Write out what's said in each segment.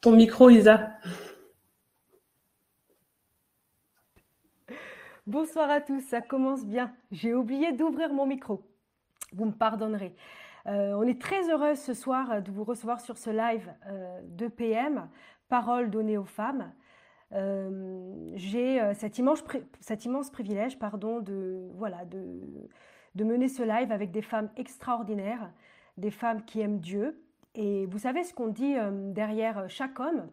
Ton micro, Isa. Bonsoir à tous, ça commence bien. J'ai oublié d'ouvrir mon micro. Vous me pardonnerez. Euh, on est très heureux ce soir de vous recevoir sur ce live euh, de PM, Parole donnée aux femmes. Euh, j'ai cet immense, cet, immense, privilège pardon, de mener ce live avec des femmes extraordinaires, des femmes qui aiment Dieu, et vous savez ce qu'on dit euh, derrière chaque homme?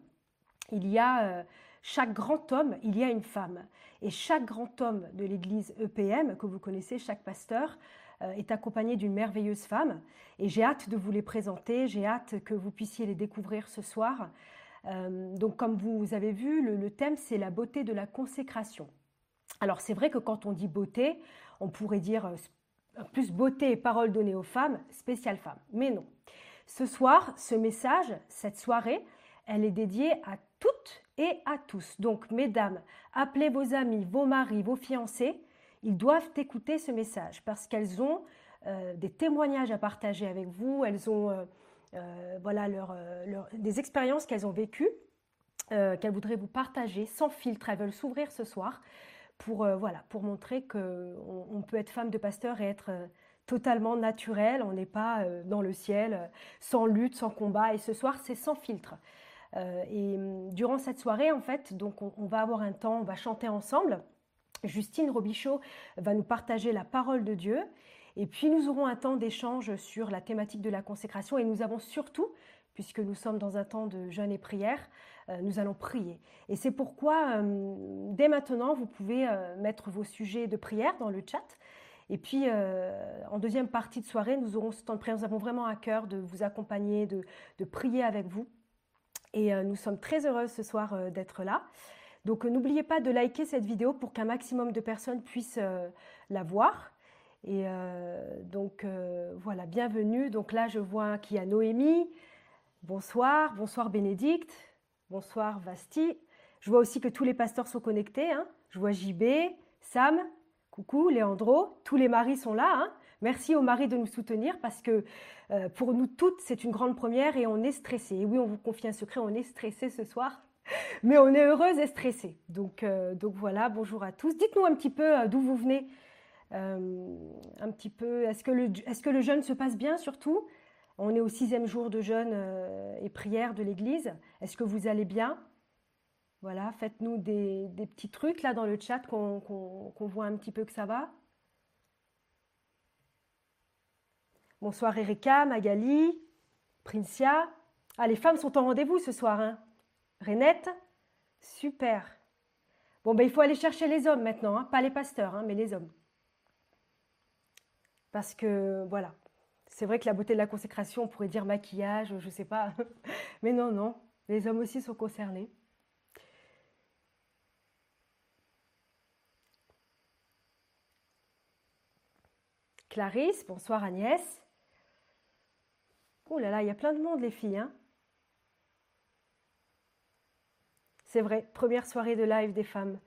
Il y a euh, chaque grand homme, il y a une femme. Et chaque grand homme de l'église EPM, que vous connaissez, chaque pasteur, euh, est accompagné d'une merveilleuse femme. Et j'ai hâte de vous les présenter, j'ai hâte que vous puissiez les découvrir ce soir. donc comme vous avez vu, le, thème, c'est la beauté de la consécration. Alors c'est vrai que quand on dit beauté, on pourrait dire plus beauté et parole donnée aux femmes, spéciale femme. Mais non. Ce soir, ce message, cette soirée, elle est dédiée à toutes et à tous. Donc, mesdames, appelez vos amis, vos maris, vos fiancés. Ils doivent écouter ce message parce qu'elles ont euh, des témoignages à partager avec vous. Elles ont euh, euh, voilà, des expériences qu'elles ont vécues, qu'elles voudraient vous partager sans filtre. Elles veulent s'ouvrir ce soir pour, voilà, pour montrer qu'on on peut être femme de pasteur et être totalement naturel, on n'est pas euh, dans le ciel, euh, sans lutte, sans combat. Et ce soir, c'est sans filtre. Euh, et hum, durant cette soirée, en fait, donc on, va avoir un temps, on va chanter ensemble. Justine Robichaud va nous partager la parole de Dieu. Et puis nous aurons un temps d'échange sur la thématique de la consécration. Et nous avons surtout, puisque nous sommes dans un temps de jeûne et prière, nous allons prier. Et c'est pourquoi, hum, dès maintenant, vous pouvez mettre vos sujets de prière dans le chat. Et puis, euh, en deuxième partie de soirée, nous aurons ce temps de prière. Nous avons vraiment à cœur de vous accompagner, de, prier avec vous. Et euh, nous sommes très heureux ce soir euh, d'être là. Donc, n'oubliez pas de liker cette vidéo pour qu'un maximum de personnes puissent la voir. Et donc, voilà, bienvenue. Donc là, je vois qu'il y a Noémie. Bonsoir. Bonsoir Bénédicte. Bonsoir Vasti. Je vois aussi que tous les pasteurs sont connectés. Hein. Je vois JB, Sam, Coucou Léandro, tous les maris sont là. Hein. Merci aux maris de nous soutenir parce que euh, pour nous toutes, c'est une grande première et on est stressé. Et oui, on vous confie un secret, on est stressé ce soir, mais on est heureuse et stressée. Donc, euh, donc voilà, bonjour à tous. Dites-nous un petit peu euh, d'où vous venez. un petit peu, est-ce que le jeûne se passe bien surtout? On est au sixième jour de jeûne et prière de l'Église. Est-ce que vous allez bien? Voilà, faites-nous des, petits trucs là dans le chat qu'on voit un petit peu que ça va. Bonsoir Erika, Magali, Princia. Ah, les femmes sont en rendez-vous ce soir. Hein Renette, super. Bon, ben, il faut aller chercher les hommes maintenant, hein. pas les pasteurs, hein, mais les hommes. Parce que, voilà, c'est vrai que la beauté de la consécration, on pourrait dire maquillage, je ne sais pas. mais non, non, les hommes aussi sont concernés. Clarisse, bonsoir Agnès. Oh là là, il y a plein de monde les filles. Hein C'est vrai, première soirée de live des femmes.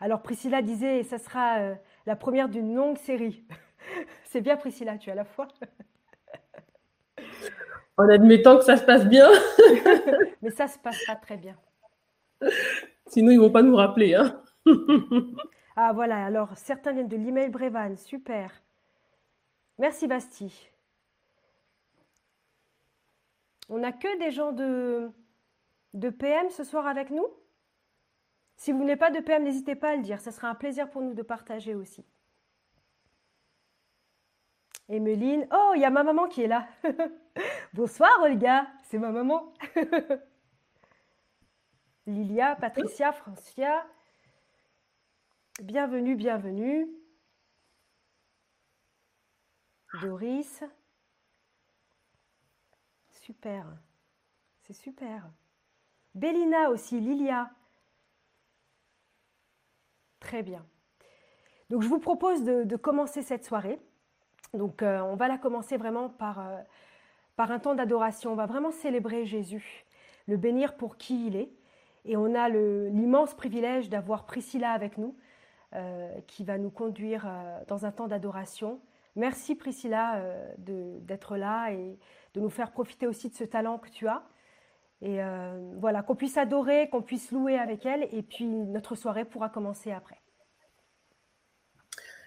Alors Priscilla disait, ça sera euh, la première d'une longue série. C'est bien Priscilla, tu as la foi. en admettant que ça se passe bien. Mais ça se passera très bien. Sinon, ils ne vont pas nous rappeler. Hein ah voilà, alors certains viennent de l'email Brevan, super. Merci Bastille. On n'a que des gens de, de PM ce soir avec nous Si vous n'êtes pas de PM, n'hésitez pas à le dire. Ce sera un plaisir pour nous de partager aussi. Emeline. Oh, il y a ma maman qui est là. Bonsoir Olga, c'est ma maman. Lilia, Patricia, Francia. Bienvenue, bienvenue. Doris. Super. C'est super. Bélina aussi, Lilia. Très bien. Donc je vous propose de, commencer cette soirée. Donc euh, on va la commencer vraiment par, euh, par un temps d'adoration. On va vraiment célébrer Jésus, le bénir pour qui il est. Et on a l'immense privilège d'avoir Priscilla avec nous, euh, qui va nous conduire dans un temps d'adoration. Merci Priscilla euh, d'être là et de nous faire profiter aussi de ce talent que tu as. Et euh, voilà, qu'on puisse adorer, qu'on puisse louer avec elle. Et puis notre soirée pourra commencer après.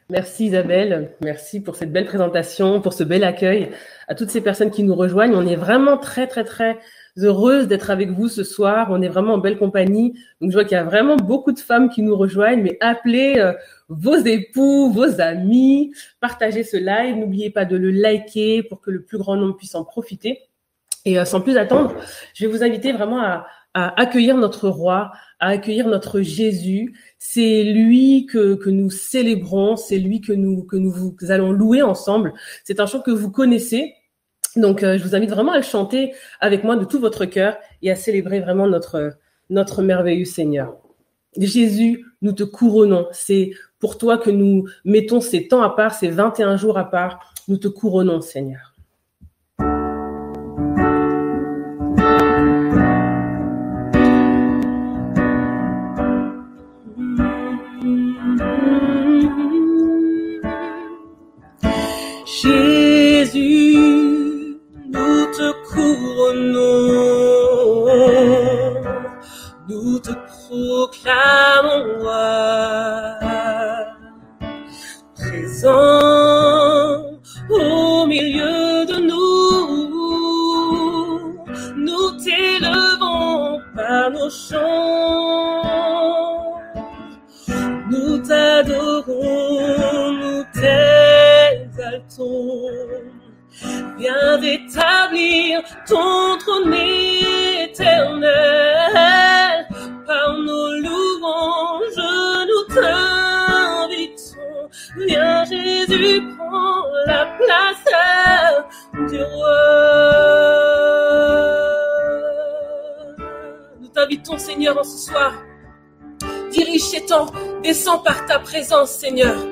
Merci Isabelle, merci pour cette belle présentation, pour ce bel accueil à toutes ces personnes qui nous rejoignent. On est vraiment très très très heureuse d'être avec vous ce soir. On est vraiment en belle compagnie. Donc je vois qu'il y a vraiment beaucoup de femmes qui nous rejoignent, mais appelez euh, vos époux, vos amis, partagez ce live. N'oubliez pas de le liker pour que le plus grand nombre puisse en profiter. Et euh, sans plus attendre, je vais vous inviter vraiment à, à accueillir notre roi, à accueillir notre Jésus. C'est lui que, que nous célébrons, c'est lui que nous, que nous vous allons louer ensemble. C'est un chant que vous connaissez. Donc, euh, je vous invite vraiment à chanter avec moi de tout votre cœur et à célébrer vraiment notre, notre merveilleux Seigneur. Jésus, nous te couronnons. C'est pour toi que nous mettons ces temps à part, ces 21 jours à part. Nous te couronnons, Seigneur. Présence,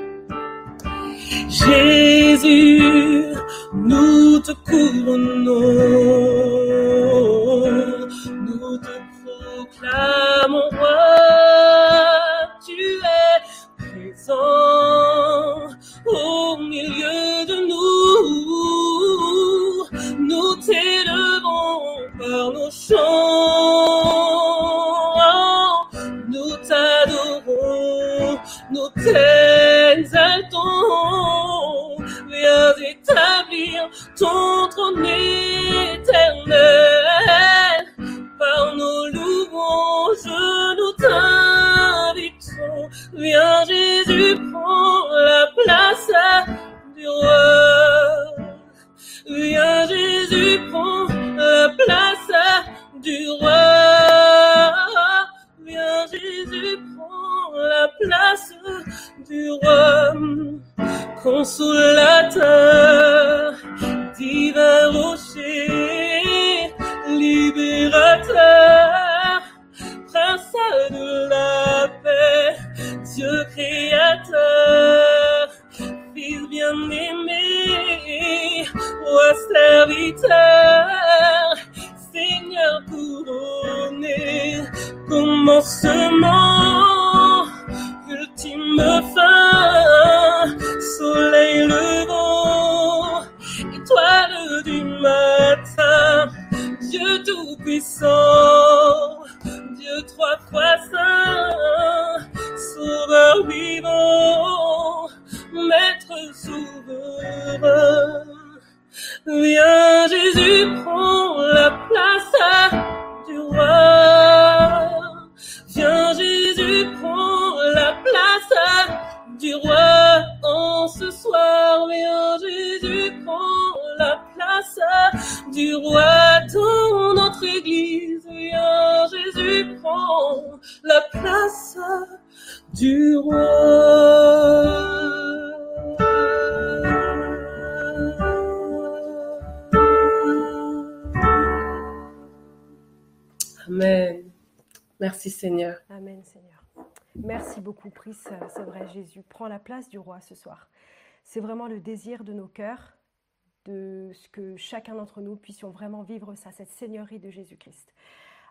que chacun d'entre nous puissions vraiment vivre ça, cette seigneurie de Jésus-Christ.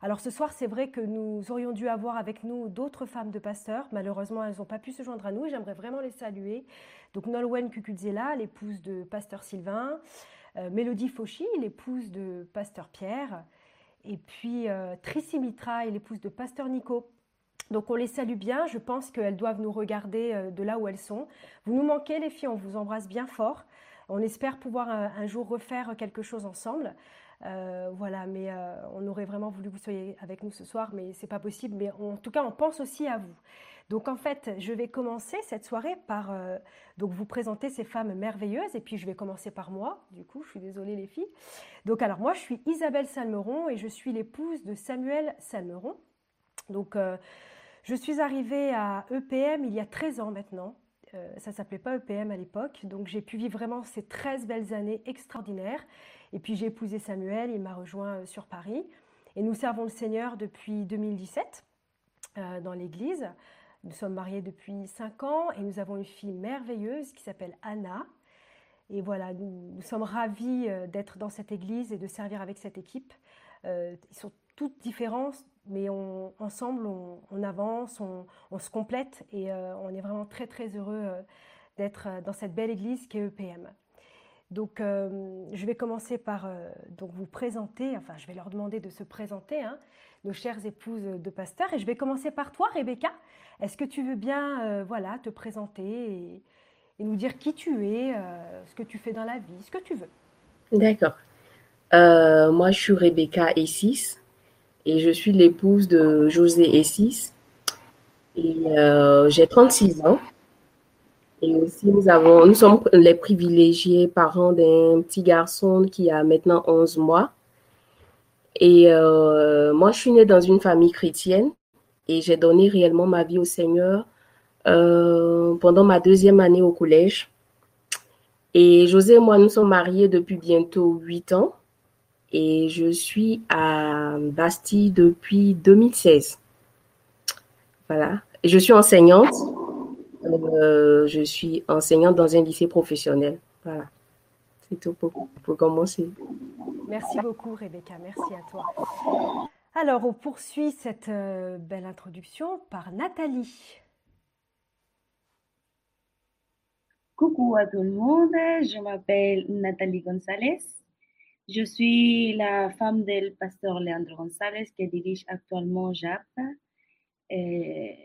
Alors ce soir, c'est vrai que nous aurions dû avoir avec nous d'autres femmes de pasteurs. Malheureusement, elles n'ont pas pu se joindre à nous. J'aimerais vraiment les saluer. Donc Nolwenn Kukudzela, l'épouse de pasteur Sylvain. Euh, Mélodie Fauchy, l'épouse de pasteur Pierre. et puis Tricy Mitra l'épouse de Pasteur Nico. Donc on les salue bien, je pense qu'elles doivent nous regarder de là où elles sont. Vous nous manquez les filles, on vous embrasse bien fort. On espère pouvoir un jour refaire quelque chose ensemble. Euh, voilà, mais euh, on aurait vraiment voulu que vous soyez avec nous ce soir, mais c'est pas possible. Mais en tout cas, on pense aussi à vous. Donc en fait, je vais commencer cette soirée par euh, donc vous présenter ces femmes merveilleuses, et puis je vais commencer par moi. Du coup, je suis désolée les filles. Donc alors moi, je suis Isabelle Salmeron et je suis l'épouse de Samuel Salmeron. Donc je suis arrivée à EPM il y a 13 ans maintenant. Ça s'appelait pas EPM à l'époque, donc j'ai pu vivre vraiment ces 13 belles années extraordinaires. Et puis j'ai épousé Samuel, il m'a rejoint euh, sur Paris. Et nous servons le Seigneur depuis 2017 euh, dans l'Église. Nous sommes mariés depuis 5 ans et nous avons une fille merveilleuse qui s'appelle Anna. Et voilà, nous, sommes ravis euh, d'être dans cette Église et de servir avec cette équipe. ils sont toutes différentes, mais ensemble, on, avance, on, se complète et on est vraiment très très heureux d'être dans cette belle Église qui est EPM. Donc, euh, je vais commencer par euh, donc vous présenter, enfin, je vais leur demander de se présenter, hein, nos chères épouses de pasteur. Et je vais commencer par toi, Rebecca. Est-ce que tu veux bien euh, voilà, te présenter et, nous dire qui tu es, ce que tu fais dans la vie, ce que tu veux? D'accord. moi, je suis Rebecca Essis et je suis l'épouse de José Essis. Et j'ai 36 ans. Et aussi, nous, avons, nous sommes les privilégiés parents d'un petit garçon qui a maintenant 11 mois. Et euh, moi, je suis née dans une famille chrétienne et j'ai donné réellement ma vie au Seigneur euh, pendant ma deuxième année au collège. Et José et moi, nous sommes mariés depuis bientôt 8 ans et je suis à Bastille depuis 2016. Voilà. je suis enseignante euh, je suis enseignante dans un lycée professionnel. Voilà. C'est tout pour, commencer. Merci beaucoup, Rebecca. Merci à toi. Alors, on poursuit cette euh, belle introduction par Nathalie. Coucou à tout le monde, je m'appelle Nathalie González. Je suis la femme du pasteur Leandro González qui dirige actuellement JAP,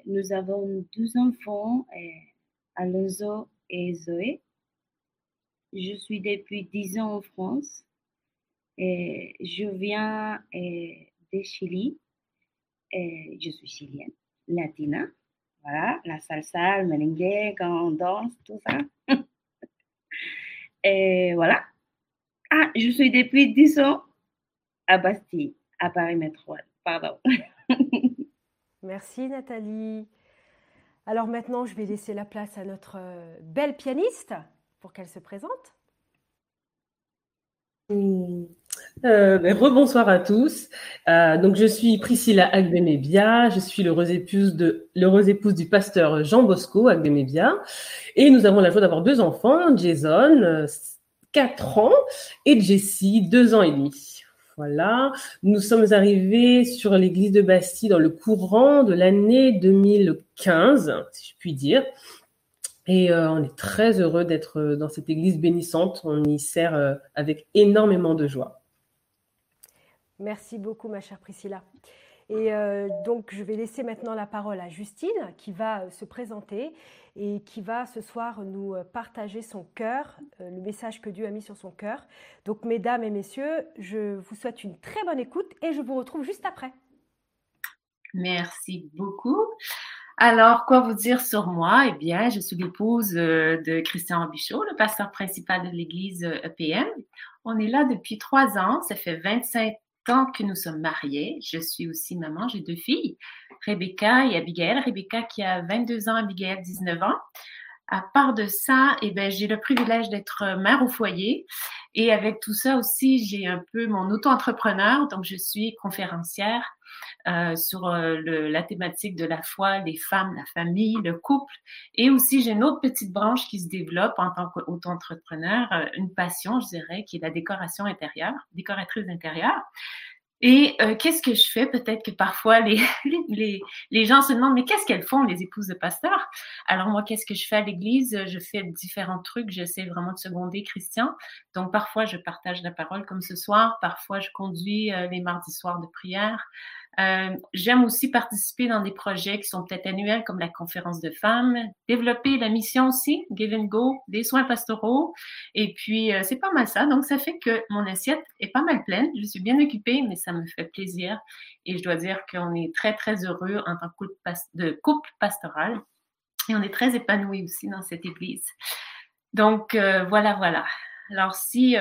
nous avons deux enfants, Alonso et Zoé. Je suis depuis dix ans en France. Et je viens de Chili. Je suis chilienne, latina. Voilà, la salsa, le merengue, quand on danse, tout ça. et voilà. Ah, je suis depuis dix ans à Bastille, à Paris Métropole. Pardon. Merci Nathalie. Alors maintenant, je vais laisser la place à notre euh, belle pianiste pour qu'elle se présente. Euh, ben, rebonsoir à tous. Euh, donc je suis Priscilla Agdemebia, je suis l'heureuse épouse de l'heureuse épouse du pasteur Jean Bosco Agdemebia, et nous avons la joie d'avoir deux enfants, Jason, 4 ans, et Jessie, 2 ans et demi. Voilà, nous sommes arrivés sur l'église de Bastille dans le courant de l'année 2015, si je puis dire. Et euh, on est très heureux d'être euh, dans cette église bénissante. On y sert euh, avec énormément de joie. Merci beaucoup, ma chère Priscilla. Et euh, donc, je vais laisser maintenant la parole à Justine qui va euh, se présenter et qui va ce soir nous euh, partager son cœur, le message que Dieu a mis sur son cœur. Donc, mesdames et messieurs, je vous souhaite une très bonne écoute et je vous retrouve juste après. Merci beaucoup. Alors, quoi vous dire sur moi? Eh bien, je suis l'épouse de Christian Bichot, le pasteur principal de l'église EPM. On est là depuis trois ans. Ça fait 25 que nous sommes mariés, je suis aussi maman, j'ai deux filles, Rebecca et Abigail. Rebecca qui a 22 ans, Abigail 19 ans. À part de ça, eh ben, j'ai le privilège d'être mère au foyer. Et avec tout ça aussi, j'ai un peu mon auto-entrepreneur. Donc, je suis conférencière euh, sur euh, la thématique de la foi, les femmes, la famille, le couple. Et aussi, j'ai une autre petite branche qui se développe en tant qu'auto-entrepreneur, euh, une passion, je dirais, qui est la décoration intérieure, décoratrice intérieure. Et euh, qu'est-ce que je fais? Peut-être que parfois les, les, les gens se demandent, mais qu'est-ce qu'elles font, les épouses de pasteurs? Alors moi, qu'est-ce que je fais à l'église? Je fais différents trucs, j'essaie vraiment de seconder Christian. Donc parfois, je partage la parole comme ce soir, parfois je conduis euh, les mardis soirs de prière. Euh, j'aime aussi participer dans des projets qui sont peut-être annuels comme la conférence de femmes, développer la mission aussi, Give and Go, des soins pastoraux. Et puis, euh, c'est pas mal ça. Donc, ça fait que mon assiette est pas mal pleine. Je suis bien occupée, mais ça me fait plaisir. Et je dois dire qu'on est très, très heureux en tant que couple, couple pastoral. Et on est très épanouis aussi dans cette église. Donc, euh, voilà, voilà. Alors, si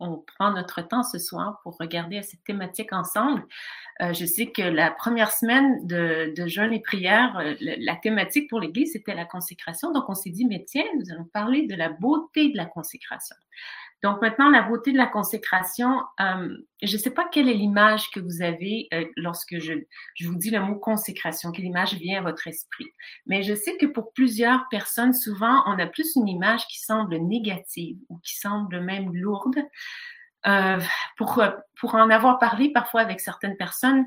on prend notre temps ce soir pour regarder cette thématique ensemble. Euh, je sais que la première semaine de, de jeûne et prière, euh, la thématique pour l'Église, c'était la consécration. Donc, on s'est dit, mais tiens, nous allons parler de la beauté de la consécration. Donc maintenant, la beauté de la consécration, euh, je ne sais pas quelle est l'image que vous avez euh, lorsque je, vous dis le mot consécration, quelle image vient à votre esprit. Mais je sais que pour plusieurs personnes, souvent, on a plus une image qui semble négative ou qui semble même lourde. Euh, pour en avoir parlé parfois avec certaines personnes,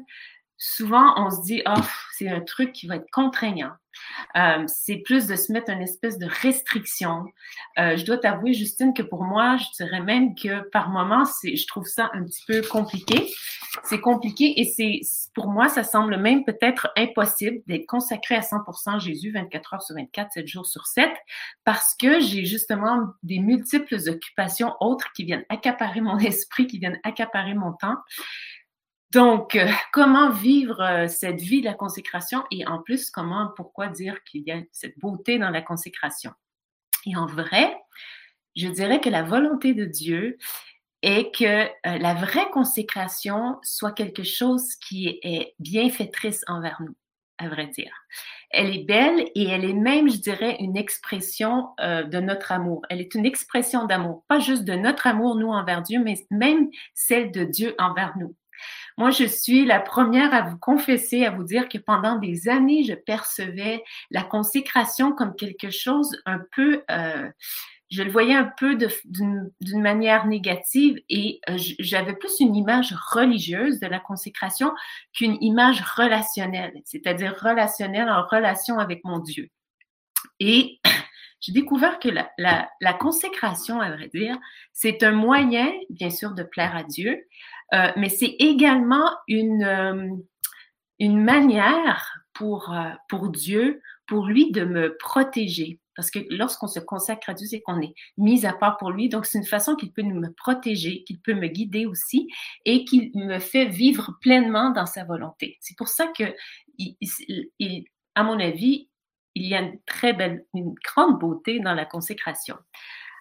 souvent on se dit, oh, c'est un truc qui va être contraignant. Euh, c'est plus de se mettre une espèce de restriction. Euh, je dois t'avouer, Justine, que pour moi, je dirais même que par moments, je trouve ça un petit peu compliqué. C'est compliqué et c'est pour moi, ça semble même peut-être impossible d'être consacré à 100% Jésus 24 heures sur 24, 7 jours sur 7, parce que j'ai justement des multiples occupations autres qui viennent accaparer mon esprit, qui viennent accaparer mon temps. Donc, euh, comment vivre euh, cette vie de la consécration et en plus, comment, pourquoi dire qu'il y a cette beauté dans la consécration? Et en vrai, je dirais que la volonté de Dieu est que euh, la vraie consécration soit quelque chose qui est bienfaitrice envers nous, à vrai dire. Elle est belle et elle est même, je dirais, une expression de notre amour. Elle est une expression d'amour, pas juste de notre amour, nous, envers Dieu, mais même celle de Dieu envers nous. Moi, je suis la première à vous confesser, à vous dire que pendant des années, je percevais la consécration comme quelque chose un peu, euh, je le voyais un peu d'une manière négative et euh, j'avais plus une image religieuse de la consécration qu'une image relationnelle, c'est-à-dire relationnelle en relation avec mon Dieu. Et j'ai découvert que la, consécration, à vrai dire, c'est un moyen, bien sûr, de plaire à Dieu, euh, mais c'est également une, euh, une manière pour, euh, pour Dieu, pour lui de me protéger. Parce que lorsqu'on se consacre à Dieu, c'est qu'on est mis à part pour lui. Donc, c'est une façon qu'il peut me protéger, qu'il peut me guider aussi et qu'il me fait vivre pleinement dans sa volonté. C'est pour ça que, à mon avis, il y a une très belle, une grande beauté dans la consécration.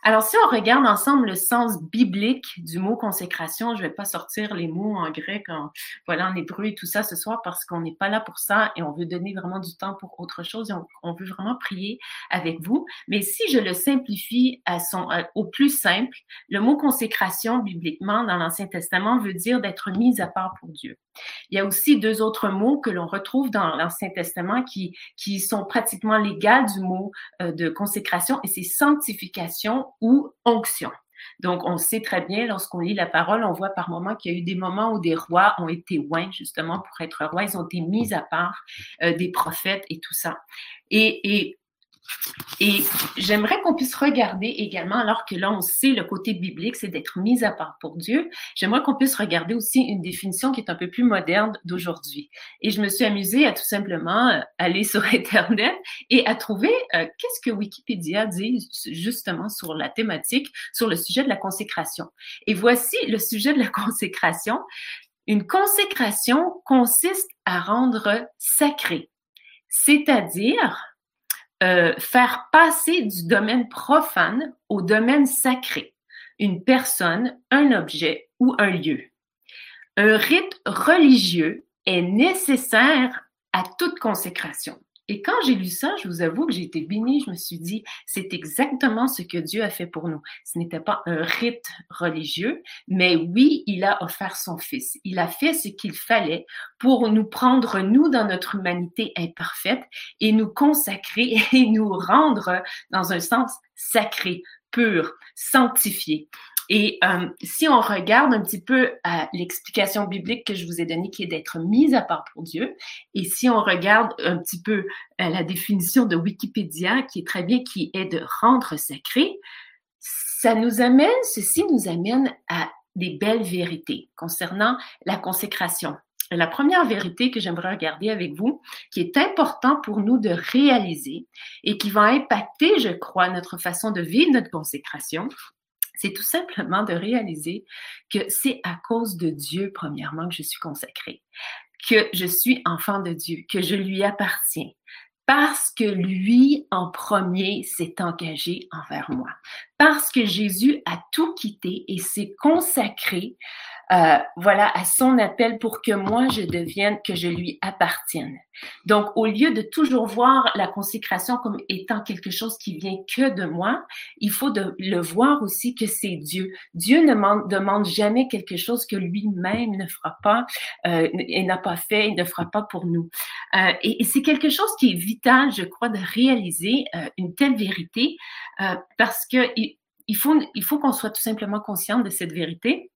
Alors, si on regarde ensemble le sens biblique du mot consécration, je ne vais pas sortir les mots en grec, en, voilà, en hébreu et tout ça ce soir parce qu'on n'est pas là pour ça et on veut donner vraiment du temps pour autre chose et on, veut vraiment prier avec vous. Mais si je le simplifie au plus simple, le mot consécration bibliquement dans l'Ancien Testament veut dire d'être mis à part pour Dieu. Il y a aussi deux autres mots que l'on retrouve dans l'Ancien Testament qui, qui sont pratiquement légaux du mot euh, de consécration et c'est sanctification ou onction. Donc, on sait très bien, lorsqu'on lit la parole, on voit par moments qu'il y a eu des moments où des rois ont été oints, justement, pour être rois. Ils ont été mis à part euh, des prophètes et tout ça. Et, et et j'aimerais qu'on puisse regarder également, alors que là, on sait le côté biblique, c'est d'être mis à part pour Dieu. J'aimerais qu'on puisse regarder aussi une définition qui est un peu plus moderne d'aujourd'hui. Et je me suis amusée à tout simplement euh, aller sur Internet et à trouver euh, qu'est-ce que Wikipédia dit justement sur la thématique, sur le sujet de la consécration. Et voici le sujet de la consécration. Une consécration consiste à rendre sacré, c'est-à-dire euh, faire passer du domaine profane au domaine sacré, une personne, un objet ou un lieu. Un rite religieux est nécessaire à toute consécration. Et quand j'ai lu ça, je vous avoue que j'ai été bénie. Je me suis dit, c'est exactement ce que Dieu a fait pour nous. Ce n'était pas un rite religieux, mais oui, il a offert son Fils. Il a fait ce qu'il fallait pour nous prendre, nous, dans notre humanité imparfaite et nous consacrer et nous rendre dans un sens sacré, pur, sanctifié. Et euh, si on regarde un petit peu à l'explication biblique que je vous ai donnée, qui est d'être mise à part pour Dieu, et si on regarde un petit peu à la définition de Wikipédia, qui est très bien, qui est de rendre sacré, ça nous amène, ceci nous amène à des belles vérités concernant la consécration. La première vérité que j'aimerais regarder avec vous, qui est important pour nous de réaliser et qui va impacter, je crois, notre façon de vivre notre consécration, c'est tout simplement de réaliser que c'est à cause de Dieu, premièrement, que je suis consacrée, que je suis enfant de Dieu, que je lui appartiens, parce que lui, en premier, s'est engagé envers moi, parce que Jésus a tout quitté et s'est consacré euh, voilà, à son appel pour que moi je devienne, que je lui appartienne. Donc, au lieu de toujours voir la consécration comme étant quelque chose qui vient que de moi, il faut de, le voir aussi que c'est Dieu. Dieu ne demande jamais quelque chose que lui-même ne fera pas euh, et n'a pas fait et ne fera pas pour nous. Euh, et, c'est quelque chose qui est vital, je crois, de réaliser euh, une telle vérité euh, parce que il faut, il faut qu'on soit tout simplement conscient de cette vérité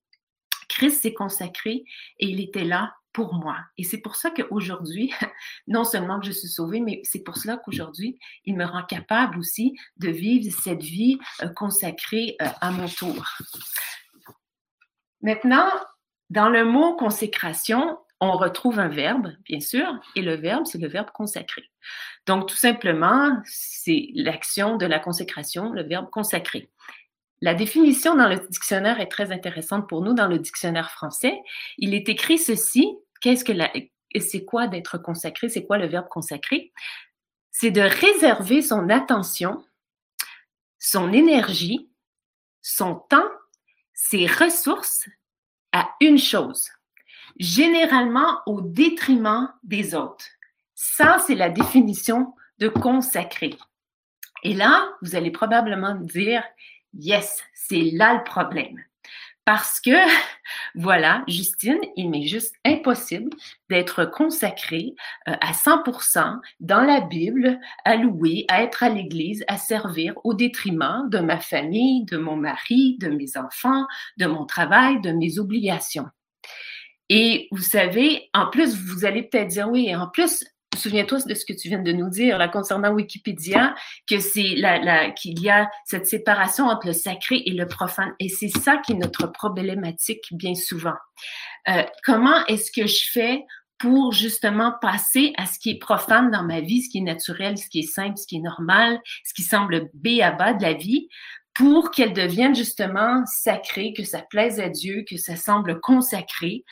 Christ s'est consacré et il était là pour moi. Et c'est pour ça qu'aujourd'hui, non seulement que je suis sauvée, mais c'est pour cela qu'aujourd'hui, il me rend capable aussi de vivre cette vie euh, consacrée euh, à mon tour. Maintenant, dans le mot consécration, on retrouve un verbe, bien sûr, et le verbe, c'est le verbe consacré. Donc, tout simplement, c'est l'action de la consécration, le verbe consacré. La définition dans le dictionnaire est très intéressante pour nous dans le dictionnaire français. Il est écrit ceci. Qu'est-ce que c'est quoi d'être consacré? C'est quoi le verbe consacré? C'est de réserver son attention, son énergie, son temps, ses ressources à une chose, généralement au détriment des autres. Ça, c'est la définition de consacré. Et là, vous allez probablement dire, Yes, c'est là le problème. Parce que, voilà, Justine, il m'est juste impossible d'être consacrée euh, à 100% dans la Bible, à louer, à être à l'église, à servir au détriment de ma famille, de mon mari, de mes enfants, de mon travail, de mes obligations. Et vous savez, en plus, vous allez peut-être dire, oui, en plus, souviens-toi de ce que tu viens de nous dire là, concernant Wikipédia, que c'est la, la, qu'il y a cette séparation entre le sacré et le profane. Et c'est ça qui est notre problématique bien souvent. Euh, comment est-ce que je fais pour justement passer à ce qui est profane dans ma vie, ce qui est naturel, ce qui est simple, ce qui est normal, ce qui semble B à bas de la vie, pour qu'elle devienne justement sacrée, que ça plaise à Dieu, que ça semble consacré.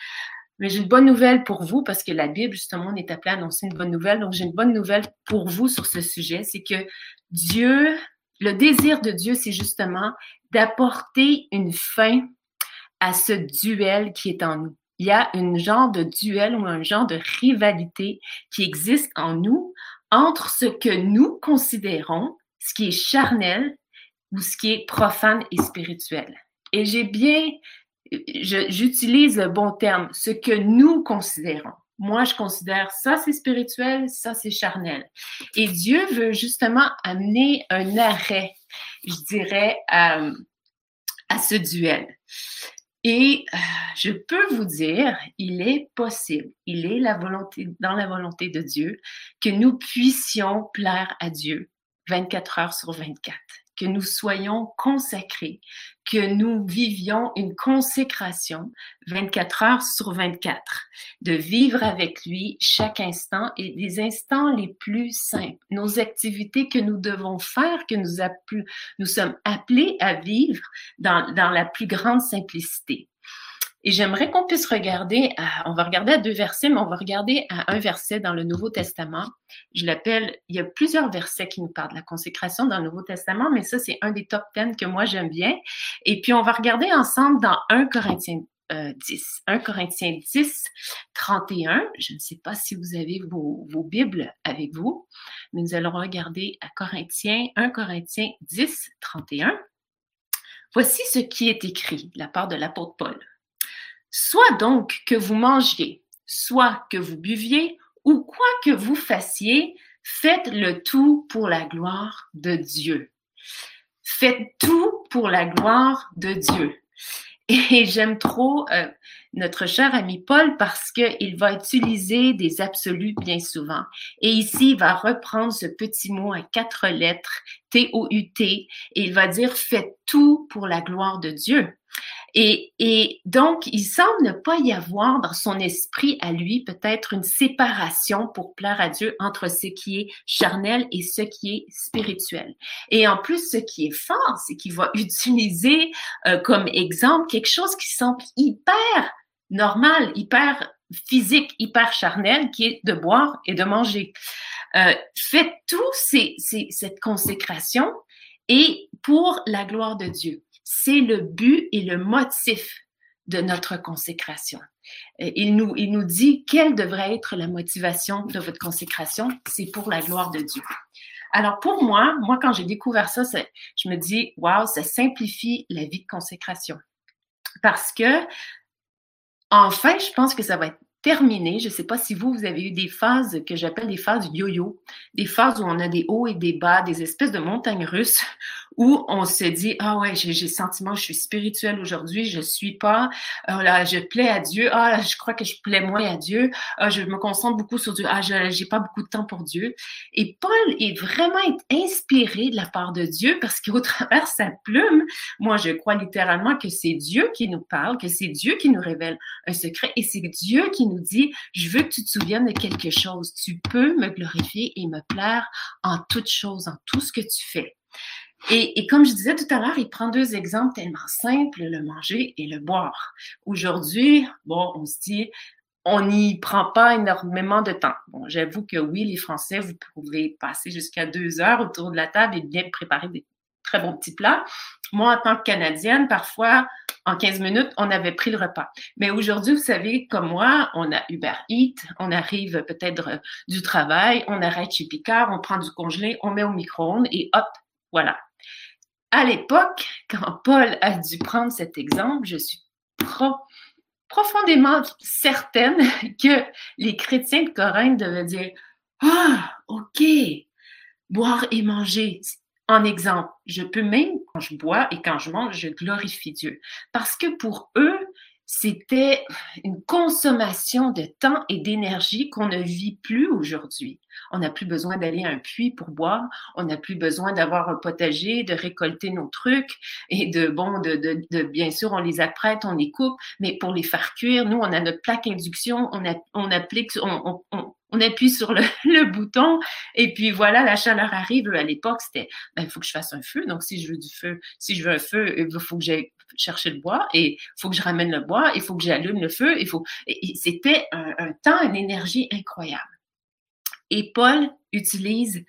Mais j'ai une bonne nouvelle pour vous parce que la Bible, justement, on est appelé à annoncer une bonne nouvelle. Donc, j'ai une bonne nouvelle pour vous sur ce sujet. C'est que Dieu, le désir de Dieu, c'est justement d'apporter une fin à ce duel qui est en nous. Il y a un genre de duel ou un genre de rivalité qui existe en nous entre ce que nous considérons, ce qui est charnel ou ce qui est profane et spirituel. Et j'ai bien j'utilise le bon terme, ce que nous considérons. Moi, je considère ça, c'est spirituel, ça, c'est charnel. Et Dieu veut justement amener un arrêt, je dirais, à, à ce duel. Et euh, je peux vous dire, il est possible, il est la volonté, dans la volonté de Dieu, que nous puissions plaire à Dieu 24 heures sur 24 que nous soyons consacrés, que nous vivions une consécration 24 heures sur 24, de vivre avec lui chaque instant et des instants les plus simples, nos activités que nous devons faire, que nous, sommes appelés à vivre dans la plus grande simplicité. Et j'aimerais qu'on puisse regarder, on va regarder à deux versets, mais on va regarder à un verset dans le Nouveau Testament. Je l'appelle, il y a plusieurs versets qui nous parlent de la consécration dans le Nouveau Testament, mais ça, c'est un des top 10 que moi j'aime bien. Et puis, on va regarder ensemble dans 1 Corinthiens 10. 1 Corinthiens 10, 31. Je ne sais pas si vous avez vos, vos, Bibles avec vous, mais nous allons regarder à Corinthiens, 1 Corinthiens 10, 31. Voici ce qui est écrit de la part de l'apôtre Paul. Soit donc que vous mangiez, soit que vous buviez, ou quoi que vous fassiez, faites le tout pour la gloire de Dieu. Faites tout pour la gloire de Dieu. Et j'aime trop euh, notre cher ami Paul parce qu'il va utiliser des absolus bien souvent. Et ici, il va reprendre ce petit mot à quatre lettres, T-O-U-T, et il va dire faites tout pour la gloire de Dieu. Et, et, donc, il semble ne pas y avoir dans son esprit à lui peut-être une séparation pour plaire à Dieu entre ce qui est charnel et ce qui est spirituel. Et en plus, ce qui est fort, c'est qu'il va utiliser euh, comme exemple quelque chose qui semble hyper normal, hyper physique, hyper charnel, qui est de boire et de manger. Euh, faites tout cette consécration et pour la gloire de Dieu. C'est le but et le motif de notre consécration. Il nous, il nous dit quelle devrait être la motivation de votre consécration. C'est pour la gloire de Dieu. Alors pour moi, moi quand j'ai découvert ça, je me dis, waouh, ça simplifie la vie de consécration. Parce que, enfin, je pense que ça va être terminé. Je ne sais pas si vous, vous avez eu des phases que j'appelle des phases yo-yo, des phases où on a des hauts et des bas, des espèces de montagnes russes où on se dit ah ouais j'ai le sentiment je suis spirituel aujourd'hui je suis pas oh là je plais à Dieu ah je crois que je plais moins à Dieu ah, je me concentre beaucoup sur Dieu ah j'ai pas beaucoup de temps pour Dieu. Et Paul est vraiment inspiré de la part de Dieu parce qu'au travers sa plume moi je crois littéralement que c'est Dieu qui nous parle que c'est Dieu qui nous révèle un secret et c'est Dieu qui nous dit je veux que tu te souviennes de quelque chose. Tu peux me glorifier et me plaire en toutes choses en tout ce que tu fais et, comme je disais tout à l'heure, il prend deux exemples tellement simples, le manger et le boire. Aujourd'hui, bon, on se dit, on n'y prend pas énormément de temps. Bon, j'avoue que oui, les Français, vous pouvez passer jusqu'à deux heures autour de la table et bien préparer des très bons petits plats. Moi, en tant que Canadienne, parfois, en 15 minutes, on avait pris le repas. Mais aujourd'hui, vous savez, comme moi, on a Uber Eats, on arrive peut-être du travail, on arrête chez Picard, on prend du congelé, on met au micro-ondes et hop, voilà, à l'époque, quand Paul a dû prendre cet exemple, je suis profondément certaine que les chrétiens de Corinthe devaient dire Ah, OK, boire et manger. En exemple, je peux même, quand je bois et quand je mange, je glorifie Dieu. Parce que pour eux, c'était une consommation de temps et d'énergie qu'on ne vit plus aujourd'hui. On n'a plus besoin d'aller à un puits pour boire. On n'a plus besoin d'avoir un potager, de récolter nos trucs et de, bon, de, de, de, bien sûr, on les apprête, on les coupe, mais pour les faire cuire, nous, on a notre plaque induction, on, applique, on, appuie sur le, le, bouton et puis voilà, la chaleur arrive. À l'époque, c'était, ben, il faut que je fasse un feu. Donc, si je veux du feu, si je veux un feu, il faut que j'aille chercher le bois et il faut que je ramène le bois, il faut que j'allume le feu, il faut, c'était un, temps, une énergie incroyable. Et Paul utilise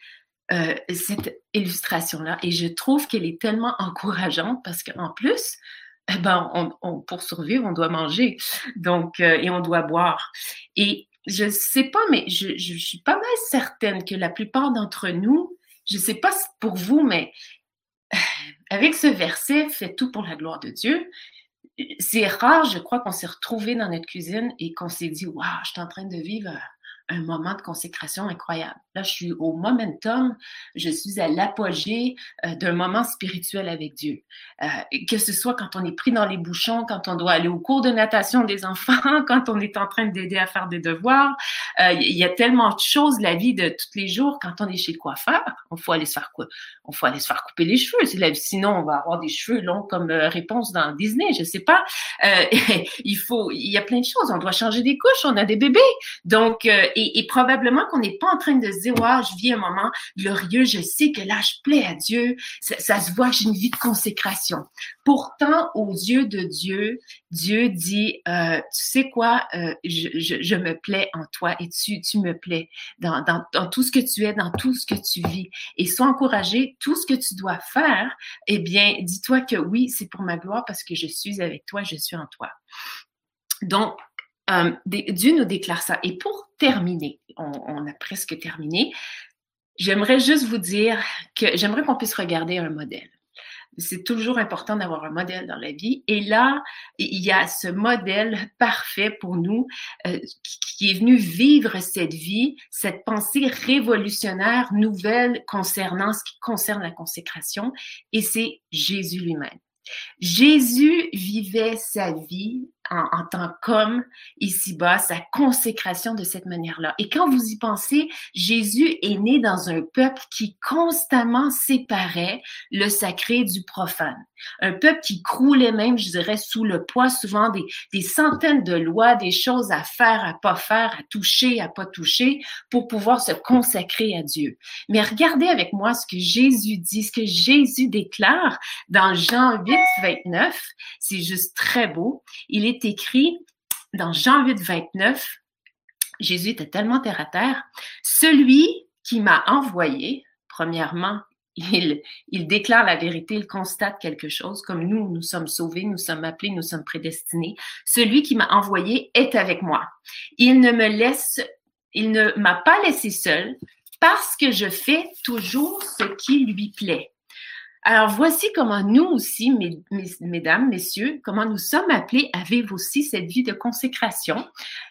euh, cette illustration-là et je trouve qu'elle est tellement encourageante parce qu'en plus, eh ben, on, pour survivre, on doit manger, donc euh, et on doit boire. Et je sais pas, mais je, je, suis pas mal certaine que la plupart d'entre nous, je sais pas pour vous, mais avec ce verset, fait tout pour la gloire de Dieu. C'est rare, je crois, qu'on s'est retrouvé dans notre cuisine et qu'on s'est dit, waouh, je suis en train de vivre un moment de consécration incroyable. Là, je suis au momentum, je suis à l'apogée euh, d'un moment spirituel avec Dieu. Euh, que ce soit quand on est pris dans les bouchons, quand on doit aller au cours de natation des enfants, quand on est en train d'aider à faire des devoirs. Euh, il y a tellement de choses la vie de tous les jours quand on est chez le coiffeur. On faut aller se faire quoi On faut aller se faire couper les cheveux. Sinon, on va avoir des cheveux longs comme réponse dans Disney. Je sais pas. il faut. Il y a plein de choses. On doit changer des couches. On a des bébés. Donc et, probablement qu'on n'est pas en train de se dire, ouais, je vis un moment glorieux, je sais que là, je plais à Dieu, ça, se voit j'ai une vie de consécration. Pourtant, aux yeux de Dieu, Dieu dit, euh, tu sais quoi, euh, je, me plais en toi et tu, tu me plais dans, dans, dans, tout ce que tu es, dans tout ce que tu vis. Et sois encouragé, tout ce que tu dois faire, eh bien, dis-toi que oui, c'est pour ma gloire parce que je suis avec toi, je suis en toi. Donc, euh, Dieu nous déclare ça. Et pour terminer, on, a presque terminé, j'aimerais juste vous dire que j'aimerais qu'on puisse regarder un modèle. C'est toujours important d'avoir un modèle dans la vie. Et là, il y a ce modèle parfait pour nous euh, qui est venu vivre cette vie, cette pensée révolutionnaire, nouvelle concernant ce qui concerne la consécration, et c'est Jésus lui-même. Jésus vivait sa vie en, tant qu'homme ici-bas, sa consécration de cette manière-là. Et quand vous y pensez, Jésus est né dans un peuple qui constamment séparait le sacré du profane. Un peuple qui croulait même, je dirais, sous le poids souvent des, des centaines de lois, des choses à faire, à pas faire, à toucher, à pas toucher, pour pouvoir se consacrer à Dieu. Mais regardez avec moi ce que Jésus dit, ce que Jésus déclare dans Jean 8, 29. C'est juste très beau. Il est écrit dans Jean 8, 29, Jésus était tellement terre à terre, celui qui m'a envoyé, premièrement, il, il, déclare la vérité, il constate quelque chose, comme nous, nous sommes sauvés, nous sommes appelés, nous sommes prédestinés. Celui qui m'a envoyé est avec moi. Il ne me laisse, il ne m'a pas laissé seul parce que je fais toujours ce qui lui plaît. Alors voici comment nous aussi, mesdames, messieurs, comment nous sommes appelés à vivre aussi cette vie de consécration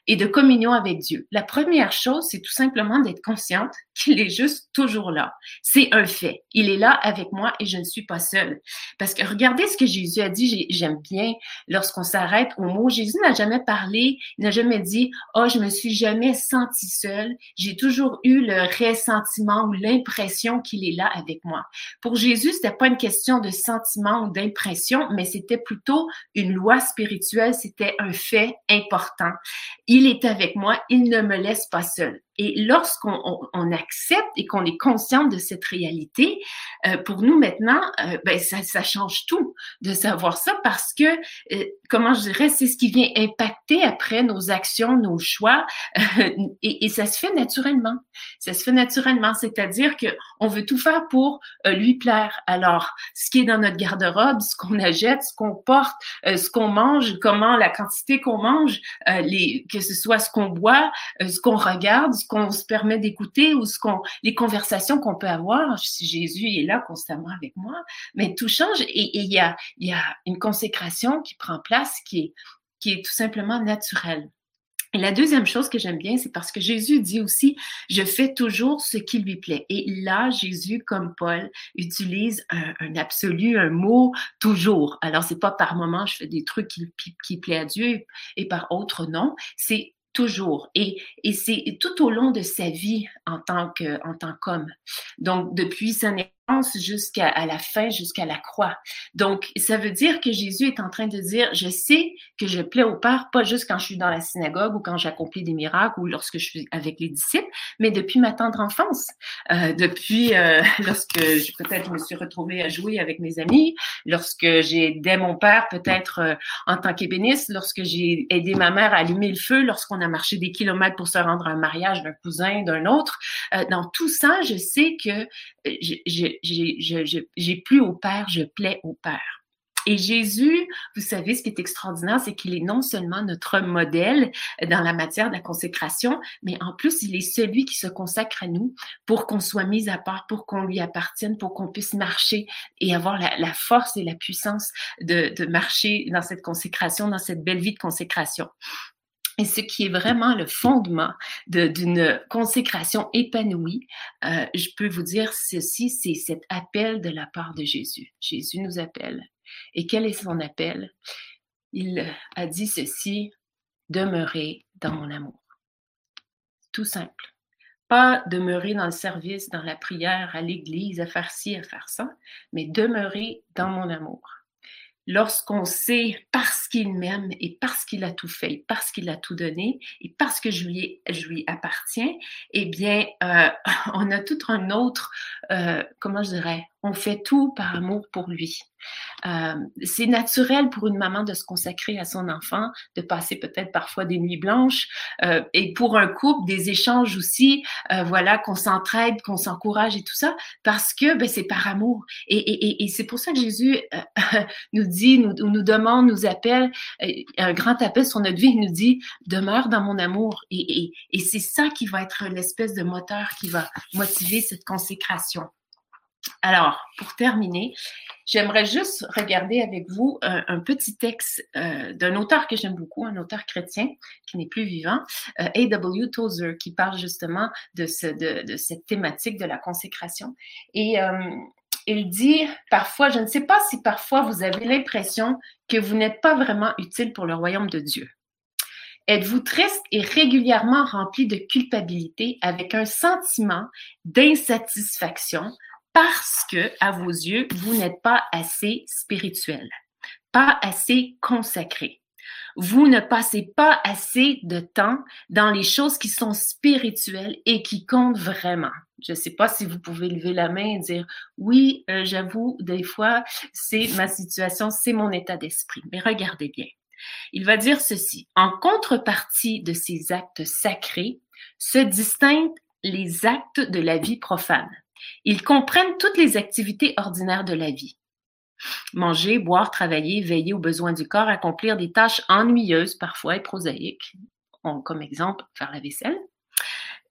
et de communion avec Dieu? La première chose, c'est tout simplement d'être consciente qu'il est juste toujours là. C'est un fait. Il est là avec moi et je ne suis pas seule. Parce que regardez ce que Jésus a dit, j'aime bien lorsqu'on s'arrête au mot. Jésus n'a jamais parlé, n'a jamais dit, oh, je me suis jamais senti seule. J'ai toujours eu le ressentiment ou l'impression qu'il est là avec moi. Pour Jésus, c'était pas une question de sentiment ou d'impression, mais c'était plutôt une loi spirituelle, c'était un fait important. Il est avec moi, il ne me laisse pas seule. Et lorsqu'on on, accepte et qu'on est conscient de cette réalité, euh, pour nous maintenant, euh, ben ça, ça, change tout de savoir ça parce que, euh, comment je dirais, c'est ce qui vient impacter après nos actions, nos choix, et, et, ça se fait naturellement. Ça se fait naturellement, c'est-à-dire que on veut tout faire pour lui plaire. Alors, ce qui est dans notre garde-robe, ce qu'on achète, ce qu'on porte, ce qu'on mange, comment la quantité qu'on mange, les, que ce soit ce qu'on boit, ce qu'on regarde, ce qu'on se permet d'écouter ou ce qu'on, les conversations qu'on peut avoir. Si Jésus est là constamment avec moi, mais tout change et il y a, une consécration qui prend place qui est, qui est tout simplement naturelle. Et la deuxième chose que j'aime bien, c'est parce que Jésus dit aussi, je fais toujours ce qui lui plaît. Et là, Jésus, comme Paul, utilise un, absolu, un mot toujours. Alors, c'est pas par moment, je fais des trucs qui, qui plaît à Dieu et par autre non. C'est toujours. Et, et c'est tout au long de sa vie en tant que, en tant qu'homme. Donc, depuis sa jusqu'à la fin, jusqu'à la croix. Donc, ça veut dire que Jésus est en train de dire, je sais que je plais au Père, pas juste quand je suis dans la synagogue ou quand j'accomplis des miracles ou lorsque je suis avec les disciples, mais depuis ma tendre enfance, euh, depuis euh, lorsque peut-être je me suis retrouvée à jouer avec mes amis, lorsque j'ai aidé mon père peut-être euh, en tant qu'ébéniste, lorsque j'ai aidé ma mère à allumer le feu, lorsqu'on a marché des kilomètres pour se rendre à un mariage d'un cousin, d'un autre. Euh, dans tout ça, je sais que j'ai plus au Père, je plais au Père. Et Jésus, vous savez, ce qui est extraordinaire, c'est qu'il est non seulement notre modèle dans la matière de la consécration, mais en plus, il est celui qui se consacre à nous pour qu'on soit mis à part, pour qu'on lui appartienne, pour qu'on puisse marcher et avoir la, force et la puissance de, de marcher dans cette consécration, dans cette belle vie de consécration. Et ce qui est vraiment le fondement d'une consécration épanouie, euh, je peux vous dire ceci, c'est cet appel de la part de Jésus. Jésus nous appelle. Et quel est son appel? Il a dit ceci, demeurez dans mon amour. Tout simple. Pas demeurer dans le service, dans la prière, à l'église, à faire ci, à faire ça, mais demeurer dans mon amour lorsqu'on sait parce qu'il m'aime et parce qu'il a tout fait, parce qu'il a tout donné et parce que je lui, je appartiens, eh bien, euh, on a tout un autre, euh, comment je dirais, on fait tout par amour pour lui. Euh, c'est naturel pour une maman de se consacrer à son enfant, de passer peut-être parfois des nuits blanches, euh, et pour un couple des échanges aussi, euh, voilà, qu'on s'entraide, qu'on s'encourage et tout ça, parce que ben, c'est par amour. Et, c'est pour ça que Jésus nous dit, nous, nous demande, nous appelle, un grand appel sur notre vie, il nous dit demeure dans mon amour. Et, et c'est ça qui va être l'espèce de moteur qui va motiver cette consécration. Alors, pour terminer, j'aimerais juste regarder avec vous un, petit texte euh, d'un auteur que j'aime beaucoup, un auteur chrétien qui n'est plus vivant, euh, A.W. Tozer, qui parle justement de, ce, de, cette thématique de la consécration. Et euh, il dit parfois, je ne sais pas si parfois vous avez l'impression que vous n'êtes pas vraiment utile pour le royaume de Dieu. Êtes-vous triste et régulièrement rempli de culpabilité avec un sentiment d'insatisfaction parce que, à vos yeux, vous n'êtes pas assez spirituel, pas assez consacré. Vous ne passez pas assez de temps dans les choses qui sont spirituelles et qui comptent vraiment. Je ne sais pas si vous pouvez lever la main et dire oui, euh, j'avoue, des fois, c'est ma situation, c'est mon état d'esprit. Mais regardez bien. Il va dire ceci. En contrepartie de ces actes sacrés, se distinguent les actes de la vie profane. Ils comprennent toutes les activités ordinaires de la vie. Manger, boire, travailler, veiller aux besoins du corps, accomplir des tâches ennuyeuses parfois et prosaïques, comme exemple faire la vaisselle,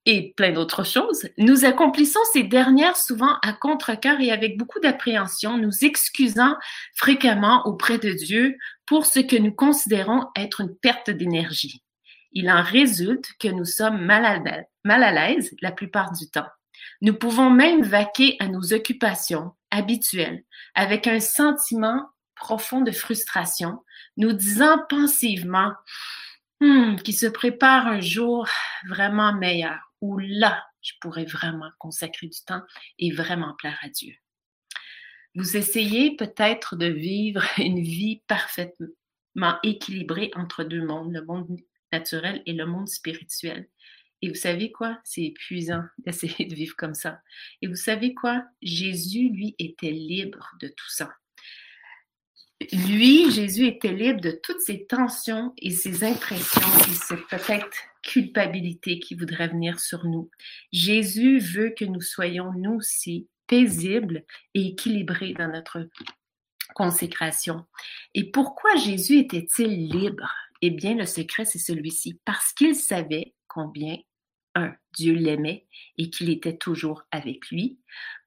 et plein d'autres choses. Nous accomplissons ces dernières souvent à contre-cœur et avec beaucoup d'appréhension, nous excusant fréquemment auprès de Dieu pour ce que nous considérons être une perte d'énergie. Il en résulte que nous sommes mal à l'aise la plupart du temps. Nous pouvons même vaquer à nos occupations habituelles avec un sentiment profond de frustration, nous disant pensivement hmm, qu'il se prépare un jour vraiment meilleur, où là, je pourrais vraiment consacrer du temps et vraiment plaire à Dieu. Vous essayez peut-être de vivre une vie parfaitement équilibrée entre deux mondes, le monde naturel et le monde spirituel. Et vous savez quoi? C'est épuisant d'essayer de vivre comme ça. Et vous savez quoi? Jésus, lui, était libre de tout ça. Lui, Jésus était libre de toutes ces tensions et ces impressions et cette peut-être culpabilité qui voudrait venir sur nous. Jésus veut que nous soyons, nous aussi, paisibles et équilibrés dans notre consécration. Et pourquoi Jésus était-il libre? Eh bien, le secret, c'est celui-ci. Parce qu'il savait combien un, Dieu l'aimait et qu'il était toujours avec lui.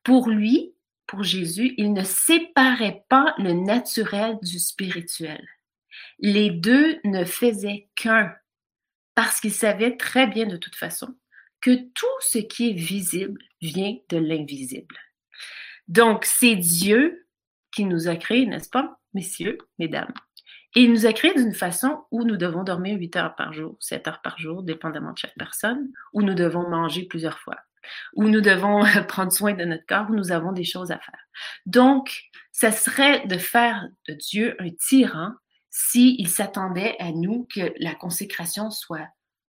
Pour lui, pour Jésus, il ne séparait pas le naturel du spirituel. Les deux ne faisaient qu'un, parce qu'il savait très bien de toute façon que tout ce qui est visible vient de l'invisible. Donc, c'est Dieu qui nous a créés, n'est-ce pas, messieurs, mesdames? Et il nous a créés d'une façon où nous devons dormir 8 heures par jour, 7 heures par jour, dépendamment de chaque personne, où nous devons manger plusieurs fois, où nous devons prendre soin de notre corps, où nous avons des choses à faire. Donc, ça serait de faire de Dieu un tyran s'il s'attendait à nous que la consécration soit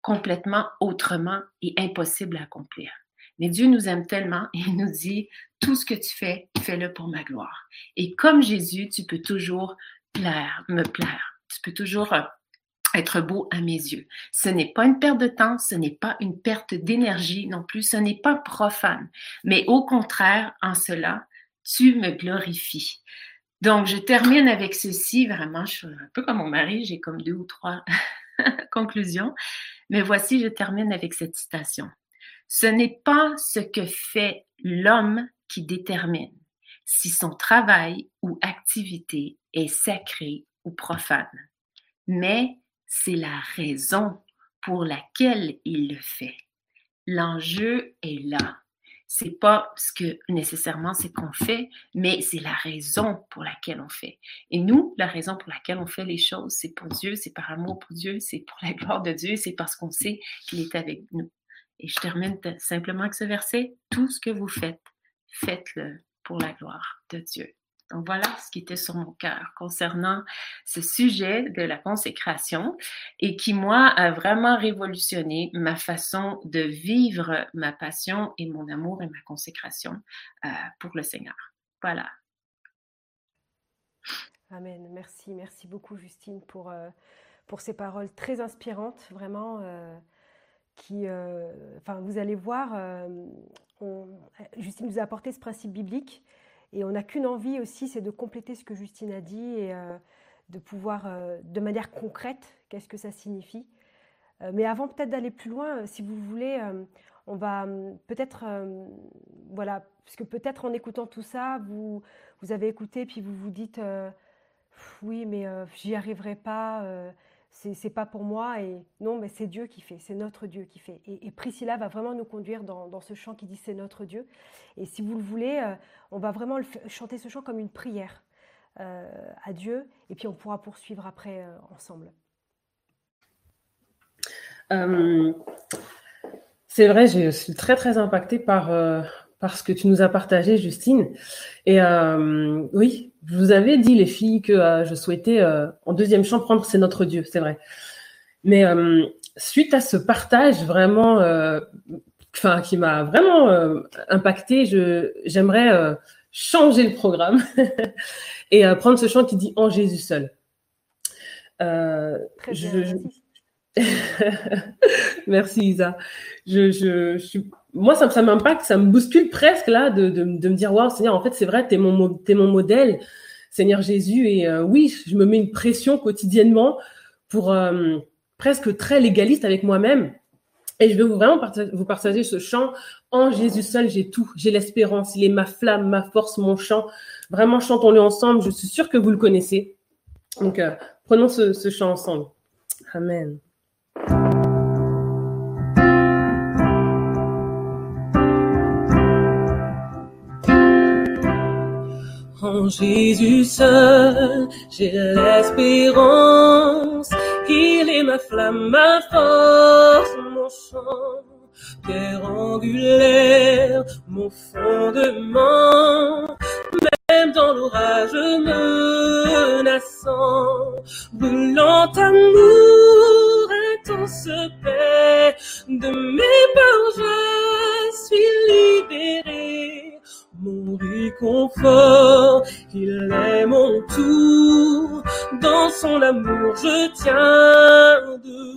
complètement autrement et impossible à accomplir. Mais Dieu nous aime tellement et il nous dit, tout ce que tu fais, fais-le pour ma gloire. Et comme Jésus, tu peux toujours plaire, me plaire. Tu peux toujours euh, être beau à mes yeux. Ce n'est pas une perte de temps, ce n'est pas une perte d'énergie non plus, ce n'est pas profane, mais au contraire, en cela, tu me glorifies. Donc, je termine avec ceci, vraiment, je suis un peu comme mon mari, j'ai comme deux ou trois conclusions, mais voici, je termine avec cette citation. Ce n'est pas ce que fait l'homme qui détermine si son travail ou activité est sacré ou profane, mais c'est la raison pour laquelle il le fait. L'enjeu est là. C'est pas ce que nécessairement c'est qu'on fait, mais c'est la raison pour laquelle on fait. Et nous, la raison pour laquelle on fait les choses, c'est pour Dieu, c'est par amour pour Dieu, c'est pour la gloire de Dieu, c'est parce qu'on sait qu'il est avec nous. Et je termine simplement avec ce verset. Tout ce que vous faites, faites-le pour la gloire de Dieu. Donc voilà ce qui était sur mon cœur concernant ce sujet de la consécration et qui, moi, a vraiment révolutionné ma façon de vivre ma passion et mon amour et ma consécration euh, pour le Seigneur. Voilà. Amen. Merci, merci beaucoup Justine pour, euh, pour ces paroles très inspirantes, vraiment. Euh, qui, enfin, vous allez voir, Justine nous a apporté ce principe biblique et on n'a qu'une envie aussi, c'est de compléter ce que Justine a dit et euh, de pouvoir, euh, de manière concrète, qu'est-ce que ça signifie. Euh, mais avant peut-être d'aller plus loin, si vous voulez, on va peut-être, voilà, parce que peut-être en écoutant tout ça, vous, vous avez écouté, puis vous vous dites, oui, mais j'y arriverai pas, c'est pas pour moi et non, mais c'est Dieu qui fait, c'est notre Dieu qui fait. Et, Priscilla va vraiment nous conduire dans, ce chant qui dit c'est notre Dieu. Et si vous le voulez, euh, on va vraiment chanter ce chant comme une prière euh, à Dieu et puis on pourra poursuivre après euh, ensemble. c'est vrai, je suis très très impactée par, par ce que tu nous as partagé, Justine. Et oui, je vous avais dit, les filles, que euh, je souhaitais euh, en deuxième chant prendre C'est notre Dieu, c'est vrai. Mais euh, suite à ce partage vraiment, enfin, qui m'a vraiment impacté, je, j'aimerais changer le programme et prendre ce chant qui dit En Jésus seul. Très bien, merci. Isa. Je, je, je moi, ça, ça m'impacte, ça me bouscule presque là de, de, me dire, waouh, Seigneur, en fait, c'est vrai, t'es mon, es mon modèle, Seigneur Jésus. Et euh, oui, je me mets une pression quotidiennement pour euh, presque très légaliste avec moi-même. Et je veux vraiment vous partager ce chant. En Jésus seul, j'ai tout. J'ai l'espérance. Il est ma flamme, ma force, mon chant. Vraiment, chantons-le ensemble. Je suis sûre que vous le connaissez. Donc, euh, prenons ce chant ensemble. Amen. En Jésus seul, j'ai l'espérance. Il est ma flamme, ma force, mon chant. Pierre angulaire, mon fondement. Même dans l'orage menaçant, brûlant amour, intense paix. De mes peurs, je suis libéré mon réconfort, il est mon tout, dans son amour je tiens debout.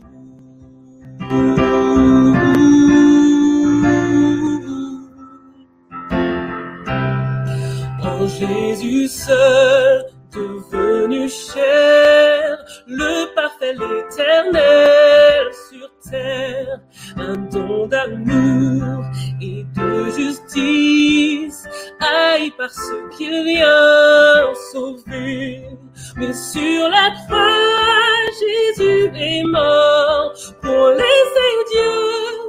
En Jésus seul, devenu cher, le parfait, l'éternel sur terre, un don d'amour et de justice, haï par ceux qu'il vient sauver. Mais sur la croix, Jésus est mort pour laisser Dieu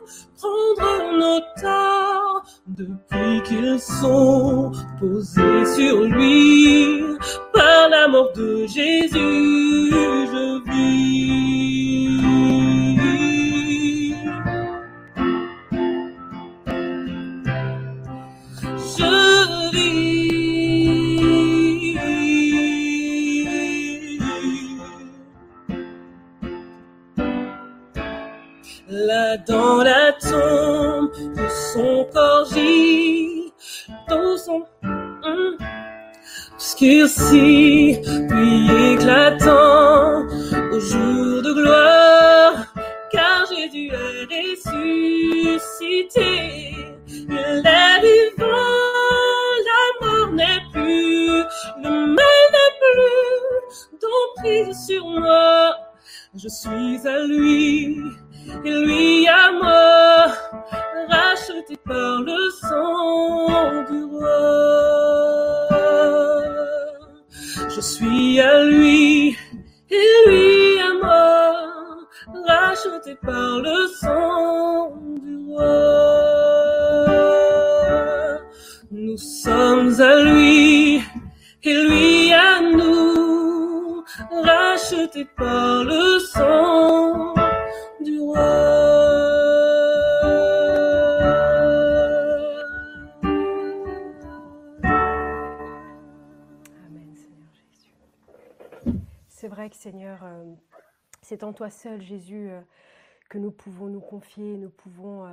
prendre nos depuis qu'ils sont posés sur lui. Par la mort de Jésus, je vis. Là dans la tombe son corps gît, dans son obscurci, puis éclatant au jour de gloire, car Jésus est ressuscité, il est vivant, la mort n'est plus, le mal n'est plus d'emprise sur moi, je suis à lui et lui à moi, racheté par le sang du roi. Je suis à lui, et lui à moi, racheté par le sang du roi. Nous sommes à lui, et lui à nous, racheté par le sang du roi. Amen, Seigneur Jésus. C'est vrai que Seigneur, euh, c'est en toi seul, Jésus, euh, que nous pouvons nous confier, nous pouvons euh,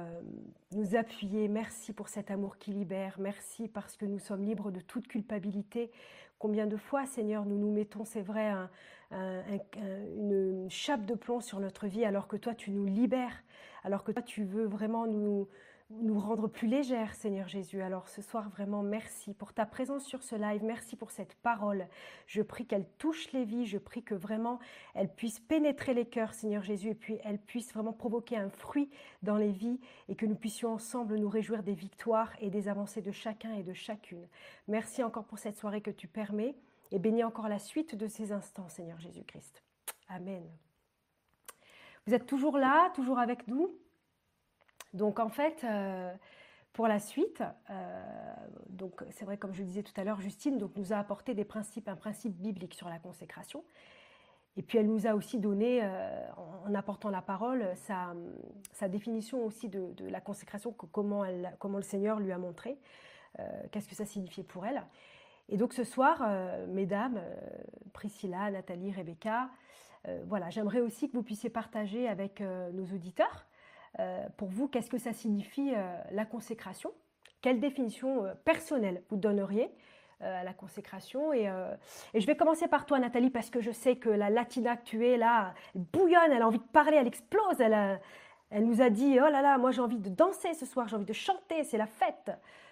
nous appuyer. Merci pour cet amour qui libère. Merci parce que nous sommes libres de toute culpabilité. Combien de fois, Seigneur, nous nous mettons, c'est vrai, un, une chape de plomb sur notre vie alors que toi tu nous libères, alors que toi tu veux vraiment nous, nous rendre plus légères, Seigneur Jésus. Alors ce soir, vraiment, merci pour ta présence sur ce live. Merci pour cette parole. Je prie qu'elle touche les vies. Je prie que vraiment elle puisse pénétrer les cœurs, Seigneur Jésus, et puis elle puisse vraiment provoquer un fruit dans les vies et que nous puissions ensemble nous réjouir des victoires et des avancées de chacun et de chacune. Merci encore pour cette soirée que tu permets et bénis encore la suite de ces instants, Seigneur Jésus-Christ. Amen. Vous êtes toujours là, toujours avec nous. Donc en fait, euh, pour la suite, euh, donc c'est vrai comme je le disais tout à l'heure, Justine donc, nous a apporté des principes, un principe biblique sur la consécration. Et puis elle nous a aussi donné, euh, en apportant la parole, sa, définition aussi de, la consécration, comment le Seigneur lui a montré, qu'est-ce que ça signifiait pour elle. Et donc ce soir, mesdames, Priscilla, Nathalie, Rebecca, voilà, j'aimerais aussi que vous puissiez partager avec nos auditeurs euh, pour vous, qu'est-ce que ça signifie euh, la consécration? Quelle définition euh, personnelle vous donneriez à la consécration? Et, je vais commencer par toi, Nathalie, parce que je sais que la latina que tu es là, bouillonne, elle a envie de parler, elle explose, elle, elle nous a dit, oh là là, moi j'ai envie de danser ce soir, j'ai envie de chanter, c'est la fête.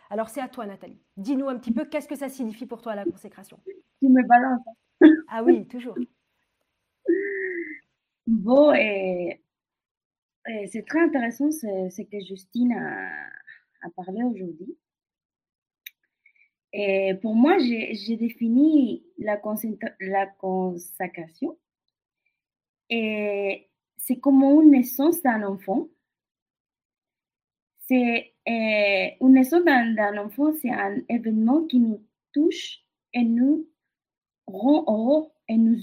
Alors c'est à toi, Nathalie. Dis-nous un petit peu, qu'est-ce que ça signifie pour toi la consécration? Tu me balances. Ah oui, toujours. Bon, et c'est très intéressant ce, que Justine a, parlé aujourd'hui. Et pour moi, j'ai défini la, la consacration. Et c'est comme une naissance d'un enfant. C'est une naissance d'un enfant, c'est un événement qui nous touche et nous rend heureux. Et nous,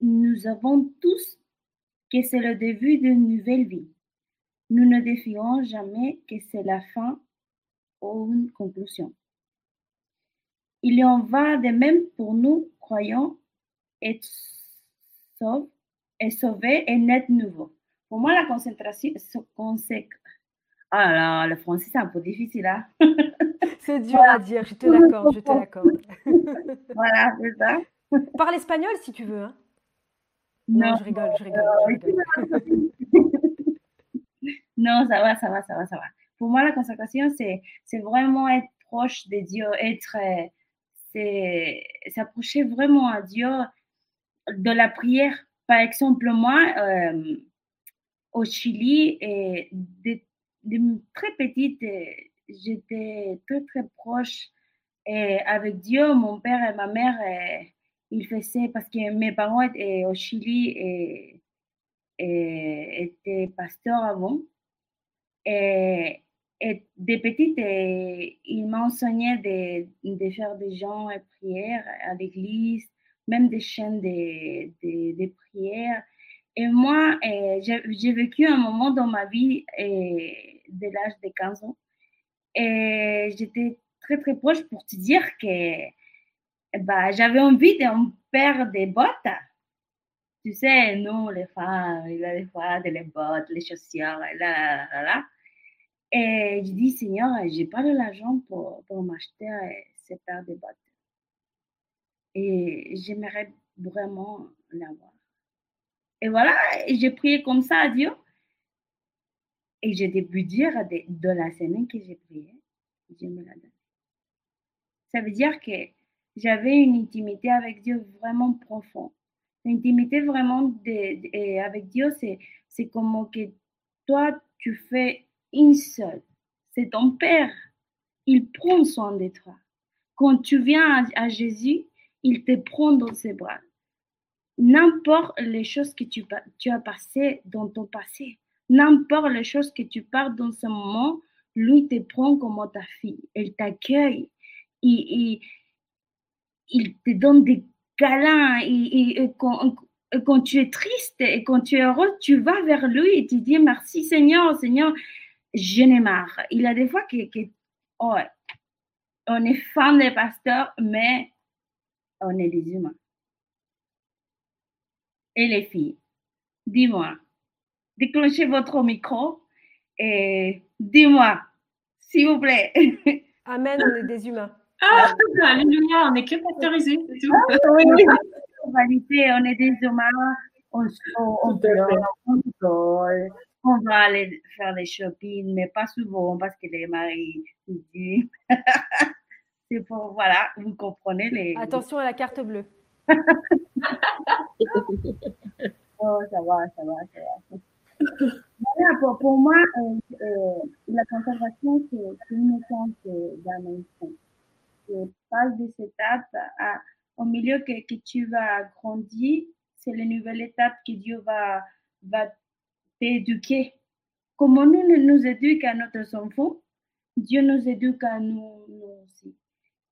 nous avons tous que c'est le début d'une nouvelle vie. Nous ne défions jamais que c'est la fin ou une conclusion. Il en va de même pour nous, croyants, être sauvés et et naître nouveau. Pour moi, la concentration, ah là, le français, c'est un peu difficile, hein? C'est dur à dire, je te l'accorde, je te l'accorde. voilà, c'est ça. Parle espagnol si tu veux. Hein. Non, je rigole, je rigole. Je rigole. Non, ça va, ça va, ça va, ça va. Pour moi, la consécration, c'est, c'est vraiment être proche de Dieu, être, euh, c'est s'approcher vraiment à Dieu de la prière. Par exemple, moi, euh, au Chili, et de, très petite, j'étais très, très proche avec Dieu. Mon père et ma mère, ils faisaient, parce que mes parents étaient au Chili et, étaient pasteurs avant. Et, et de petite, il m'a enseigné de, de, faire des gens et prières à l'église, même des chaînes de, de, de prières. Et moi, j'ai vécu un moment dans ma vie de l'âge de 15 ans. Et j'étais très, très proche pour te dire que bah, j'avais envie de me faire des bottes. Tu sais, nous, les femmes, il a des fois des bottes, les chaussures, là, là, là. Et je dis, Seigneur, j'ai pas de l'argent pour, pour m'acheter ces paires de bottes. Et j'aimerais vraiment l'avoir. Et voilà, j'ai prié comme ça à Dieu. Et j'ai pu dire de, de, la semaine que j'ai prié, Dieu me l'a donné. Ça veut dire que j'avais une intimité avec Dieu vraiment profonde. L'intimité vraiment de, avec Dieu, c'est comme que toi, tu fais une seule. C'est ton Père. Il prend soin de toi. Quand tu viens à, Jésus, il te prend dans ses bras. N'importe les choses que tu as passées dans ton passé, n'importe les choses que tu parles dans ce moment, lui te prend comme ta fille. Il t'accueille. Il, il, te donne des câlins. Et, quand, quand, tu es triste et quand tu es heureux, tu vas vers lui et tu dis merci Seigneur, Seigneur, je n'ai marre. Il y a des fois que, oh, on est fan des pasteurs, mais on est des humains. Et les filles, dis-moi, déclenchez votre micro et dis-moi, s'il vous plaît. Amen, on est des humains. Ah, alléluia, on n'est que pasteurisés. Ah, oui, on est des humains, on, on, on peut on va aller faire des shopping, mais pas souvent parce que les maris disent. C'est pour, voilà, vous comprenez les. Attention à la carte bleue. oh, ça va, ça va, ça va. Voilà, pour, pour moi, euh, euh, la conservation, c'est une essence d'un instant. Tu passes de cette étape au milieu que, que tu vas grandir, c'est la nouvelle étape que Dieu va, va éduquer. Comment nous nous éduquons à notre enfant, Dieu nous éduque à nous, aussi.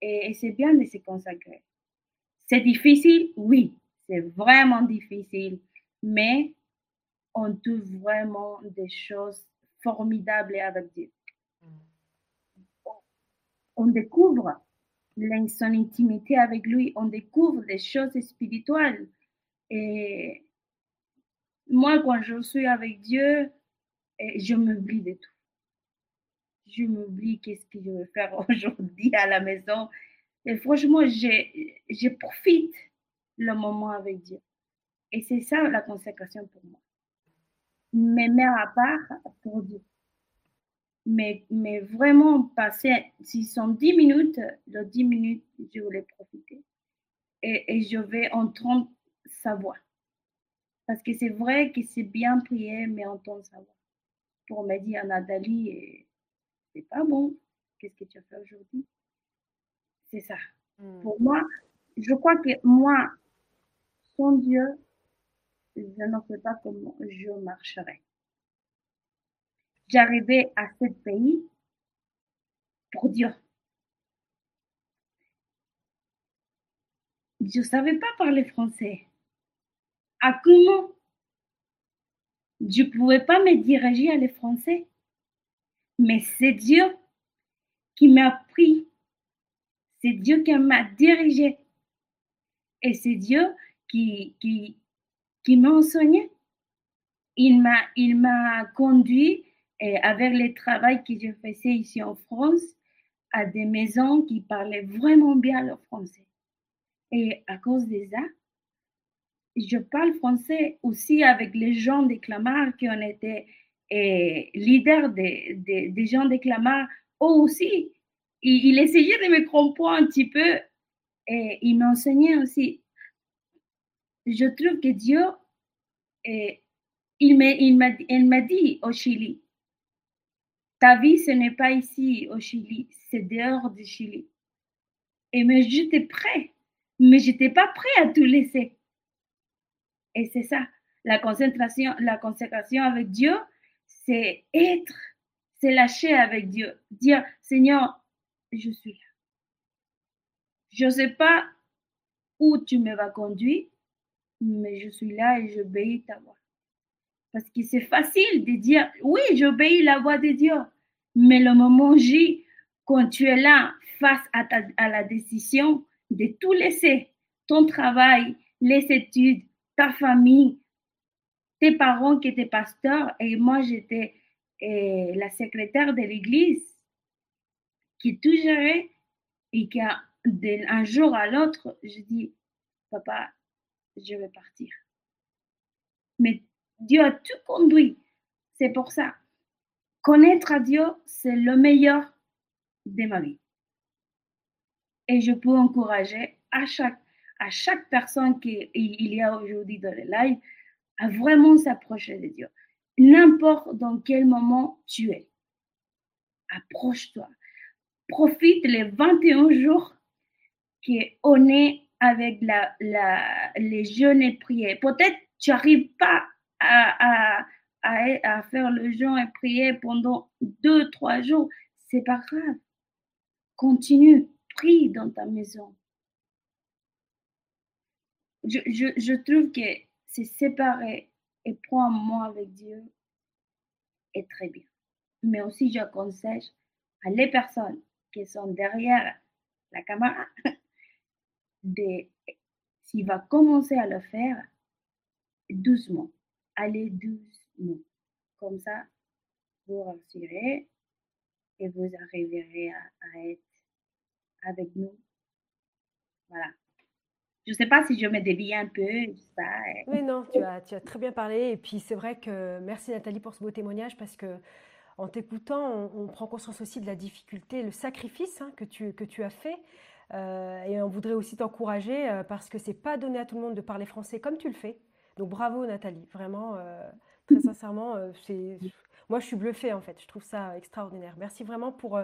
Et, c'est bien de se consacrer. C'est difficile, oui, c'est vraiment difficile, mais on trouve vraiment des choses formidables avec Dieu. On découvre son intimité avec lui, on découvre des choses spirituelles. Et moi, quand je suis avec Dieu, je m'oublie de tout. Je m'oublie qu'est-ce que je vais faire aujourd'hui à la maison. Et franchement, je, profite le moment avec Dieu. Et c'est ça la consécration pour moi. Mes mères à part pour Dieu. Mais, mais vraiment, passer, si sont 10 minutes, de 10 minutes, je vais profiter. Et, et je vais entendre sa voix. Parce que c'est vrai que c'est bien prier, mais entendre sa voix. Pour me dire, Nathalie, c'est pas bon. Qu'est-ce que tu as fait aujourd'hui? C'est ça. Hmm. Pour moi, je crois que moi, sans Dieu, je ne sais pas comment je marcherai. J'arrivais à ce pays pour Dieu. Je ne savais pas parler français. À comment Je ne pouvais pas me diriger à les français? Mais c'est Dieu qui m'a pris. C'est Dieu qui m'a dirigé. Et c'est Dieu qui, qui, qui m'a enseigné. Il m'a, il m'a conduit et avec le travail que je faisais ici en France à des maisons qui parlaient vraiment bien le français. Et à cause de ça, je parle français aussi avec les gens de Clamart qui ont été eh, leaders des de, gens de Clamart. Eux aussi, il, il, essayait de me comprendre un petit peu et il m'enseignait aussi. Je trouve que Dieu, eh, il m'a dit au Chili, ta vie, ce n'est pas ici au Chili, c'est dehors du Chili. Et mais j'étais prêt, mais j'étais pas prêt à tout laisser. Et c'est ça, la concentration, la consécration avec Dieu, c'est être, c'est lâcher avec Dieu, dire Seigneur, je suis là. Je ne sais pas où tu me vas conduire, mais je suis là et j'obéis ta voix. Parce que c'est facile de dire, oui, j'obéis la voix de Dieu. Mais le moment J, quand tu es là face à, à la décision de tout laisser, ton travail, les études, ta famille, tes parents qui étaient pasteurs et moi j'étais eh, la secrétaire de l'église qui tout gérait et qui d'un jour à l'autre, je dis, papa, je vais partir. Mais Dieu a tout conduit. C'est pour ça. Connaître à Dieu, c'est le meilleur de ma vie. Et je peux encourager à chaque, à chaque personne qu'il y a aujourd'hui dans le live à vraiment s'approcher de Dieu. N'importe dans quel moment tu es. Approche-toi. Profite les 21 jours qu'on est avec la, la, les jeûnes et prières. Peut-être tu n'arrives pas à, à, faire le jeûne et prier pendant deux, trois jours, c'est pas grave. Continue, prie dans ta maison. Je, je, je trouve que c'est séparer et prendre un moment avec Dieu est très bien. Mais aussi, je conseille à les personnes qui sont derrière la caméra de, s'il va commencer à le faire, doucement. Allez doucement comme ça, vous rassurez et vous arriverez à, être avec nous. Voilà. Je ne sais pas si je me dévie un peu. Ça. Oui, non, tu as, tu as très bien parlé. Et puis c'est vrai que merci Nathalie pour ce beau témoignage parce que en t'écoutant, on, prend conscience aussi de la difficulté, le sacrifice hein, que, tu, que tu as fait. Euh, et on voudrait aussi t'encourager euh, parce que c'est pas donné à tout le monde de parler français comme tu le fais. Donc bravo Nathalie, vraiment. Euh, Très sincèrement, c'est moi je suis bluffée en fait. Je trouve ça extraordinaire. Merci vraiment pour,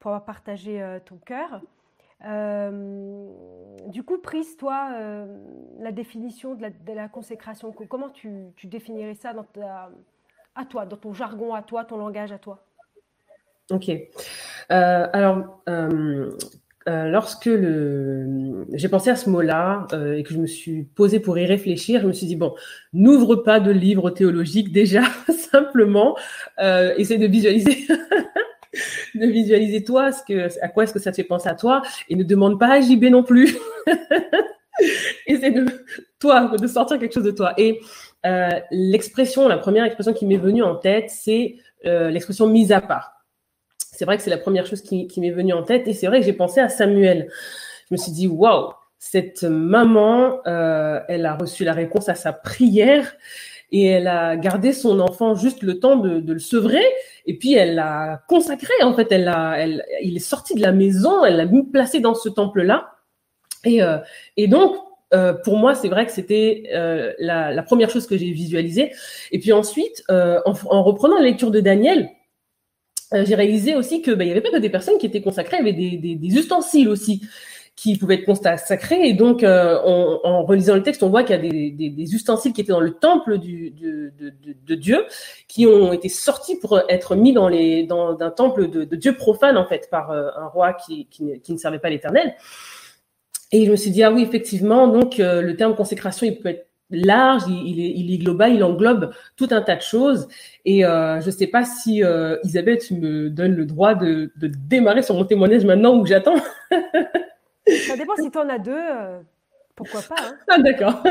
pour avoir partagé ton cœur. du coup, Prise, toi, la définition de la, consécration, comment tu, tu, définirais ça dans ta, à toi, dans ton jargon à toi, ton langage à toi? Ok. Alors, euh, euh, lorsque le... j'ai pensé à ce mot-là et que je me suis posée pour y réfléchir, je me suis dit, bon, n'ouvre pas de livre théologique déjà, simplement, essaie de visualiser. de visualiser toi, ce que, à quoi est-ce que ça te fait penser à toi, et ne demande pas à JB non plus. essaie de toi, de sortir quelque chose de toi. Et l'expression, la première expression qui m'est venue en tête, c'est l'expression mise à part. C'est vrai que c'est la première chose qui, m'est venue en tête. Et c'est vrai que j'ai pensé à Samuel. Je me suis dit, waouh, cette maman, euh, elle a reçu la réponse à sa prière et elle a gardé son enfant juste le temps de, le sevrer et puis elle l'a consacré en fait elle a elle il est sorti de la maison elle l'a mis placé dans ce temple là et euh, et donc euh, pour moi c'est vrai que c'était la, première chose que j'ai visualisée et puis ensuite en, en, reprenant la lecture de Daniel euh, j'ai réalisé aussi que bah, il y avait pas que des personnes qui étaient consacrées, il y avait des, des, des ustensiles aussi qui pouvaient être consacrés. Et donc, euh, en relisant le texte, on voit qu'il y a des, des, ustensiles qui étaient dans le temple du, de, de, de, Dieu, qui ont été sortis pour être mis dans les dans un temple de, Dieu profane en fait par euh, un roi qui, qui, ne, qui ne servait pas l'Éternel. Et je me suis dit ah oui effectivement donc le terme consécration il peut être large, il, est, il est global, il englobe tout un tas de choses. Et euh, je ne sais pas si euh, Isabelle, tu me donnes le droit de, de démarrer sur mon témoignage maintenant ou j'attends. Ça dépend si tu en as deux. Euh, pourquoi pas hein. ah, D'accord.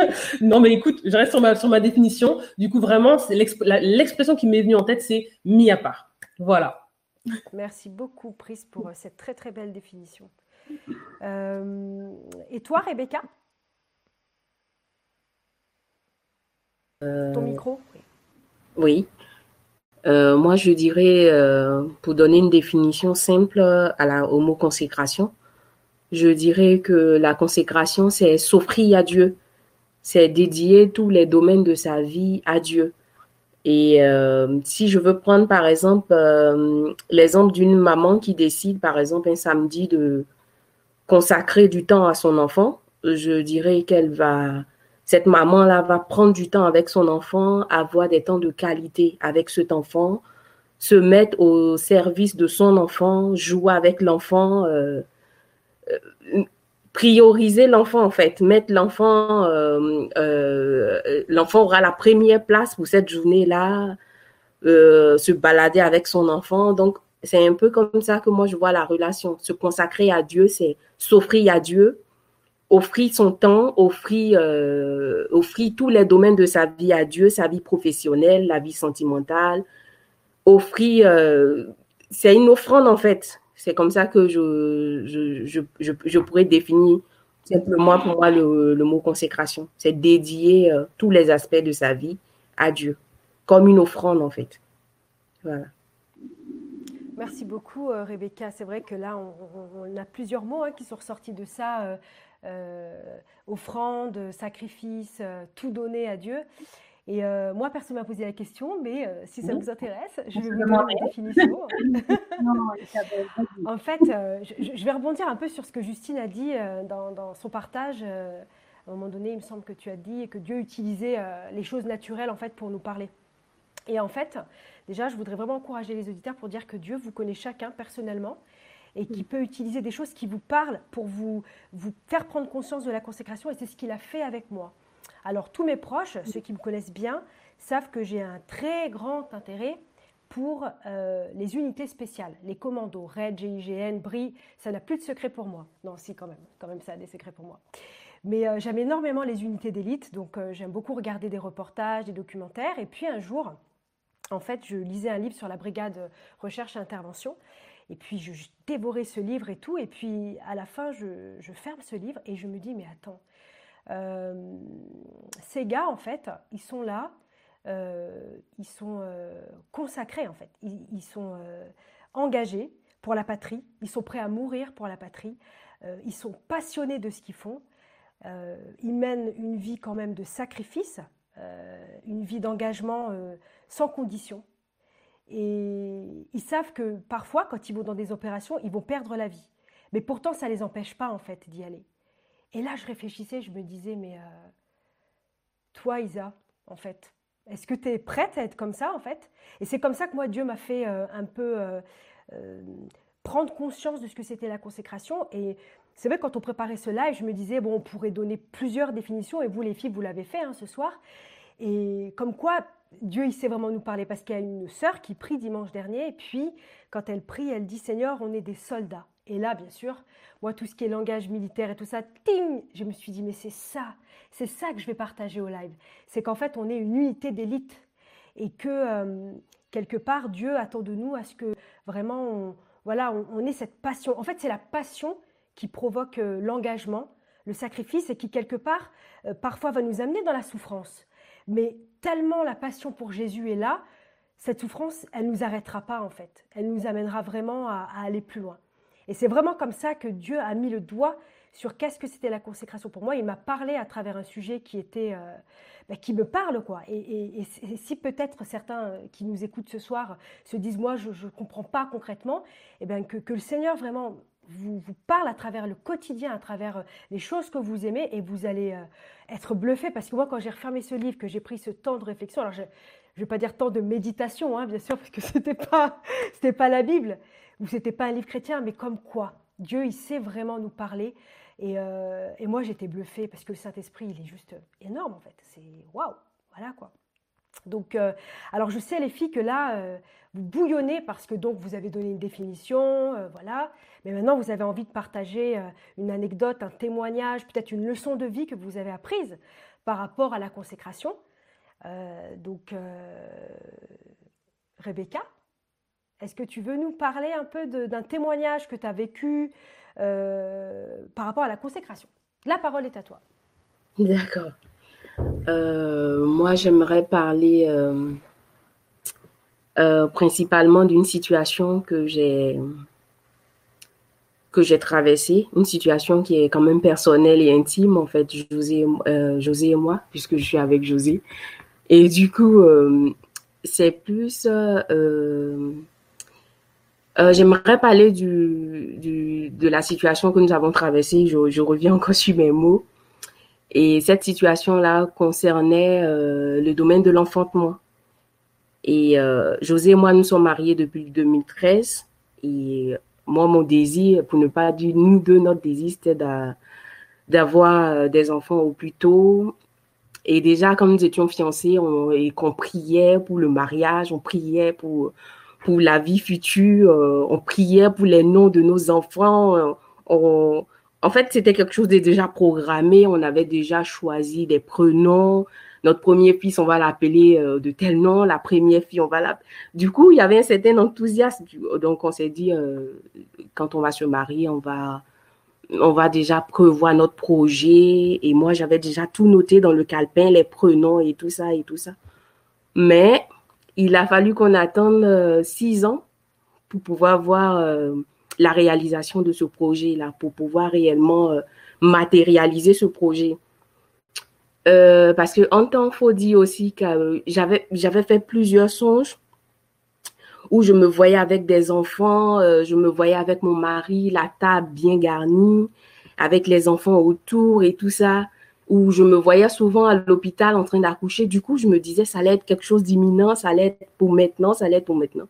Non, mais écoute, je reste sur ma, sur ma définition. Du coup, vraiment, l'expression qui m'est venue en tête, c'est mis à part. Voilà. Merci beaucoup, Pris, pour cette très très belle définition. et toi, Rebecca? Ton micro Oui. Euh, moi, je dirais, euh, pour donner une définition simple à la, au mot consécration, je dirais que la consécration, c'est s'offrir à Dieu. C'est dédier tous les domaines de sa vie à Dieu. Et euh, si je veux prendre, par exemple, l'exemple d'une maman qui décide, par exemple, un samedi de consacrer du temps à son enfant, je dirais qu'elle va cette maman-là va prendre du temps avec son enfant, avoir des temps de qualité avec cet enfant, se mettre au service de son enfant, jouer avec l'enfant, euh, euh, prioriser l'enfant en fait, mettre l'enfant, euh, l'enfant aura la première place pour cette journée-là, se balader avec son enfant. Donc c'est un peu comme ça que moi je vois la relation. Se consacrer à Dieu, c'est s'offrir à Dieu offrir son temps, offrir, euh, tous les domaines de sa vie à Dieu, sa vie professionnelle, la vie sentimentale, offrir, euh, c'est une offrande en fait. C'est comme ça que je, je, je, je, pourrais définir simplement pour moi le, le mot consécration. C'est dédier euh, tous les aspects de sa vie à Dieu, comme une offrande en fait. Voilà. Merci beaucoup, Rebecca. C'est vrai que là, on, a plusieurs mots hein, qui sont ressortis de ça. Euh, offrande, sacrifice, euh, tout donner à Dieu. Et euh, moi, personne ne m'a posé la question, mais si ça vous intéresse, je vais vous donner la définition. en fait, je, vais rebondir un peu sur ce que Justine a dit dans, son partage. à un moment donné, il me semble que tu as dit que Dieu utilisait les choses naturelles en fait pour nous parler. Et en fait, déjà, je voudrais vraiment encourager les auditeurs pour dire que Dieu vous connaît chacun personnellement et qui peut utiliser des choses qui vous parlent pour vous, vous faire prendre conscience de la consécration. Et c'est ce qu'il a fait avec moi. Alors tous mes proches, ceux qui me connaissent bien, savent que j'ai un très grand intérêt pour euh, les unités spéciales, les commandos, RAID, GIGN, BRI, ça n'a plus de secret pour moi. Non, si, quand même, quand même, ça a des secrets pour moi. Mais euh, j'aime énormément les unités d'élite, donc euh, j'aime beaucoup regarder des reportages, des documentaires. Et puis un jour, en fait, je lisais un livre sur la brigade recherche et intervention. Et puis je, dévorais ce livre et tout. Et puis à la fin, je, ferme ce livre et je me dis, mais attends, euh, ces gars, en fait, ils sont là, euh, ils sont euh, consacrés, en fait. Ils, sont engagés pour la patrie, ils sont prêts à mourir pour la patrie, ils sont passionnés de ce qu'ils font. ils mènent une vie quand même de sacrifice, une vie d'engagement sans condition. Et ils savent que parfois, quand ils vont dans des opérations, ils vont perdre la vie. Mais pourtant, ça ne les empêche pas, en fait, d'y aller. Et là, je réfléchissais, je me disais, mais euh, toi, Isa, en fait, Est-ce que tu es prête à être comme ça, en fait? Et c'est comme ça que moi, Dieu m'a fait un peu prendre conscience de ce que c'était la consécration. Et c'est vrai, quand on préparait ce live, je me disais, bon, on pourrait donner plusieurs définitions, et vous, les filles, vous l'avez fait hein, ce soir. Et comme quoi, Dieu, il sait vraiment nous parler, parce qu'il y a une sœur qui prie dimanche dernier, et puis, quand elle prie, elle dit, Seigneur, on est des soldats. Et là, bien sûr, moi, tout ce qui est langage militaire et tout ça, ting, je me suis dit, mais c'est ça, c'est ça que je vais partager au live. C'est qu'en fait, on est une unité d'élite et que, euh, quelque part, Dieu attend de nous à ce que vraiment on, voilà, on, ait cette passion. En fait, c'est la passion qui provoque euh, l'engagement, le sacrifice et qui, quelque part, euh, parfois va nous amener dans la souffrance. Mais tellement la passion pour Jésus est là, cette souffrance, elle ne nous arrêtera pas en fait. Elle nous amènera vraiment à, aller plus loin. Et c'est vraiment comme ça que Dieu a mis le doigt sur qu'est-ce que c'était la consécration pour moi. Il m'a parlé à travers un sujet qui était, euh, bah, qui me parle quoi. Et, si peut-être certains qui nous écoutent ce soir se disent moi je ne comprends pas concrètement, eh bien que, le Seigneur vraiment vous, vous, parle à travers le quotidien, à travers euh, les choses que vous aimez et vous allez euh, être bluffé parce que moi quand j'ai refermé ce livre, que j'ai pris ce temps de réflexion, alors je ne vais pas dire temps de méditation hein, bien sûr parce que c'était pas c'était pas la Bible ou c'était pas un livre chrétien, mais comme quoi Dieu il sait vraiment nous parler euh, et, moi, j'étais bluffée parce que le Saint-Esprit, il est juste énorme en fait. C'est waouh, voilà quoi. Donc, euh, alors je sais les filles que là, euh, vous bouillonnez parce que donc vous avez donné une définition, voilà. Mais maintenant, vous avez envie de partager une anecdote, un témoignage, peut-être une leçon de vie que vous avez apprise par rapport à la consécration. donc, Rebecca, est-ce que tu veux nous parler un peu d'un témoignage que tu as vécu euh, par rapport à la consécration? La parole est à toi. D'accord. Euh, moi, j'aimerais parler euh, principalement d'une situation que j'ai que j'ai traversée, une situation qui est quand même personnelle et intime, en fait, José, et moi, puisque je suis avec José. Et du coup, c'est plus euh, j'aimerais parler du, de la situation que nous avons traversée. Je, reviens encore sur mes mots. Et cette situation-là concernait euh, le domaine de l'enfantement. Et euh, José et moi, nous sommes mariés depuis 2013. Et moi, mon désir, pour ne pas dire nous deux, notre désir, c'était d'avoir euh, des enfants au plus tôt. Et déjà, comme nous étions fiancés on, et qu'on priait pour le mariage, on priait pour pour la vie future, euh, on priait pour les noms de nos enfants. Euh, en fait, c'était quelque chose de déjà programmé. On avait déjà choisi des prénoms. Notre premier fils, on va l'appeler euh, de tel nom. La première fille, on va l'appeler. Du coup, il y avait un certain enthousiasme. Donc, on s'est dit, quand on va se marier, on va, déjà prévoir notre projet. Et moi, j'avais déjà tout noté dans le calepin, les prénoms et tout ça et tout ça. Mais il a fallu qu'on attende euh, six ans pour pouvoir voir euh, la réalisation de ce projet-là, pour pouvoir réellement euh, matérialiser ce projet. parce que en temps, faut dire aussi que j'avais j'avais fait plusieurs songes où je me voyais avec des enfants, je me voyais avec mon mari, la table bien garnie, avec les enfants autour et tout ça où je me voyais souvent à l'hôpital en train d'accoucher. Du coup, je me disais, ça allait être quelque chose d'imminent, ça allait être pour maintenant, ça allait être pour maintenant.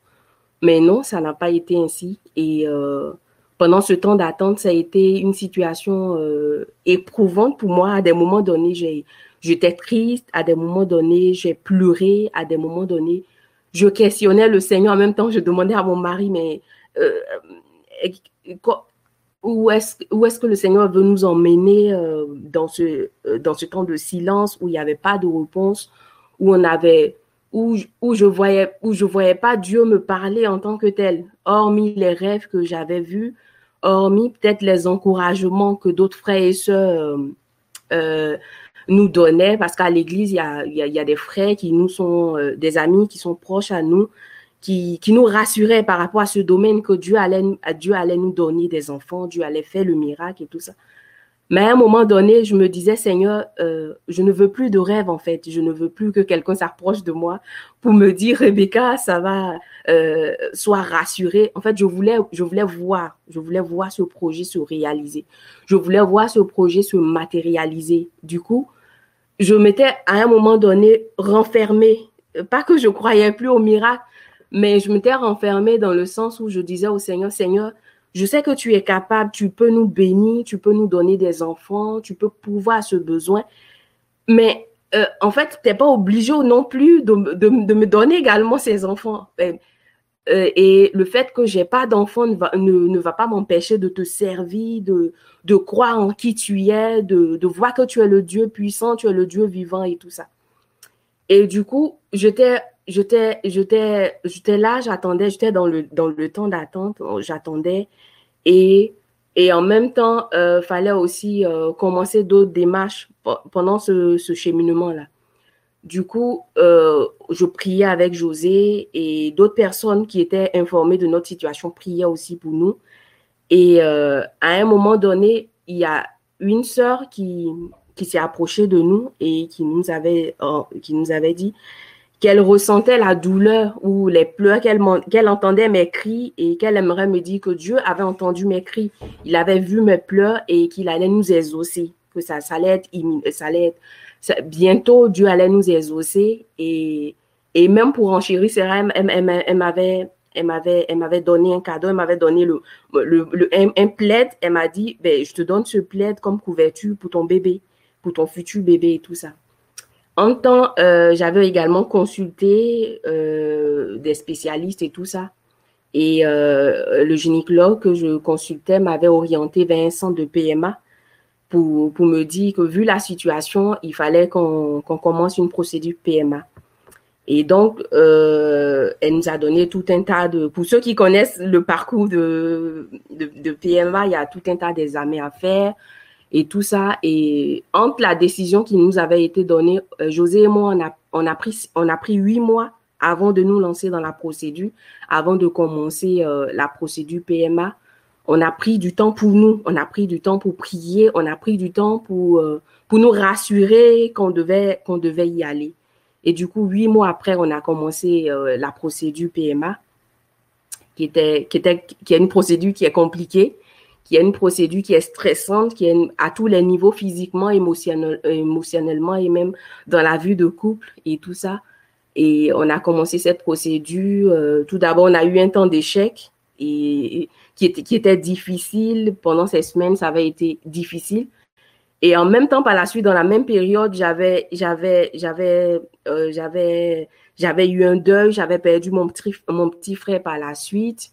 Mais non, ça n'a pas été ainsi. Et euh, pendant ce temps d'attente, ça a été une situation euh, éprouvante pour moi. À des moments donnés, j'étais triste. À des moments donnés, j'ai pleuré. À des moments donnés, je questionnais le Seigneur. En même temps, je demandais à mon mari, mais euh, où est-ce où est-ce que le Seigneur veut nous emmener dans ce dans ce temps de silence où il n'y avait pas de réponse où on avait où, je voyais où je voyais pas Dieu me parler en tant que tel hormis les rêves que j'avais vus hormis peut-être les encouragements que d'autres frères et sœurs euh, nous donnaient parce qu'à l'église il y a, des frères qui nous sont des amis qui sont proches à nous qui, nous rassurait par rapport à ce domaine que Dieu allait nous donner des enfants, Dieu allait faire le miracle et tout ça. Mais à un moment donné, je me disais, Seigneur, euh, je ne veux plus de rêve en fait. Je ne veux plus que quelqu'un s'approche de moi pour me dire, Rebecca, ça va, euh, sois rassurée. En fait, je voulais, je voulais voir, je voulais voir ce projet se réaliser. Je voulais voir ce projet se matérialiser. Du coup, je m'étais à un moment donné renfermée. Pas que je croyais plus au miracle, mais je m'étais renfermée dans le sens où je disais au Seigneur, Seigneur, je sais que tu es capable, tu peux nous bénir, tu peux nous donner des enfants, tu peux pouvoir ce besoin. Mais euh, en fait, tu n'es pas obligé non plus de, me donner également ces enfants. Ben, euh, et le fait que j'ai pas d'enfant ne va, ne, ne va pas m'empêcher de te servir, de, de croire en qui tu es, de, de voir que tu es le Dieu puissant, tu es le Dieu vivant et tout ça. Et du coup, j'étais j'étais j'étais j'étais là, j'attendais, j'étais dans le dans le temps d'attente, j'attendais et et en même temps, euh, fallait aussi euh, commencer d'autres démarches pendant ce, ce cheminement là. Du coup, euh, je priais avec José et d'autres personnes qui étaient informées de notre situation priaient aussi pour nous. Et euh, à un moment donné, il y a une sœur qui, qui s'est approchée de nous et qui nous avait, qui nous avait dit qu'elle ressentait la douleur ou les pleurs, qu'elle entendait mes cris et qu'elle aimerait me dire que Dieu avait entendu mes cris. Il avait vu mes pleurs et qu'il allait nous exaucer, que ça, allait être, bientôt Dieu allait nous exaucer et, et même pour enchérir c'est elle, elle, m'avait elle m'avait elle m'avait donné un cadeau, elle m'avait donné le, le, le un, plaid, elle m'a dit ben je te donne ce plaid comme couverture pour ton bébé, pour ton futur bébé et tout ça. En temps, euh, j'avais également consulté euh, des spécialistes et tout ça. Et euh, le gynécologue que je consultais m'avait orienté vers un centre de PMA pour, pour me dire que vu la situation, il fallait qu'on commence une procédure PMA. Et donc, elle nous a donné tout un tas de... Pour ceux qui connaissent le parcours de, de, de PMA, il y a tout un tas d'examens à faire et tout ça. Et entre la décision qui nous avait été donnée, euh, José et moi, on a, on a, pris, on a pris huit mois avant de nous lancer dans la procédure, avant de commencer euh, la procédure PMA on a pris du temps pour nous, on a pris du temps pour prier, on a pris du temps pour, euh, pour nous rassurer qu'on devait, qu'on devait y aller. Et du coup, huit mois après, on a commencé la procédure PMA, qui était, qui qui est une procédure qui est compliquée, qui est une procédure qui est stressante, qui est à tous les niveaux, physiquement, émotionnel, émotionnellement et même dans la vue de couple et tout ça. Et on a commencé cette procédure. Euh, tout d'abord, on a eu un temps d'échec et qui était, difficile. Pendant ces semaines, ça avait été difficile. Et en même temps, par la suite, dans la même période, j'avais, euh, eu un deuil. J'avais perdu mon petit frère par la suite.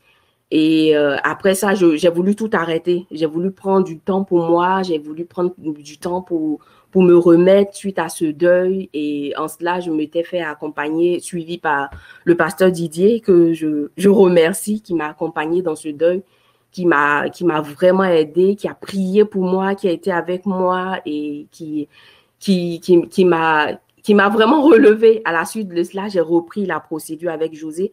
Et euh, après ça, j'ai voulu tout arrêter. J'ai voulu prendre du temps pour moi. J'ai voulu prendre du temps pour pour me remettre suite à ce deuil. Et en cela, je m'étais fait accompagner, suivi par le pasteur Didier, que je, je remercie, qui m'a accompagné dans ce deuil, qui m'a, vraiment aidé, qui a prié pour moi, qui a été avec moi et qui, qui, qui, qui m'a, qui m'a vraiment relevé. À la suite de cela, j'ai repris la procédure avec José.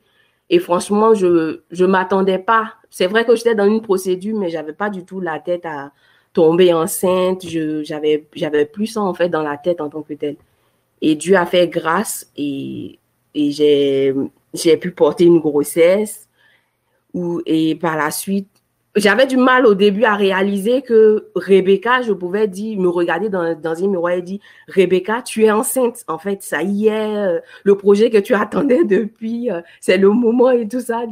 Et franchement, je je m'attendais pas. C'est vrai que j'étais dans une procédure, mais j'avais pas du tout la tête à, tomber enceinte, j'avais plus ça en fait dans la tête en tant que tel. Et Dieu a fait grâce et j'ai pu porter une grossesse et par la suite j'avais du mal au début à réaliser que Rebecca, je pouvais dire, me regarder dans, dans un miroir et dire, Rebecca, tu es enceinte. En fait, ça y est, euh, le projet que tu attendais depuis, euh, c'est le moment et tout ça.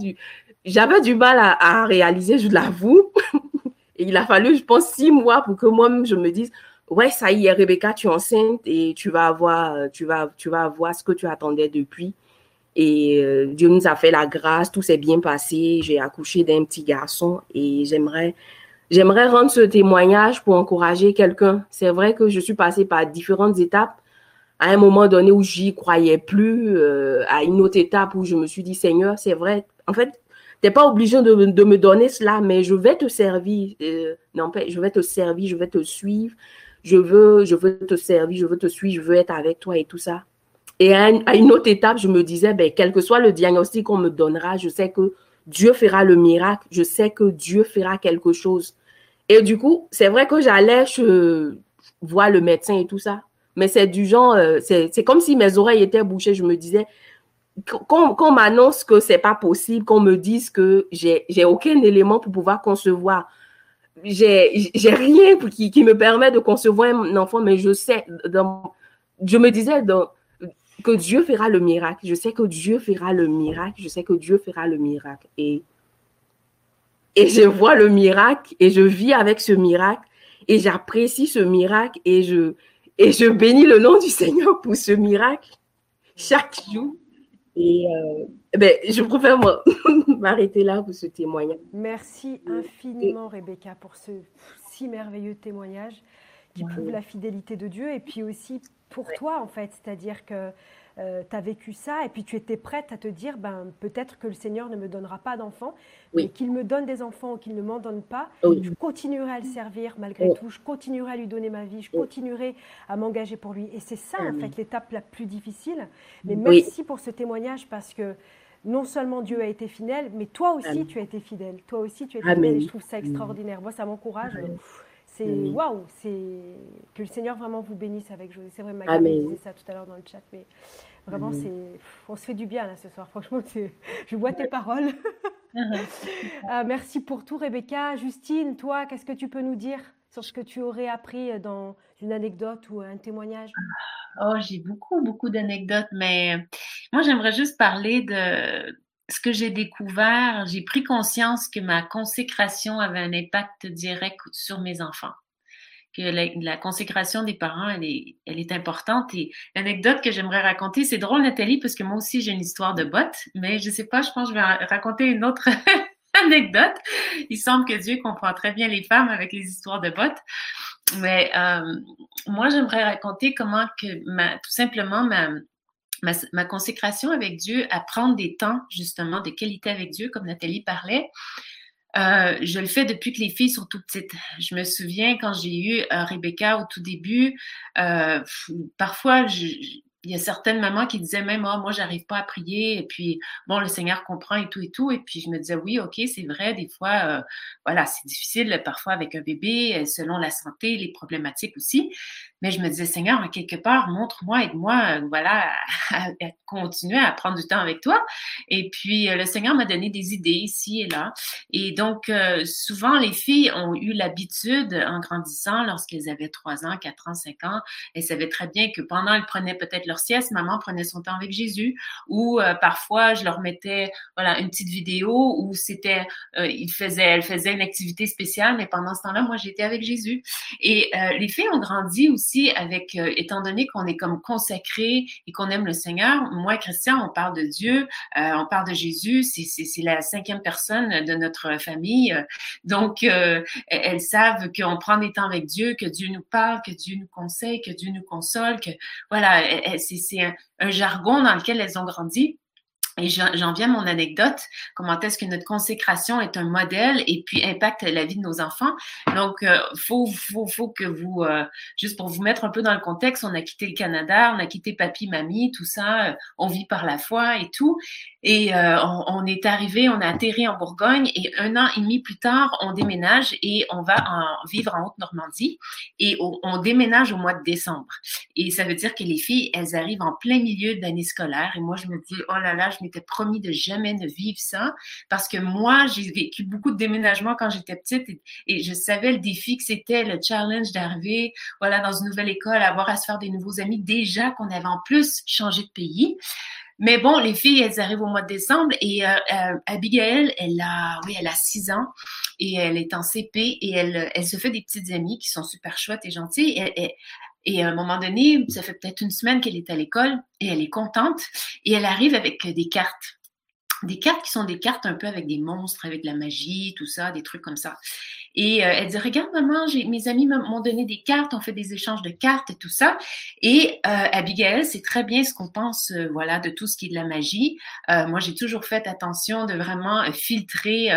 J'avais du mal à, réaliser, je l'avoue. Il a fallu, je pense, six mois pour que moi-même je me dise, ouais, ça y est, Rebecca, tu es enceinte et tu vas avoir, tu vas, tu vas avoir ce que tu attendais depuis. Et euh, Dieu nous a fait la grâce, tout s'est bien passé. J'ai accouché d'un petit garçon et j'aimerais, j'aimerais rendre ce témoignage pour encourager quelqu'un. C'est vrai que je suis passée par différentes étapes. À un moment donné où j'y croyais plus, euh, à une autre étape où je me suis dit, Seigneur, c'est vrai. En fait, n'es pas obligé de, me donner cela, mais je vais te servir. Euh, je vais te servir, je vais te suivre. Je veux, je veux te servir, je veux te suivre, je veux être avec toi et tout ça. Et à, une autre étape, je me disais, ben, quel que soit le diagnostic qu'on me donnera, je sais que Dieu fera le miracle. Je sais que Dieu fera quelque chose. Et du coup, c'est vrai que j'allais voir le médecin et tout ça. Mais c'est du genre, euh, c'est comme si mes oreilles étaient bouchées. Je me disais, qu'on m'annonce que c'est pas possible, qu'on me dise que j'ai aucun élément pour pouvoir concevoir. J'ai rien qui, qui me permet de concevoir un enfant, mais je sais dans je me disais donc, que Dieu fera le miracle. Je sais que Dieu fera le miracle. Je sais que Dieu fera le miracle. Et, et je vois le miracle et je vis avec ce miracle et j'apprécie ce miracle et je, et je bénis le nom du Seigneur pour ce miracle chaque jour. Et euh, ben, je préfère m'arrêter là pour ce témoignage. Merci infiniment, Rebecca, pour ce si merveilleux témoignage qui prouve la fidélité de Dieu et puis aussi pour toi, en fait. C'est-à-dire que euh, tu as vécu ça et puis tu étais prête à te dire ben, peut-être que le Seigneur ne me donnera pas d'enfants, mais qu'il me donne des enfants ou qu'il ne m'en donne pas. Je continuerai à le servir malgré tout, je continuerai à lui donner ma vie, je continuerai à m'engager pour lui. Et c'est ça, en fait, l'étape la plus difficile. Mais merci pour ce témoignage parce que non seulement Dieu a été fidèle, mais toi aussi tu as été fidèle. Toi aussi tu as été fidèle et je trouve ça extraordinaire. Moi, ça m'encourage. C'est waouh, c'est que le Seigneur vraiment vous bénisse avec José. C'est vrai, Magali disait ça tout à l'heure dans le chat, mais vraiment, c'est on se fait du bien là ce soir. Franchement, je vois tes paroles. Ah, merci pour tout, Rebecca. Justine, toi, qu'est-ce que tu peux nous dire sur ce que tu aurais appris dans une anecdote ou un témoignage? Oh, j'ai beaucoup, beaucoup d'anecdotes, mais moi, j'aimerais juste parler de ce que j'ai découvert, j'ai pris conscience que ma consécration avait un impact direct sur mes enfants. Que la, consécration des parents, elle est, elle est importante. Et l'anecdote que j'aimerais raconter, c'est drôle, Nathalie, parce que moi aussi, j'ai une histoire de botte, mais je sais pas, je pense que je vais raconter une autre anecdote. Il semble que Dieu comprend très bien les femmes avec les histoires de bottes. Mais euh, moi, j'aimerais raconter comment que ma, tout simplement ma, ma, consécration avec Dieu, à prendre des temps justement de qualité avec Dieu, comme Nathalie parlait. Euh, je le fais depuis que les filles sont toutes petites. Je me souviens quand j'ai eu euh, Rebecca au tout début, euh, parfois il y a certaines mamans qui disaient même oh, moi j'arrive pas à prier et puis bon le Seigneur comprend et tout et tout et puis je me disais oui ok c'est vrai des fois voilà c'est difficile parfois avec un bébé selon la santé les problématiques aussi mais je me disais Seigneur en quelque part montre-moi aide-moi euh, voilà à, continuer à prendre du temps avec toi. Et puis le Seigneur m'a donné des idées ici et là. Et donc souvent les filles ont eu l'habitude en grandissant lorsqu'elles avaient 3 ans 4 ans 5 ans elles savaient très bien que pendant elles prenaient peut-être leur sieste, maman prenait son temps avec Jésus, ou euh, parfois je leur mettais voilà une petite vidéo où c'était, euh, il faisait, elle faisait une activité spéciale, mais pendant ce temps-là, moi j'étais avec Jésus. Et euh, les filles ont grandi aussi avec, étant donné qu'on est comme consacré et qu'on aime le Seigneur. Moi, Christian, on parle de Dieu, on parle de Jésus, c'est la cinquième personne de notre famille, donc elles savent qu'on prend des temps avec Dieu, que Dieu nous parle, que Dieu nous conseille, que Dieu nous console, que voilà, c'est un jargon dans lequel elles ont grandi. Et j'en viens à mon anecdote, comment est-ce que notre consécration est un modèle et puis impacte la vie de nos enfants. Donc, euh, faut, faut, faut que vous, euh, juste pour vous mettre un peu dans le contexte, on a quitté le Canada, on a quitté papy, mamie, tout ça, euh, on vit par la foi et tout. Et on, est arrivé, on a atterri en Bourgogne et un an et demi plus tard, on déménage et on va vivre en Haute-Normandie et on, on, déménage au mois de décembre. Et ça veut dire que les filles, elles arrivent en plein milieu d'année scolaire et moi, je me dis, oh là là, je m'étais promis de jamais ne vivre ça parce que moi, j'ai vécu beaucoup de déménagements quand j'étais petite et, je savais le défi que c'était, le challenge d'arriver, voilà, dans une nouvelle école, avoir à se faire des nouveaux amis, déjà qu'on avait en plus changé de pays. Mais bon, les filles, elles arrivent au mois de décembre et euh, euh, Abigail, elle a, oui, elle a six ans et elle est en CP et elle, elle se fait des petites amies qui sont super chouettes et gentilles. Et, et, à un moment donné, ça fait peut-être une semaine qu'elle est à l'école et elle est contente et elle arrive avec des cartes. Des cartes qui sont des cartes un peu avec des monstres, avec de la magie, tout ça, des trucs comme ça. Et euh, elle dit, regarde maman, mes amis m'ont donné des cartes, on fait des échanges de cartes et tout ça. Et euh, Abigail, c'est très bien ce qu'on pense, euh, voilà, de tout ce qui est de la magie. Euh, moi, j'ai toujours fait attention de vraiment filtrer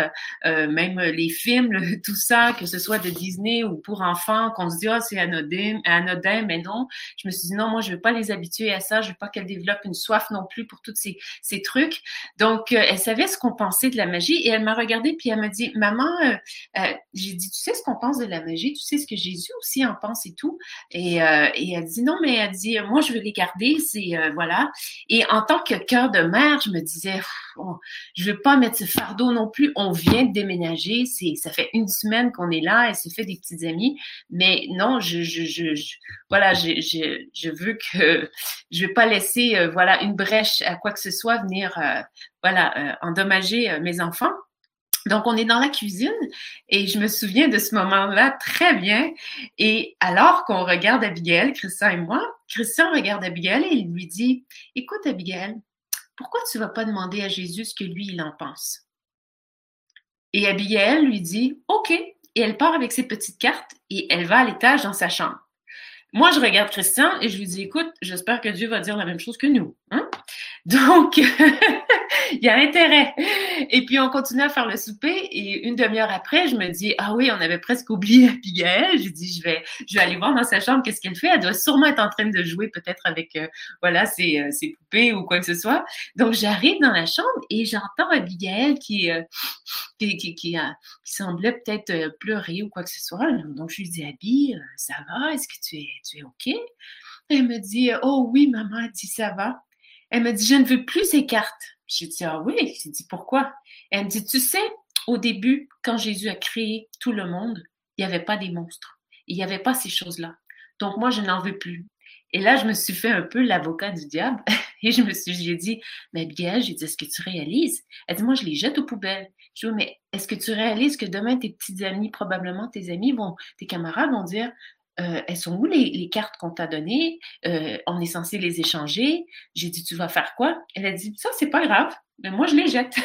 même les films, tout ça, que ce soit de Disney ou pour enfants, qu'on se dit, oh, c'est anodin, anodin, mais non. Je me suis dit, non, moi, je veux pas les habituer à ça. Je veux pas qu'elles développent une soif non plus pour tous ces, ces trucs. Donc, elle savait ce qu'on pensait de la magie et elle m'a regardée puis elle m'a dit, maman, j'ai lui dis, tu sais ce qu'on pense de la magie, tu sais ce que Jésus aussi en pense et tout. Et, euh, et elle dit, non, mais elle dit, moi, je veux les garder, c'est, euh, voilà. Et en tant que cœur de mère, je me disais, je veux pas mettre ce fardeau non plus. On vient de déménager, c'est, ça fait une semaine qu'on est là, elle s'est fait des petites amies. Mais non, je, je, je, voilà, je, je, je, veux que, je veux pas laisser, euh, voilà, une brèche à quoi que ce soit venir, voilà, endommager mes enfants. Donc, on est dans la cuisine et je me souviens de ce moment-là très bien. Et alors qu'on regarde Abigail, Christian et moi, Christian regarde Abigail et il lui dit, écoute Abigail, pourquoi tu ne vas pas demander à Jésus ce que lui, il en pense? Et Abigail lui dit, OK. Et elle part avec ses petites cartes et elle va à l'étage dans sa chambre. Moi, je regarde Christian et je lui dis, écoute, j'espère que Dieu va dire la même chose que nous. Hein? Donc, il y a intérêt. Et puis, on continue à faire le souper et une demi-heure après, je me dis, ah oui, on avait presque oublié Abigail. Je dis, je vais, je vais aller voir dans sa chambre qu'est-ce qu'elle fait? Elle doit sûrement être en train de jouer peut-être avec, euh, voilà, ses, euh, ses, poupées ou quoi que ce soit. Donc, j'arrive dans la chambre et j'entends Abigail qui, euh, qui, qui, qui, semblait peut-être pleurer ou quoi que ce soit. Donc, je lui dis, Abby, ça va? Est-ce que tu es, tu es OK? Elle me dit, oh oui, maman, elle dit, ça va. Elle me dit, je ne veux plus ces cartes. J'ai dit, ah oui? J'ai dit, pourquoi? Elle me dit, tu sais, au début, quand Jésus a créé tout le monde, il n'y avait pas des monstres. Il n'y avait pas ces choses-là. Donc, moi, je n'en veux plus. Et là, je me suis fait un peu l'avocat du diable et je me suis j'ai dit, mais bien, j'ai dit, est-ce que tu réalises? Elle dit, moi, je les jette aux poubelles. Je dis, mais est-ce que tu réalises que demain, tes petites amies, probablement tes amis vont, tes camarades vont dire, euh, elles sont où les, cartes qu'on t'a données? Euh, on est censé les échanger. J'ai dit, tu vas faire quoi? Elle a dit, ça, c'est pas grave, mais moi, je les jette.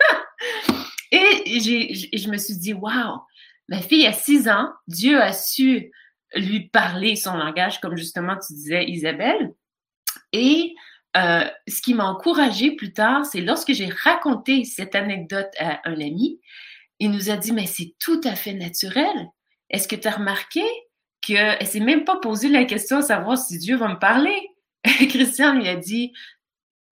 Et je me suis dit, waouh, ma fille a six ans, Dieu a su lui parler son langage, comme justement tu disais, Isabelle. Et euh, ce qui m'a encouragée plus tard, c'est lorsque j'ai raconté cette anecdote à un ami, il nous a dit, mais c'est tout à fait naturel. Est-ce que tu as remarqué qu'elle s'est même pas posé la question de savoir si Dieu va me parler. Christian lui a dit,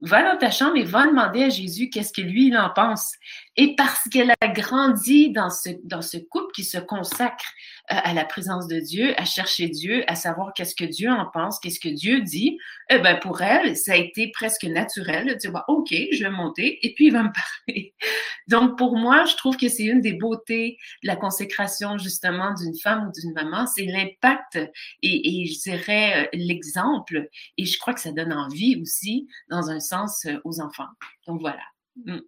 va dans ta chambre et va demander à Jésus qu'est-ce que lui, il en pense. Et parce qu'elle a grandi dans ce, dans ce couple qui se consacre euh, à la présence de Dieu, à chercher Dieu, à savoir qu'est-ce que Dieu en pense, qu'est-ce que Dieu dit, eh ben pour elle, ça a été presque naturel de dire, bah, OK, je vais monter et puis il va me parler. Donc pour moi, je trouve que c'est une des beautés de la consécration justement d'une femme ou d'une maman, c'est l'impact et, et, je dirais euh, l'exemple. Et je crois que ça donne envie aussi, dans un sens, euh, aux enfants. Donc voilà. Mm.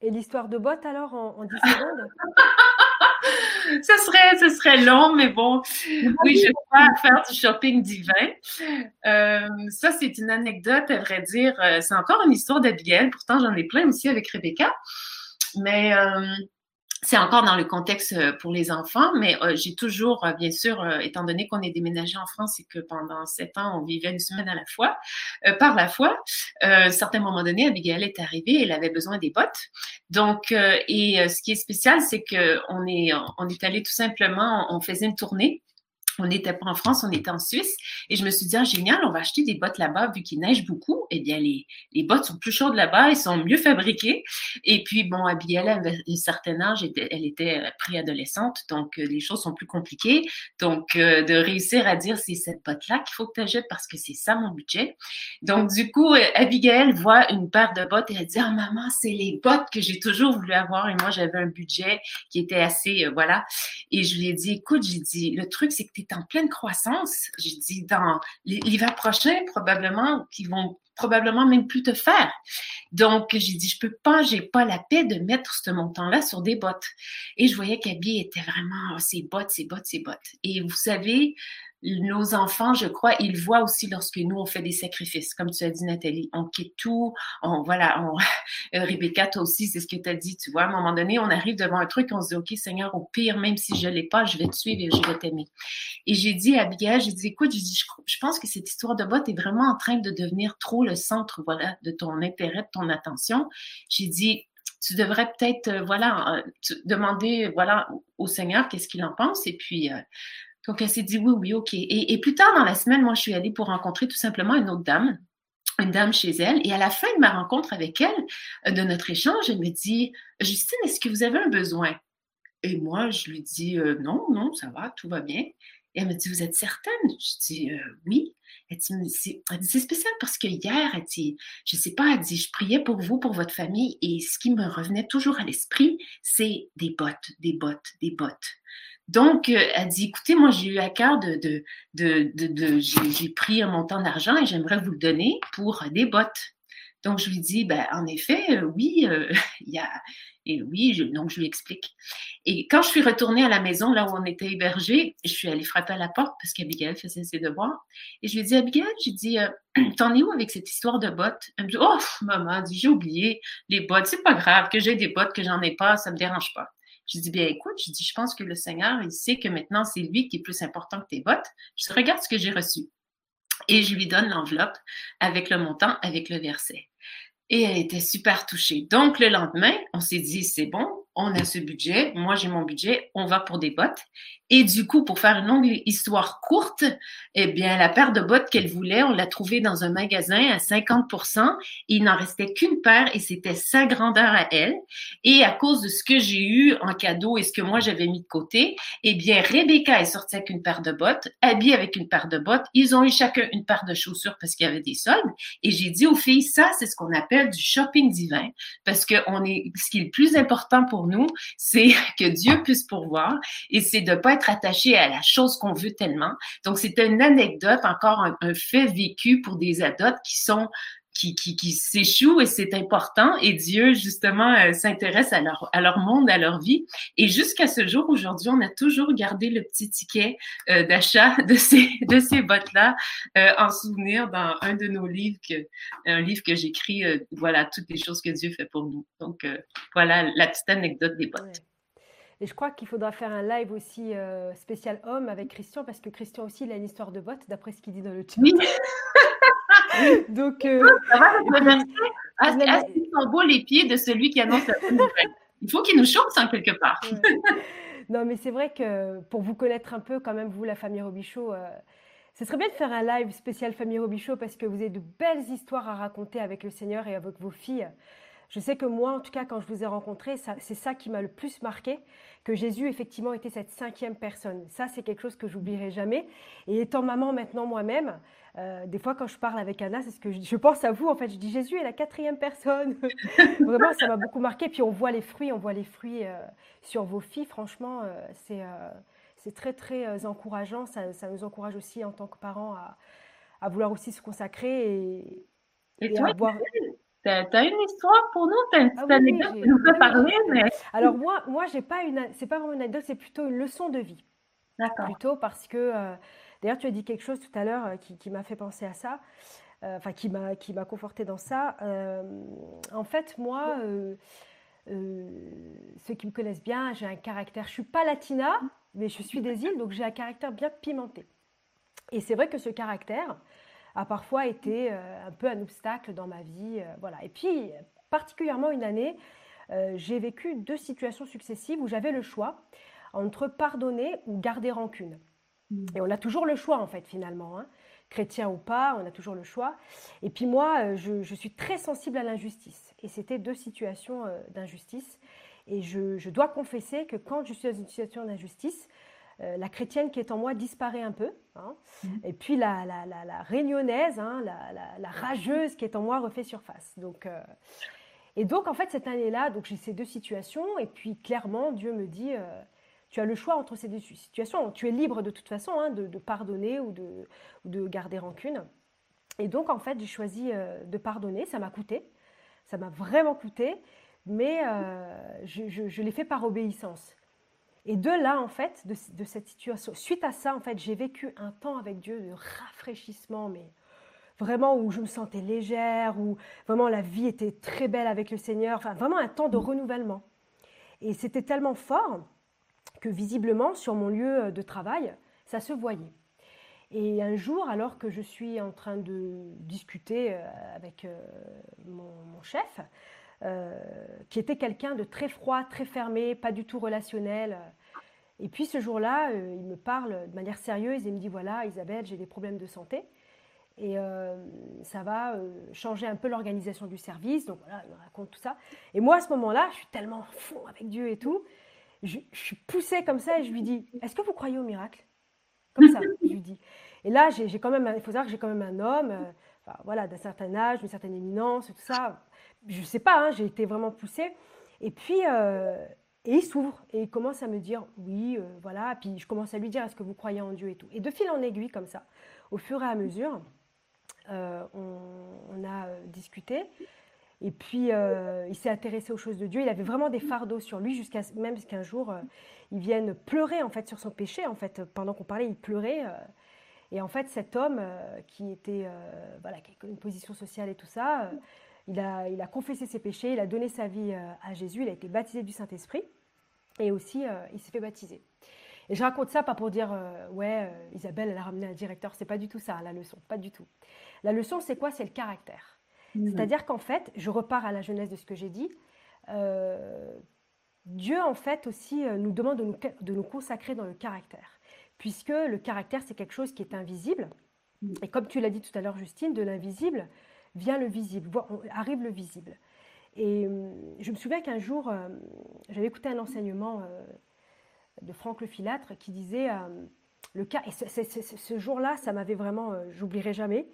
Et l'histoire de bottes alors en, en 10 secondes? ce serait, ce serait long, mais bon, oui, je pas faire du shopping divin. Euh, ça, c'est une anecdote, à vrai dire. Euh, c'est encore une histoire d'Abigail. Pourtant, j'en ai plein aussi avec Rebecca. Mais euh, c'est encore dans le contexte euh, pour les enfants, mais euh, j'ai toujours, euh, bien sûr, étant donné qu'on est déménagé en France et que pendant sept ans, on vivait une semaine à la fois, par la fois, à un certain moment donné, Abigail est arrivée, elle avait besoin des bottes. Donc, et ce qui est spécial, c'est que on est, on est allé tout simplement, on faisait une tournée on n'était pas en France, on était en Suisse. Et je me suis dit, ah, génial, on va acheter des bottes là-bas, vu qu'il neige beaucoup. Eh bien, les, les bottes sont plus chaudes là-bas, elles sont mieux fabriquées. Et puis, bon, Abigail avait un certain âge, elle était préadolescente, donc euh, les choses sont plus compliquées. Donc, euh, de réussir à dire, c'est cette botte-là qu'il faut que tu achètes parce que c'est ça mon budget. Donc, du coup, euh, Abigail voit une paire de bottes et elle dit, ah, maman, c'est les bottes que j'ai toujours voulu avoir. Et moi, j'avais un budget qui était assez, voilà. Et je lui ai dit, écoute, j'ai dit, le truc, c'est que tu en pleine croissance. J'ai dit, dans l'hiver prochain, probablement, qu'ils vont probablement même plus te faire. Donc, j'ai dit, je peux pas, j'ai pas la paix de mettre ce montant-là sur des bottes. Et je voyais qu'Abby était vraiment, ses bottes, ses bottes, ses bottes. Et vous savez, nos enfants, je crois, ils voient aussi lorsque nous, on fait des sacrifices. Comme tu as dit, Nathalie, on quitte tout. On, voilà, on, euh, Rebecca, toi aussi, c'est ce que tu as dit. Tu vois, à un moment donné, on arrive devant un truc, on se dit, OK, Seigneur, au pire, même si je l'ai pas, je vais te suivre et je vais t'aimer. Et j'ai dit à Abigail, j'ai dit, écoute, je, pense que cette histoire de botte est vraiment en train de devenir trop le centre, voilà, de ton intérêt, de ton attention. J'ai dit, tu devrais peut-être, euh, voilà, euh, demander, voilà, au Seigneur qu'est-ce qu'il en pense. Et puis, donc, elle s'est dit oui, oui, OK. Et, plus tard dans la semaine, moi, je suis allée pour rencontrer tout simplement une autre dame, une dame chez elle. Et à la fin de ma rencontre avec elle, euh, de notre échange, elle me dit Justine, est-ce que vous avez un besoin? Et moi, je lui dis euh, non, non, ça va, tout va bien. Et elle me dit, vous êtes certaine? Je dis, euh, oui. Elle dit, c'est spécial parce que hier, elle dit, je sais pas, elle dit, je priais pour vous, pour votre famille, et ce qui me revenait toujours à l'esprit, c'est des bottes, des bottes, des bottes. Donc, euh, elle dit, écoutez, moi, j'ai eu à cœur de, j'ai pris un montant d'argent et j'aimerais vous le donner pour des bottes. Donc, je lui dis, ben, en effet, euh, oui, euh, il y a, et oui, donc je lui explique. Et quand je suis retournée à la maison, là où on était hébergés, je suis allée frapper à la porte parce qu'Abigail faisait ses devoirs. Et je lui dit, Abigail, j'ai dit, euh, t'en es où avec cette histoire de bottes? Elle me dit, oh, maman, j'ai oublié les bottes. C'est pas grave que j'ai des bottes, que j'en ai pas, ça me dérange pas. Je dis, bien, écoute, je dis, je pense que le Seigneur, il sait que maintenant, c'est lui qui est plus important que tes bottes. Je regarde ce que j'ai reçu. Et je lui donne l'enveloppe avec le montant, avec le verset. Et elle était super touchée. Donc, le lendemain, on s'est dit, c'est bon, on a ce budget, moi j'ai mon budget, on va pour des bottes. Et du coup, pour faire une longue histoire courte, eh bien, la paire de bottes qu'elle voulait, on l'a trouvée dans un magasin à 50% Il n'en restait qu'une paire et c'était sa grandeur à elle. Et à cause de ce que j'ai eu en cadeau et ce que moi j'avais mis de côté, eh bien, Rebecca est sortie avec une paire de bottes, Abby avec une paire de bottes. Ils ont eu chacun une paire de chaussures parce qu'il y avait des soldes. Et j'ai dit aux filles, ça, c'est ce qu'on appelle du shopping divin parce que on est, ce qui est le plus important pour nous, c'est que Dieu puisse pourvoir et c'est de pas être attaché à la chose qu'on veut tellement. Donc, c'est une anecdote, encore un, fait vécu pour des adultes qui sont qui, qui, qui s'échouent et c'est important. Et Dieu, justement, euh, s'intéresse à leur, à leur monde, à leur vie. Et jusqu'à ce jour, aujourd'hui, on a toujours gardé le petit ticket euh, d'achat de ces, de ces bottes-là euh, en souvenir dans un de nos livres, que, un livre que j'écris, voilà, toutes les choses que Dieu fait pour nous. Donc, voilà la petite anecdote des bottes. Et je crois qu'il faudra faire un live aussi spécial homme avec Christian, parce que Christian aussi, il a une histoire de bottes, d'après ce qu'il dit dans le chat. Donc, euh, ça va, sont beaux les pieds de celui qui annonce la bonne Il faut qu'il nous chante en quelque part. non, mais c'est vrai que pour vous connaître un peu, quand même, vous, la famille Robichaud, euh, ce serait bien de faire un live spécial famille Robichaud parce que vous avez de belles histoires à raconter avec le Seigneur et avec vos filles. Je sais que moi, en tout cas, quand je vous ai rencontré, c'est ça qui m'a le plus marqué, que Jésus, effectivement, était cette cinquième personne. Ça, c'est quelque chose que j'oublierai jamais. Et étant maman maintenant moi-même, euh, des fois, quand je parle avec Anna, c'est ce que je, je, pense à vous. En fait, je dis Jésus est la quatrième personne. Vraiment, ça m'a beaucoup marqué. Puis on voit les fruits, on voit les fruits euh, sur vos filles. Franchement, euh, c'est c'est très très encourageant. Ça, ça, nous encourage aussi en tant que parents à, à vouloir aussi se consacrer et, et, toi, avoir. Tu as une histoire pour nous, tu as une petite ah anecdote qui nous fait parler. Mais... Alors moi, moi, j'ai pas une, c'est pas vraiment une anecdote, c'est plutôt une leçon de vie. D'accord. Plutôt parce que D'ailleurs, tu as dit quelque chose tout à l'heure euh, qui, m'a fait penser à ça, euh, enfin qui m'a qui m'a conforté dans ça. Euh, en fait, moi, ceux qui me connaissent bien, j'ai un caractère. Je suis pas latina, mais je suis des îles, donc j'ai un caractère bien pimenté. Et c'est vrai que ce caractère a parfois été un peu un obstacle dans ma vie, voilà. Et puis, particulièrement une année, j'ai vécu deux situations successives où j'avais le choix entre pardonner ou garder rancune. Et on a toujours le choix, en fait, finalement. Hein. Chrétien ou pas, on a toujours le choix. Et puis moi, euh, je, suis très sensible à l'injustice. Et c'était deux situations euh, d'injustice. Et je, dois confesser que quand je suis dans une situation d'injustice, euh, la chrétienne qui est en moi disparaît un peu. Hein. Mmh. Et puis la, la, la, réunionnaise, hein, la, rageuse qui est en moi refait surface. Donc, et donc, en fait, cette année-là, donc j'ai ces deux situations. Et puis, clairement, Dieu me dit tu as le choix entre ces deux situations. Tu es libre de toute façon hein, de, pardonner ou de, de, garder rancune. Et donc, en fait, j'ai choisi euh, de pardonner. Ça m'a coûté. Ça m'a vraiment coûté. Mais euh, je, l'ai fait par obéissance. Et de là, en fait, de, cette situation, suite à ça, en fait, j'ai vécu un temps avec Dieu de rafraîchissement, mais vraiment où je me sentais légère, où vraiment la vie était très belle avec le Seigneur. Enfin, vraiment un temps de renouvellement. Et c'était tellement fort que visiblement, sur mon lieu de travail, ça se voyait. Et un jour, alors que je suis en train de discuter euh, avec euh, mon, chef, euh, qui était quelqu'un de très froid, très fermé, pas du tout relationnel, et puis ce jour-là, il me parle de manière sérieuse et me dit, voilà, Isabelle, j'ai des problèmes de santé. Et ça va changer un peu l'organisation du service. Donc voilà, il me raconte tout ça. Et moi, à ce moment-là, je suis tellement fond avec Dieu et tout. je, suis poussée comme ça et je lui dis Est-ce que vous croyez au miracle? Comme ça, je lui dis. Et là, j'ai quand même, il faut savoir que j'ai quand même un homme, euh, voilà, d'un certain âge, d'une certaine éminence, tout ça. Je ne sais pas, hein, j'ai été vraiment poussée. Et puis, euh, et il s'ouvre et il commence à me dire oui, euh, voilà. Puis je commence à lui dire est-ce que vous croyez en Dieu et tout. Et de fil en aiguille, comme ça, au fur et à mesure, on, a discuté. Et puis, il s'est intéressé aux choses de Dieu. Il avait vraiment des fardeaux sur lui, jusqu'à même qu'un jour, il vienne pleurer en fait sur son péché. En fait, pendant qu'on parlait, il pleurait. Et en fait, cet homme euh, qui était, euh, voilà, qui a une position sociale et tout ça, euh, il, a, il a confessé ses péchés, il a donné sa vie à Jésus, il a été baptisé du Saint-Esprit et aussi il s'est fait baptiser. Et je raconte ça pas pour dire ouais Isabelle elle a ramené un directeur, c'est pas du tout ça la leçon, pas du tout. La leçon c'est quoi? C'est le caractère. Mmh. C'est-à-dire qu'en fait, je repars à la jeunesse de ce que j'ai dit. Dieu en fait aussi nous demande de nous, de nous consacrer dans le caractère puisque le caractère, c'est quelque chose qui est invisible. Et comme tu l'as dit tout à l'heure, Justine, de l'invisible vient le visible, arrive le visible. Et hum, je me souviens qu'un jour, euh, j'avais écouté un enseignement euh, de Franck Le Filâtre qui disait euh, le et ce jour-là, ça m'avait vraiment, j'oublierai jamais.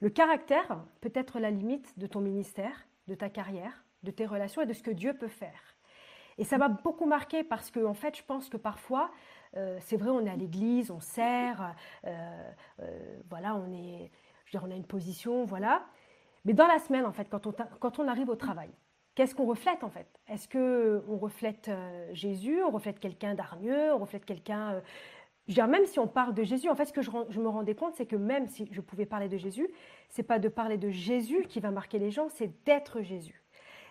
Le caractère peut être la limite de ton ministère, de ta carrière, de tes relations et de ce que Dieu peut faire. Et ça m'a beaucoup marqué parce que, en fait, je pense que parfois, euh, c'est vrai, on est à l'église, on sert, euh, euh, voilà, on est, je dire, on a une position, voilà. Mais dans la semaine, en fait, quand on, arrive au travail, qu'est-ce qu'on reflète en fait? Est-ce que on reflète Jésus, on reflète quelqu'un d'hargneux, on reflète quelqu'un veux dire, même si on parle de Jésus, en fait, ce que je, je me rendais compte, c'est que même si je pouvais parler de Jésus, c'est pas de parler de Jésus qui va marquer les gens, c'est d'être Jésus.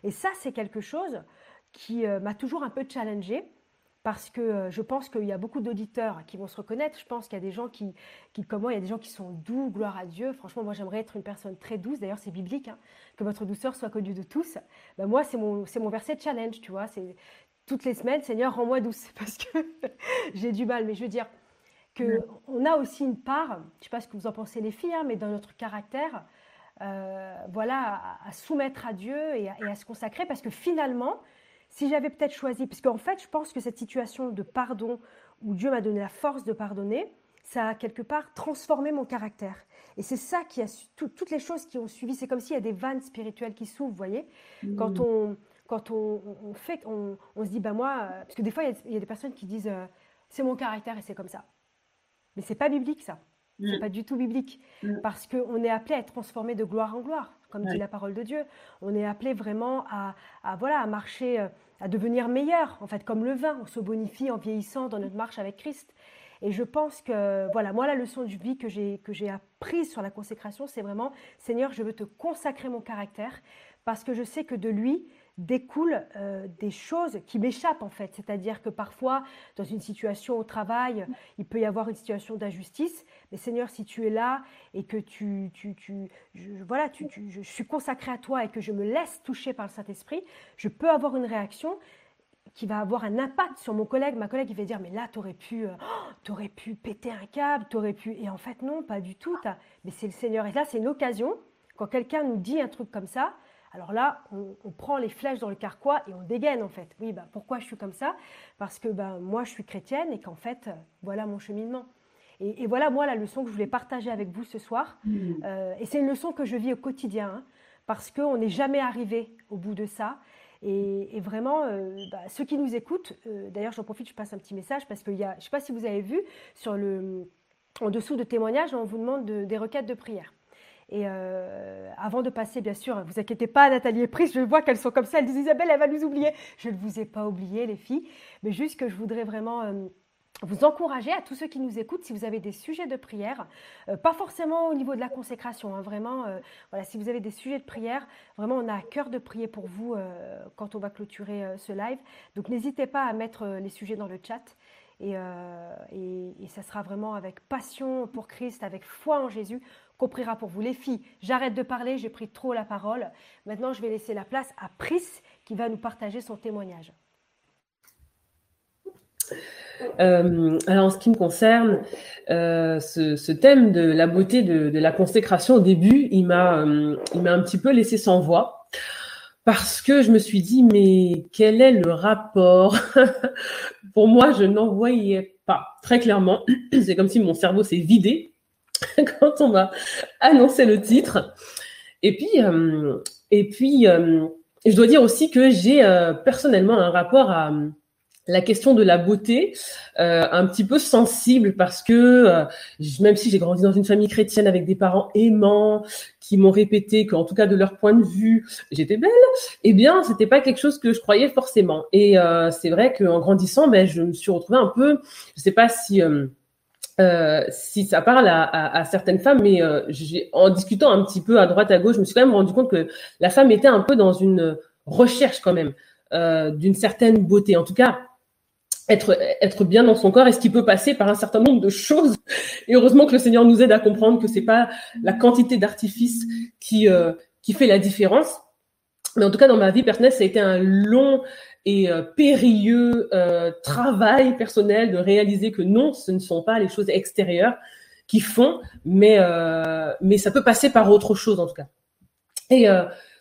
Et ça, c'est quelque chose qui m'a toujours un peu challengée parce que euh, je pense qu'il y a beaucoup d'auditeurs qui vont se reconnaître. Je pense qu'il y a des gens qui, qui, comment, il y a des gens qui sont doux, gloire à Dieu. Franchement, moi, j'aimerais être une personne très douce. D'ailleurs, c'est biblique, hein, que votre douceur soit connue de tous. Ben, moi, c'est mon, c'est mon verset de challenge, tu vois. C'est toutes les semaines, Seigneur, rends-moi douce, parce que j'ai du mal. Mais je veux dire que on a aussi une part, je ne sais pas ce que vous en pensez les filles, hein, mais dans notre caractère, euh, voilà, à, soumettre à Dieu et à, et à se consacrer, parce que finalement, si j'avais peut-être choisi, parce qu'en fait, je pense que cette situation de pardon, où Dieu m'a donné la force de pardonner, ça a quelque part transformé mon caractère. Et c'est ça qui a toutes les choses qui ont suivi. C'est comme s'il y a des vannes spirituelles qui s'ouvrent, vous voyez. Mmh. Quand on quand on, fait, on, se dit, ben moi, euh, parce que des fois il y, a, des personnes qui disent, euh, c'est mon caractère et c'est comme ça. Mais c'est pas biblique ça. C'est mm. pas du tout biblique. Mm. Parce qu'on est appelé à être transformé de gloire en gloire, comme dit la parole de Dieu. On est appelé vraiment à, voilà, à marcher, euh, à devenir meilleur, en fait, comme le vin. On se bonifie en vieillissant dans notre marche avec Christ. Et je pense que, voilà, moi, la leçon de vie que j'ai, que j'ai apprise sur la consécration, c'est vraiment, Seigneur, je veux te consacrer mon caractère, parce que je sais que de lui, découlent euh, des choses qui m'échappent en fait. C'est-à-dire que parfois, dans une situation au travail, il peut y avoir une situation d'injustice. Mais Seigneur, si tu es là et que tu, tu, tu je, voilà, je suis consacré à toi et que je me laisse toucher par le Saint-Esprit, je peux avoir une réaction qui va avoir un impact sur mon collègue. Ma collègue, il va dire, mais là, tu aurais pu, euh, aurais pu péter un câble, tu aurais pu... Et en fait, non, pas du tout. Mais c'est le Seigneur. Et là, c'est une occasion, quand quelqu'un nous dit un truc comme ça, alors là, on, prend les flèches dans le carquois et on dégaine en fait. Oui, bah, pourquoi je suis comme ça? Parce que bah, moi, je suis chrétienne et qu'en fait, euh, voilà mon cheminement. Et, voilà, moi, la leçon que je voulais partager avec vous ce soir. Mmh. Euh, et c'est une leçon que je vis au quotidien, hein, parce qu'on n'est jamais arrivé au bout de ça. Et, vraiment, euh, bah, ceux qui nous écoutent, d'ailleurs, j'en profite, je passe un petit message, parce qu'il y a, je ne sais pas si vous avez vu, sur le, en dessous de témoignages, on vous demande des requêtes de prière. Et euh, avant de passer, bien sûr, vous inquiétez pas, Nathalie est prise, je vois qu'elles sont comme ça, elles disent Isabelle, elle va nous oublier. Je ne vous ai pas oublié, les filles, mais juste que je voudrais vraiment euh, vous encourager à tous ceux qui nous écoutent, si vous avez des sujets de prière, euh, pas forcément au niveau de la consécration, hein, vraiment, voilà, si vous avez des sujets de prière, vraiment, on a à cœur de prier pour vous quand on va clôturer ce live. Donc n'hésitez pas à mettre les sujets dans le chat. Et, et, et, ça sera vraiment avec passion pour Christ, avec foi en Jésus, qu'on priera pour vous. Les filles, j'arrête de parler, j'ai pris trop la parole. Maintenant, je vais laisser la place à Pris qui va nous partager son témoignage. Euh, alors en ce qui me concerne, euh, ce, thème de la beauté de, la consécration au début, il m'a, euh, il m'a un petit peu laissé sans voix parce que je me suis dit, mais quel est le rapport? Pour moi, je n'en voyais pas. Très clairement, c'est comme si mon cerveau s'est vidé quand on m'a annoncé le titre. Et puis, euh, et puis euh, je dois dire aussi que j'ai euh, personnellement un rapport à la question de la beauté un petit peu sensible parce que même si j'ai grandi dans une famille chrétienne avec des parents aimants qui m'ont répété qu'en tout cas de leur point de vue j'étais belle, eh bien c'était pas quelque chose que je croyais forcément. Et c'est vrai qu'en grandissant, ben je me suis retrouvée un peu, je sais pas si euh, si ça parle à, certaines femmes, mais j'ai, en discutant un petit peu à droite à gauche, je me suis quand même rendu compte que la femme était un peu dans une recherche quand même d'une certaine beauté. En tout cas, être, être bien dans son corps, est-ce qu'il peut passer par un certain nombre de choses Et heureusement que le Seigneur nous aide à comprendre que c'est pas la quantité d'artifices qui, euh, qui fait la différence. Mais en tout cas, dans ma vie personnelle, ça a été un long et euh, périlleux euh, travail personnel de réaliser que non, ce ne sont pas les choses extérieures qui font, mais, mais ça peut passer par autre chose en tout cas. Et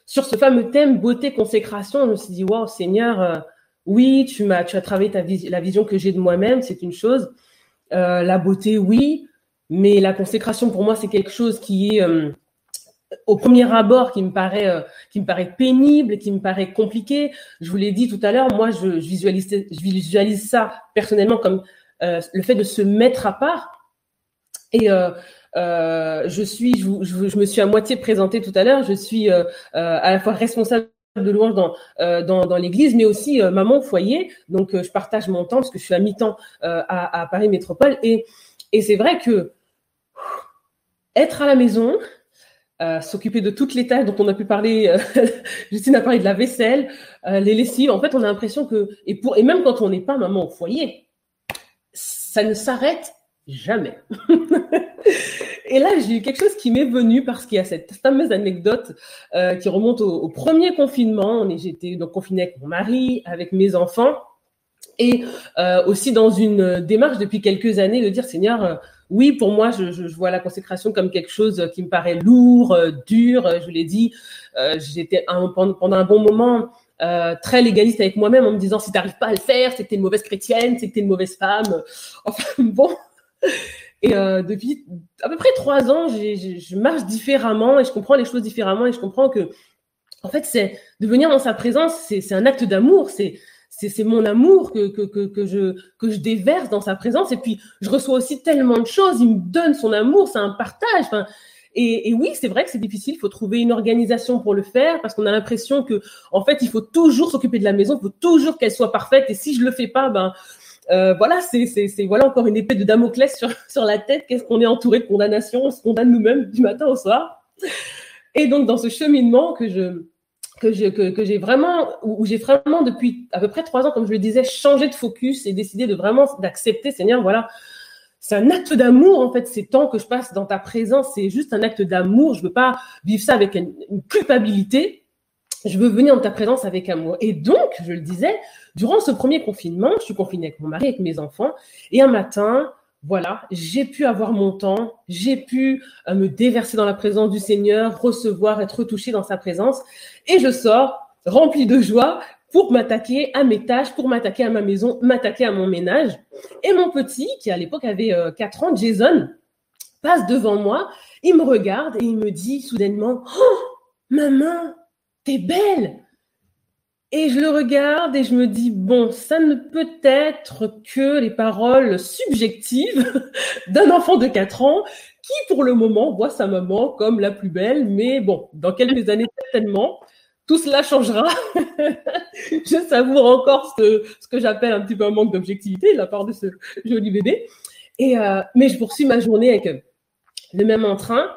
sur ce fameux thème beauté, consécration, je me suis dit, waouh, Seigneur, oui, tu m'as, tu as travaillé ta la vision que j'ai de moi-même, c'est une chose. Euh, la beauté, oui, mais la consécration pour moi, c'est quelque chose qui est euh, au premier abord qui me paraît, euh, qui me paraît pénible, qui me paraît compliqué. Je vous l'ai dit tout à l'heure, moi, je, visualise, ça personnellement comme le fait de se mettre à part. Et je suis, je, je, je, me suis à moitié présentée tout à l'heure. Je suis à la fois responsable de louange dans, euh, dans, l'église, mais aussi euh, maman au foyer. Donc, euh, je partage mon temps parce que je suis à mi-temps à, à, Paris Métropole. Et, et c'est vrai que être à la maison, s'occuper de toutes les tâches dont on a pu parler, Justine a parlé de la vaisselle, les lessives. En fait, on a l'impression que, et, pour, et même quand on n'est pas maman au foyer, ça ne s'arrête jamais. Et là, j'ai eu quelque chose qui m'est venu parce qu'il y a cette fameuse anecdote euh, qui remonte au, premier confinement. J'étais donc confinée avec mon mari, avec mes enfants, et euh, aussi dans une démarche depuis quelques années de dire Seigneur, euh, oui, pour moi, je, vois la consécration comme quelque chose qui me paraît lourd, euh, dur. Je l'ai dit, euh, j'étais pendant, pendant un bon moment euh, très légaliste avec moi-même en me disant si tu n'arrives pas à le faire, c'est que tu es une mauvaise chrétienne, c'est que tu es une mauvaise femme. Enfin bon. Et euh, depuis à peu près trois ans, je marche différemment et je comprends les choses différemment et je comprends que, en fait, c'est de venir dans sa présence, c'est un acte d'amour, c'est c'est mon amour que, que, que, que, je, que je déverse dans sa présence. Et puis, je reçois aussi tellement de choses. Il me donne son amour, c'est un partage. Enfin, et, et oui, c'est vrai que c'est difficile. Il faut trouver une organisation pour le faire parce qu'on a l'impression que, en fait, il faut toujours s'occuper de la maison. Il faut toujours qu'elle soit parfaite. Et si je le fais pas, ben, euh, voilà, c'est, c'est, voilà encore une épée de Damoclès sur, sur la tête. Qu'est-ce qu'on est entouré de condamnation On se condamne nous-mêmes du matin au soir? Et donc, dans ce cheminement que je, que, j'ai vraiment, où, j'ai vraiment depuis à peu près trois ans, comme je le disais, changé de focus et décidé de vraiment d'accepter, Seigneur, voilà, c'est un acte d'amour en fait. Ces temps que je passe dans ta présence, c'est juste un acte d'amour. Je veux pas vivre ça avec une, une culpabilité je veux venir dans ta présence avec amour. Et donc, je le disais, durant ce premier confinement, je suis confinée avec mon mari, avec mes enfants, et un matin, voilà, j'ai pu avoir mon temps, j'ai pu euh, me déverser dans la présence du Seigneur, recevoir, être touchée dans sa présence, et je sors remplie de joie pour m'attaquer à mes tâches, pour m'attaquer à ma maison, m'attaquer à mon ménage. Et mon petit, qui à l'époque avait euh, 4 ans, Jason, passe devant moi, il me regarde et il me dit soudainement, oh, maman, t'es belle. Et je le regarde et je me dis, bon, ça ne peut être que les paroles subjectives d'un enfant de 4 ans qui, pour le moment, voit sa maman comme la plus belle. Mais bon, dans quelques années, certainement, tout cela changera. je savoure encore ce, que j'appelle un petit peu un manque d'objectivité de la part de ce joli bébé. Et, euh, mais je poursuis ma journée avec le même entrain.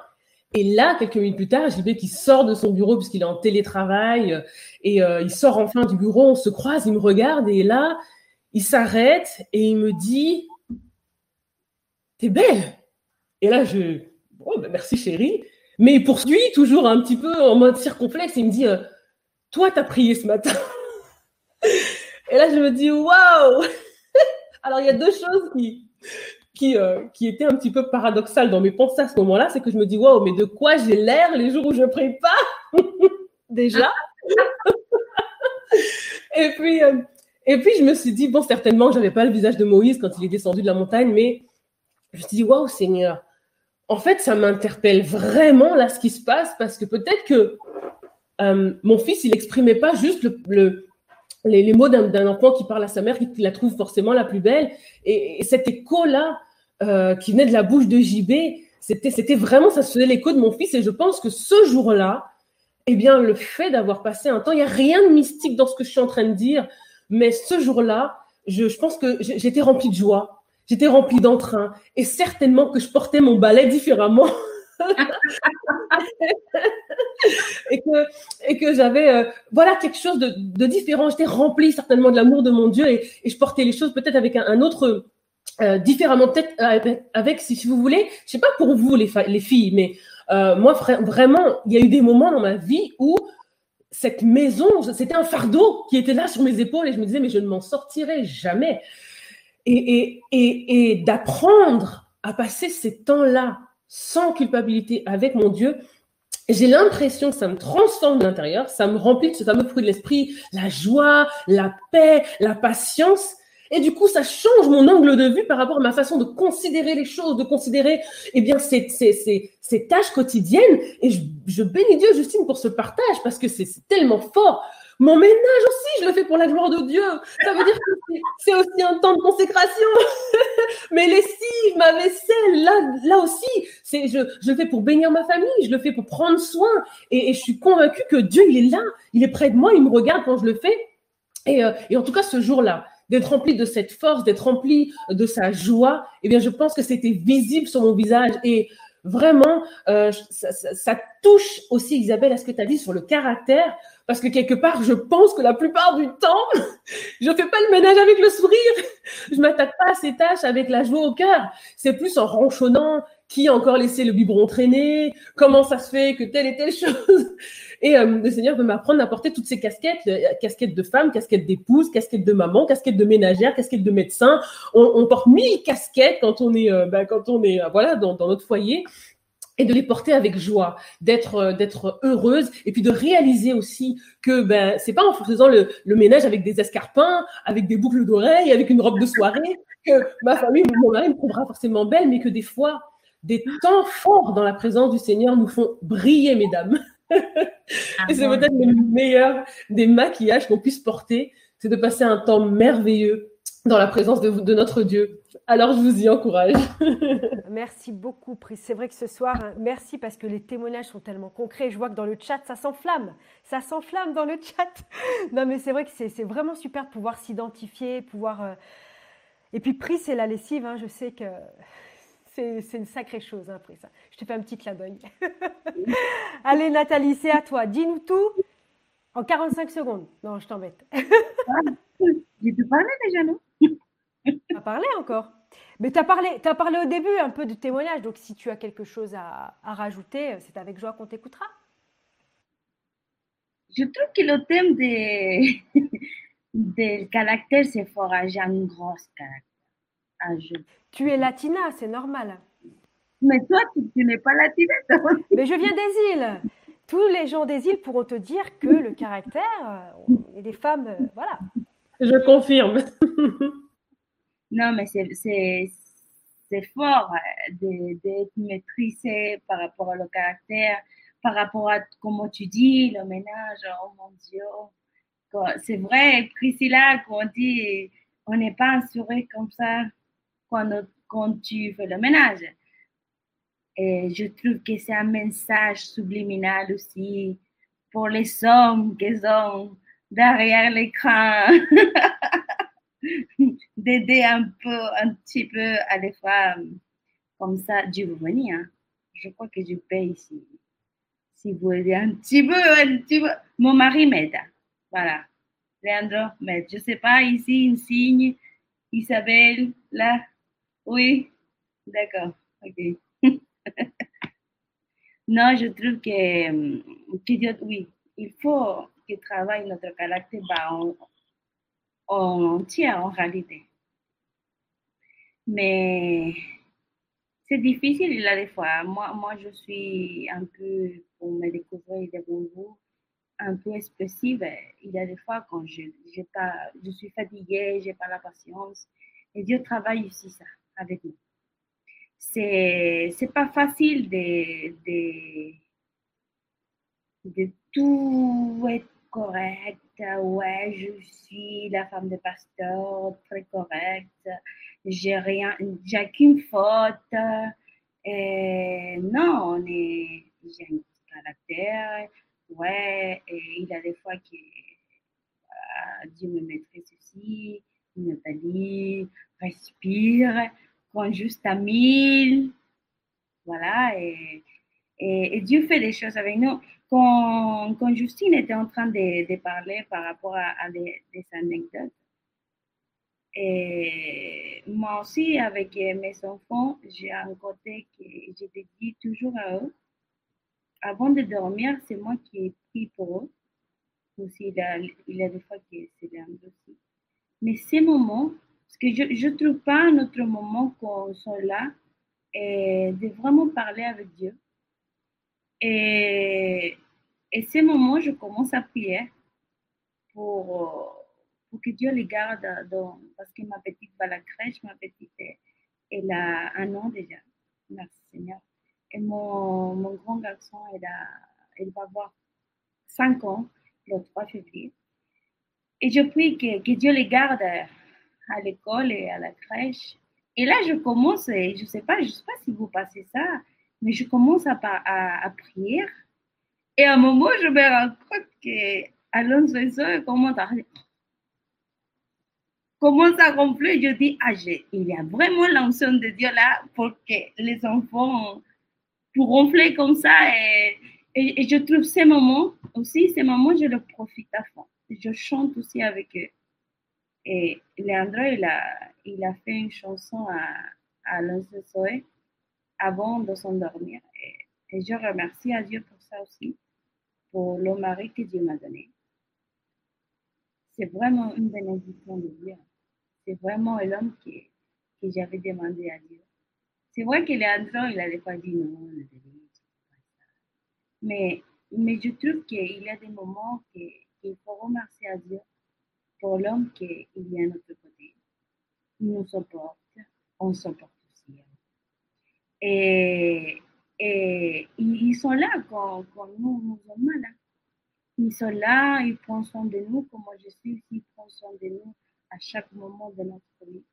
Et là, quelques minutes plus tard, JB qui sort de son bureau puisqu'il est en télétravail et euh, il sort enfin du bureau, on se croise, il me regarde et là, il s'arrête et il me dit T'es belle Et là, je ben merci chérie. Mais il poursuit toujours un petit peu en mode circonflexe. Il me dit euh, Toi, t'as prié ce matin? et là, je me dis Waouh Alors, il y a deux choses qui, qui, euh, qui était un petit peu paradoxal dans mes pensées à ce moment-là, c'est que je me dis, waouh, mais de quoi j'ai l'air les jours où je pas Déjà? Et puis, euh, et puis, je me suis dit, bon, certainement, je n'avais pas le visage de Moïse quand il est descendu de la montagne, mais je me suis dit, waouh, Seigneur, en fait, ça m'interpelle vraiment là ce qui se passe parce que peut-être que euh, mon fils, il n'exprimait pas juste le, les, mots d'un enfant qui parle à sa mère, qui la trouve forcément la plus belle. Et, cet écho-là, euh, qui venait de la bouche de JB, c'était vraiment, ça se faisait l'écho de mon fils. Et je pense que ce jour-là, eh bien, le fait d'avoir passé un temps, il n'y a rien de mystique dans ce que je suis en train de dire, mais ce jour-là, je, je pense que j'étais remplie de joie, j'étais remplie d'entrain, et certainement que je portais mon balai différemment. et que, et que j'avais euh, voilà quelque chose de, de différent. J'étais remplie certainement de l'amour de mon Dieu et, je portais les choses peut-être avec un, autre euh, différemment, peut-être avec, si, si, vous voulez, je sais pas pour vous les, les filles, mais euh, moi vraiment, il y a eu des moments dans ma vie où cette maison, c'était un fardeau qui était là sur mes épaules et je me disais mais je ne m'en sortirai jamais. Et, et, et, et d'apprendre à passer ces temps-là sans culpabilité avec mon Dieu, j'ai l'impression que ça me transforme de l'intérieur, ça me remplit de ce fameux fruit de l'esprit, la joie, la paix, la patience. Et du coup, ça change mon angle de vue par rapport à ma façon de considérer les choses, de considérer eh bien, ces, ces, tâches quotidiennes. Et je, je, bénis Dieu, Justine, pour ce partage parce que c'est tellement fort. Mon ménage aussi, je le fais pour la gloire de Dieu. Ça veut dire que c'est aussi un temps de consécration. Mes lessives, ma vaisselle, là, là aussi, c'est je, je le fais pour bénir ma famille, je le fais pour prendre soin. Et, je suis convaincue que Dieu, il est là, il est près de moi, il me regarde quand je le fais. Et, euh, et en tout cas, ce jour-là, d'être rempli de cette force, d'être rempli de sa joie, eh bien, je pense que c'était visible sur mon visage. Et vraiment, euh, ça, ça, ça, touche aussi, Isabelle, à ce que tu as dit sur le caractère, parce que quelque part, je pense que la plupart du temps, je fais pas le ménage avec le sourire. Je m'attaque pas à ces tâches avec la joie au cœur. C'est plus en ronchonnant, qui a encore laissé le biberon traîner, comment ça se fait que telle et telle chose. Et euh, le Seigneur veut m'apprendre à porter toutes ces casquettes, euh, casquettes de femme, casquettes d'épouse, casquettes de maman, casquettes de ménagère, casquettes de médecin. On, porte mille casquettes quand on est, euh, bah, quand on est, euh, voilà, dans notre foyer et de les porter avec joie, d'être euh, d'être heureuse et puis de réaliser aussi que ben c'est pas en faisant le, le, ménage avec des escarpins, avec des boucles d'oreilles, avec une robe de soirée que ma famille, mon mari me trouvera forcément belle, mais que des fois des temps forts dans la présence du Seigneur nous font briller, mesdames. et c'est peut-être le meilleur des maquillages qu'on puisse porter, c'est de passer un temps merveilleux dans la présence de, de notre Dieu. Alors, je vous y encourage. merci beaucoup, Pris. C'est vrai que ce soir, hein, merci parce que les témoignages sont tellement concrets. Je vois que dans le chat, ça s'enflamme. Ça s'enflamme dans le chat. Non, mais c'est vrai que c'est vraiment super de pouvoir s'identifier, pouvoir. Euh... Et puis, Pris, c'est la lessive. Hein. Je sais que c'est une sacrée chose hein, ça. Je te fais un petit clin d'œil. Allez, Nathalie, c'est à toi. Dis-nous tout en 45 secondes. Non, je t'embête. je te parlais déjà, non? Tu as parlé encore. Mais tu as parlé, as parlé au début un peu de témoignage. Donc, si tu as quelque chose à, à rajouter, c'est avec joie qu'on t'écoutera. Je trouve que le thème des, des caractères, c'est fort. J'ai un gros caractère. Ah, tu es latina, c'est normal. Mais toi, tu, tu n'es pas latina. Mais je viens des îles. Tous les gens des îles pourront te dire que le caractère, et des femmes, euh, voilà. Je confirme. non, mais c'est fort euh, d'être maîtrisé par rapport au caractère, par rapport à comment tu dis, le ménage, oh mon Dieu. C'est vrai, Priscilla, quand on dit on n'est pas assuré comme ça quand, quand tu fais le ménage. Et je trouve que c'est un message subliminal aussi pour les hommes qui sont derrière l'écran, d'aider un peu, un petit peu à les femmes. Comme ça, Dieu vous bénit. Hein. Je crois que je paye ici. Si vous aidez un petit peu, un petit peu. Mon mari m'aide. Voilà. Leandro m'aide. Je ne sais pas, ici, une signe. Isabelle, là, oui, d'accord, ok. non, je trouve que, que Dieu, oui, il faut que travaille notre caractère bah, en entier, en réalité. Mais c'est difficile là des fois. Moi, moi, je suis un peu, pour me découvrir devant vous, un peu expressive. Il y a des fois quand je, pas, je suis fatiguée, j'ai pas la patience. Et Dieu travaille aussi ça avec nous. C'est, c'est pas facile de, de, de tout être correct. Ouais, je suis la femme de pasteur, très correcte. J'ai rien, j'ai qu'une faute. Et non, on est, j'ai un caractère. Ouais, et il y a des fois que Dieu me mettrait ceci, Nathalie, respire, prends juste à mille. Voilà, et, et, Dieu fait des choses avec nous. Quand, Justine était en train de, parler par rapport à, des, anecdotes, et moi aussi, avec mes enfants, j'ai un côté que je dis toujours à eux, avant de dormir, c'est moi qui ai pris pour eux. Aussi, il y a des fois que c'est aussi. Mais ces moments, parce que je ne trouve pas un autre moment qu'on soit là, et de vraiment parler avec Dieu. Et, et ces moments, je commence à prier pour, pour que Dieu les garde, parce que ma petite va à la crèche, ma petite, elle a un an déjà. Merci Seigneur. Et mon, mon grand garçon, elle, a, elle va avoir 5 ans le 3 février. Et je prie que, que Dieu les garde à l'école et à la crèche. Et là, je commence, je ne sais sais pas si vous passez ça, mais je commence à, prier. Et à un moment, je me rends compte que Alonso commence à commence à gonfler. Je dis, ah, il y a vraiment l'onction de Dieu là pour que les enfants pour comme ça. Et, et, je trouve ces moments aussi, ces moments, je le profite à fond. Je chante aussi avec eux. Et Leandro, il a, il a fait une chanson à, à Soé avant de s'endormir. Et, je remercie à Dieu pour ça aussi, pour le mari que Dieu m'a donné. C'est vraiment une bénédiction de Dieu. C'est vraiment l'homme que, que j'avais demandé à Dieu. C'est vrai que Leandro, il n'avait pas dit non, mais, mais je trouve qu'il y a des moments qu'il faut remercier à Dieu pour l'homme qu'il y a à notre côté. Il nous supporte, on supporte aussi. Et, et ils sont là quand, nous nous sommes mal. Hein. Ils sont là, ils prennent soin de nous, comme je suis ils prennent soin de nous à chaque moment de notre vie.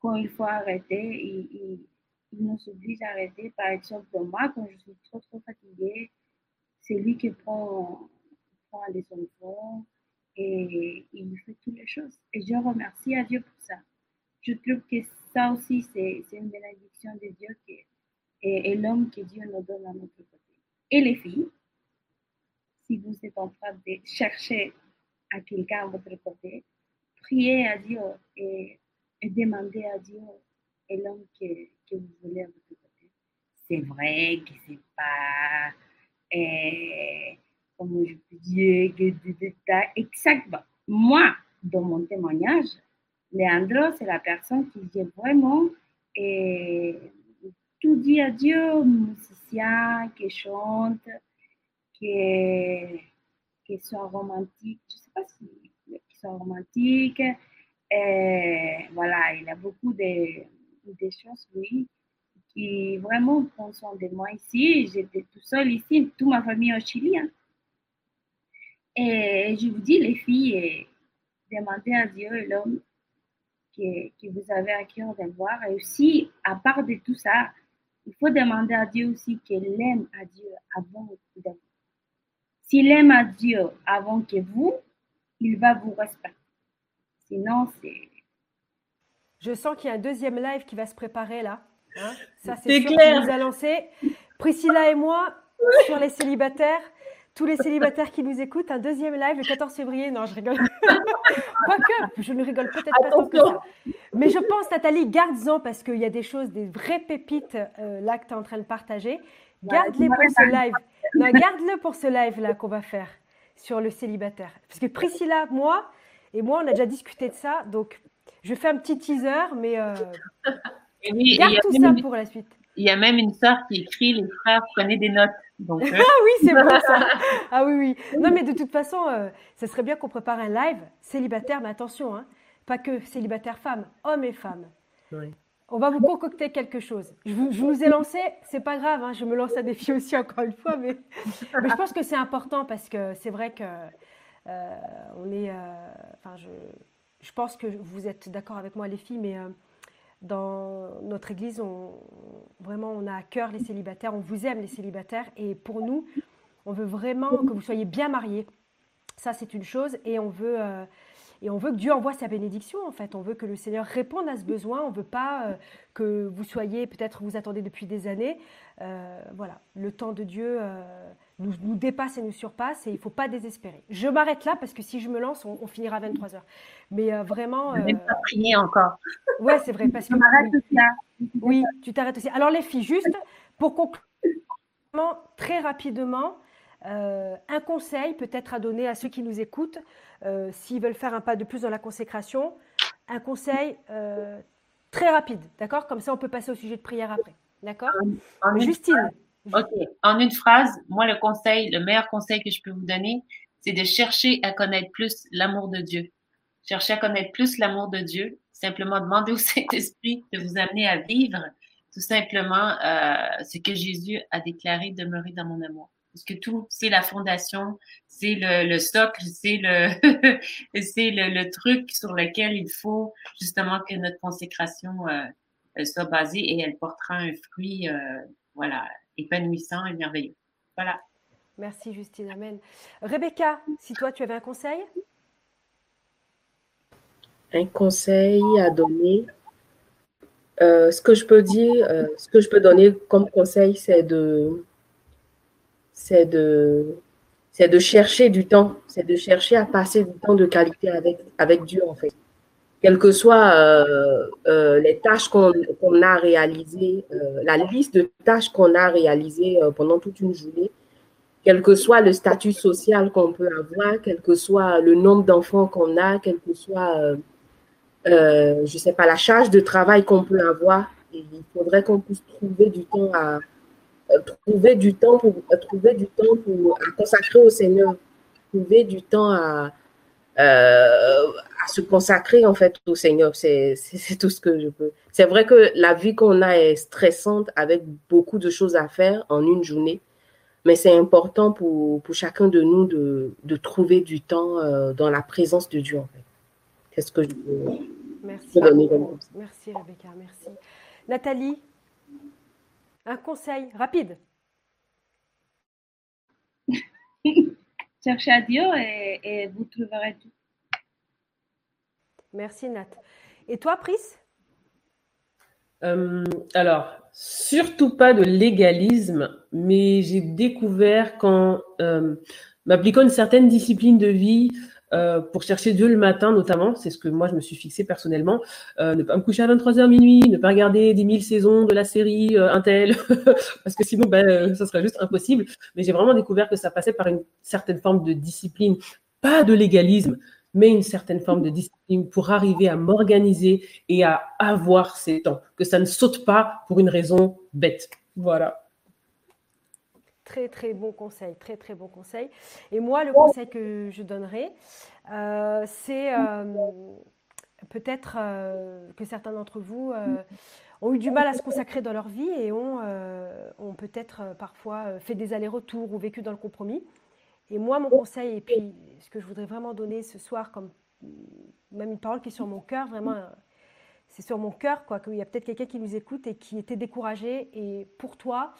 Quand il faut arrêter, ils, il nous oblige à arrêter. Par exemple, moi, quand je suis trop, trop fatiguée, c'est lui qui prend, prend les enfants et il fait toutes les choses. Et je remercie à Dieu pour ça. Je trouve que ça aussi, c'est une bénédiction de Dieu qui, et, l'homme que Dieu nous donne à notre côté. Et les filles, si vous êtes en train de chercher à quelqu'un à votre côté, priez à Dieu et, demandez à Dieu et l'homme que, vous voulez à votre côté. C'est vrai que c'est pas, euh, comment je peux dire, que exactement. Moi, dans mon témoignage, Leandro, c'est la personne qui dit vraiment et tout dit à Dieu, musicien, qui chante, qui, qui soit romantique. Je ne sais pas si qui soit romantique. Et voilà, il a beaucoup de, des choses, oui, qui vraiment prennent soin de moi ici. J'étais tout seul ici, toute ma famille au Chili. Hein. Et je vous dis, les filles, demandez à Dieu l'homme que, que, vous avez à cœur de voir. Et aussi, à part de tout ça, il faut demander à Dieu aussi qu'il aime à Dieu avant de vous. S'il aime à Dieu avant que vous, il va vous respecter. Sinon, c'est je sens qu'il y a un deuxième live qui va se préparer là. Hein? ça, c'est sûr clair. nous a lancé. Priscilla et moi sur les célibataires. Tous les célibataires qui nous écoutent, un deuxième live le 14 février. Non, je rigole. Quoique, je ne rigole peut-être pas tant que ça. Mais je pense, Nathalie, garde-en parce qu'il y a des choses, des vraies pépites euh, là que tu es en train de partager. Garde-les pour ce live. Non, garde-le pour ce live là qu'on va faire sur le célibataire. Parce que Priscilla, moi, et moi, on a déjà discuté de ça. Donc, je fais un petit teaser, mais euh, garde tout ça pour la suite. Il y a même une sœur qui écrit Les frères, prenez des notes. Donc, euh, ah oui, c'est vrai ça. Ah oui, oui. Non, mais de toute façon, euh, ça serait bien qu'on prépare un live célibataire, mais attention, hein, pas que célibataire femmes, hommes et femmes. Oui. On va vous concocter quelque chose. Je vous, ai lancé, c'est pas grave, hein, je me lance à défi aussi encore une fois, mais, mais je pense que c'est important parce que c'est vrai que euh, on est. Enfin, je, je, pense que vous êtes d'accord avec moi, les filles, mais dans notre église, on, vraiment, on a à cœur les célibataires, on vous aime les célibataires, et pour nous, on veut vraiment que vous soyez bien mariés. Ça, c'est une chose, et on veut euh, et on veut que Dieu envoie sa bénédiction, en fait. On veut que le Seigneur réponde à ce besoin. On ne veut pas euh, que vous soyez, peut-être vous attendez depuis des années. Euh, voilà, le temps de Dieu euh, nous, dépasse et nous surpasse et il ne faut pas désespérer. Je m'arrête là parce que si je me lance, on, finira à 23 h Mais vraiment. Vais pas prier encore. Ouais, c'est vrai. Parce que, oui, oui, tu t'arrêtes aussi. Alors, les filles, juste pour conclure, très rapidement, euh, un conseil peut-être à donner à ceux qui nous écoutent, euh, s'ils veulent faire un pas de plus dans la consécration, un conseil euh, très rapide, d'accord? Comme ça, on peut passer au sujet de prière après, d'accord? Justine. Ok, en une phrase, moi, le conseil, le meilleur conseil que je peux vous donner, c'est de chercher à connaître plus l'amour de Dieu. Chercher à connaître plus l'amour de Dieu, simplement demander au Saint-Esprit de vous amener à vivre tout simplement ce que Jésus a déclaré demeurer dans mon amour parce que tout, c'est la fondation, c'est le, socle, c'est le, c'est le, truc sur lequel il faut justement que notre consécration euh, soit basée et elle portera un fruit, euh, voilà, épanouissant et merveilleux. Voilà. Merci Justine, Amen. Rebecca, si toi tu avais un conseil? Un conseil à donner. Euh, ce que je peux dire, ce que je peux donner comme conseil, c'est de c'est de, c'est de chercher du temps, c'est de chercher à passer du temps de qualité avec, avec Dieu, en fait. Quelles que soient euh, euh, les tâches qu'on a réalisées, euh, la liste de tâches qu'on a réalisées pendant toute une journée, quel que soit le statut social qu'on peut avoir, quel que soit le nombre d'enfants qu'on a, quel que soit, je ne sais pas, la charge de travail qu'on peut avoir, il faudrait qu'on puisse trouver du temps à, trouver du temps pour euh, trouver du temps pour consacrer au Seigneur, trouver du temps à, euh, à se consacrer en fait au Seigneur. C'est tout ce que je peux. C'est vrai que la vie qu'on a est stressante avec beaucoup de choses à faire en une journée, mais c'est important pour, pour, chacun de nous de, de trouver du temps dans la présence de Dieu en fait. C'est ce que je veux merci. Merci Rebecca, merci. Nathalie, un conseil rapide. Cherchez à Dieu et, vous trouverez tout. Merci Nat. Et toi, Pris? Euh, Alors, surtout pas de légalisme, mais j'ai découvert qu'en euh, m'appliquant une certaine discipline de vie, euh, pour chercher Dieu le matin notamment, c'est ce que moi je me suis fixé personnellement, euh, ne pas me coucher à 23h minuit, ne pas regarder des mille saisons de la série euh, Intel, parce que sinon ben, ça serait juste impossible. Mais j'ai vraiment découvert que ça passait par une certaine forme de discipline, pas de légalisme, mais une certaine forme de discipline pour arriver à m'organiser et à avoir ces temps, que ça ne saute pas pour une raison bête. Voilà. Très, très bon conseil, très, très bon conseil. Et moi, le conseil que je donnerais, euh, c'est euh, peut-être euh, que certains d'entre vous ont eu du mal à se consacrer dans leur vie et ont, ont peut-être parfois fait des allers-retours ou vécu dans le compromis. Et moi, mon conseil, et puis ce que je voudrais vraiment donner ce soir, comme même une parole qui est sur mon cœur, vraiment, c'est sur mon cœur, quoi, qu'il y a peut-être quelqu'un qui nous écoute et qui était découragé. Et pour toi,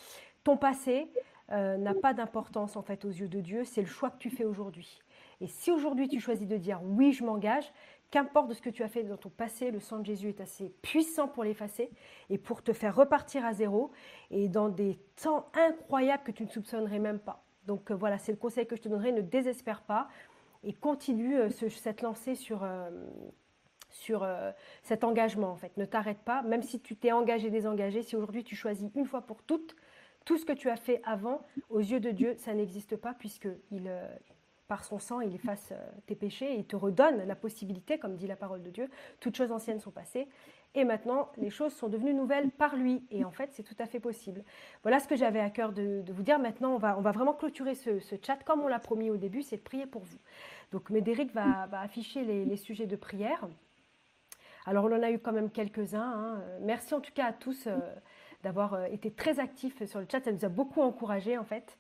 ton passé, euh, n'a pas d'importance en fait aux yeux de Dieu, c'est le choix que tu fais aujourd'hui. Et si aujourd'hui tu choisis de dire oui, je m'engage, qu'importe de ce que tu as fait dans ton passé, le sang de Jésus est assez puissant pour l'effacer et pour te faire repartir à zéro et dans des temps incroyables que tu ne soupçonnerais même pas. Donc euh, voilà, c'est le conseil que je te donnerai, ne désespère pas et continue euh, cette lancée sur, sur cet engagement en fait. Ne t'arrête pas, même si tu t'es engagé, désengagé, si aujourd'hui tu choisis une fois pour toutes tout ce que tu as fait avant, aux yeux de Dieu, ça n'existe pas puisque il, euh, par son sang, il efface euh, tes péchés et il te redonne la possibilité, comme dit la parole de Dieu, toutes choses anciennes sont passées. Et maintenant, les choses sont devenues nouvelles par lui. Et en fait, c'est tout à fait possible. Voilà ce que j'avais à cœur de, vous dire. Maintenant, on va, on va vraiment clôturer ce, chat comme on l'a promis au début, c'est de prier pour vous. Donc, Médéric va, afficher les, sujets de prière. Alors, on en a eu quand même quelques-uns. Hein. Merci en tout cas à tous euh, d'avoir euh, été très actifs sur le chat. Ça nous a beaucoup encouragés, en fait.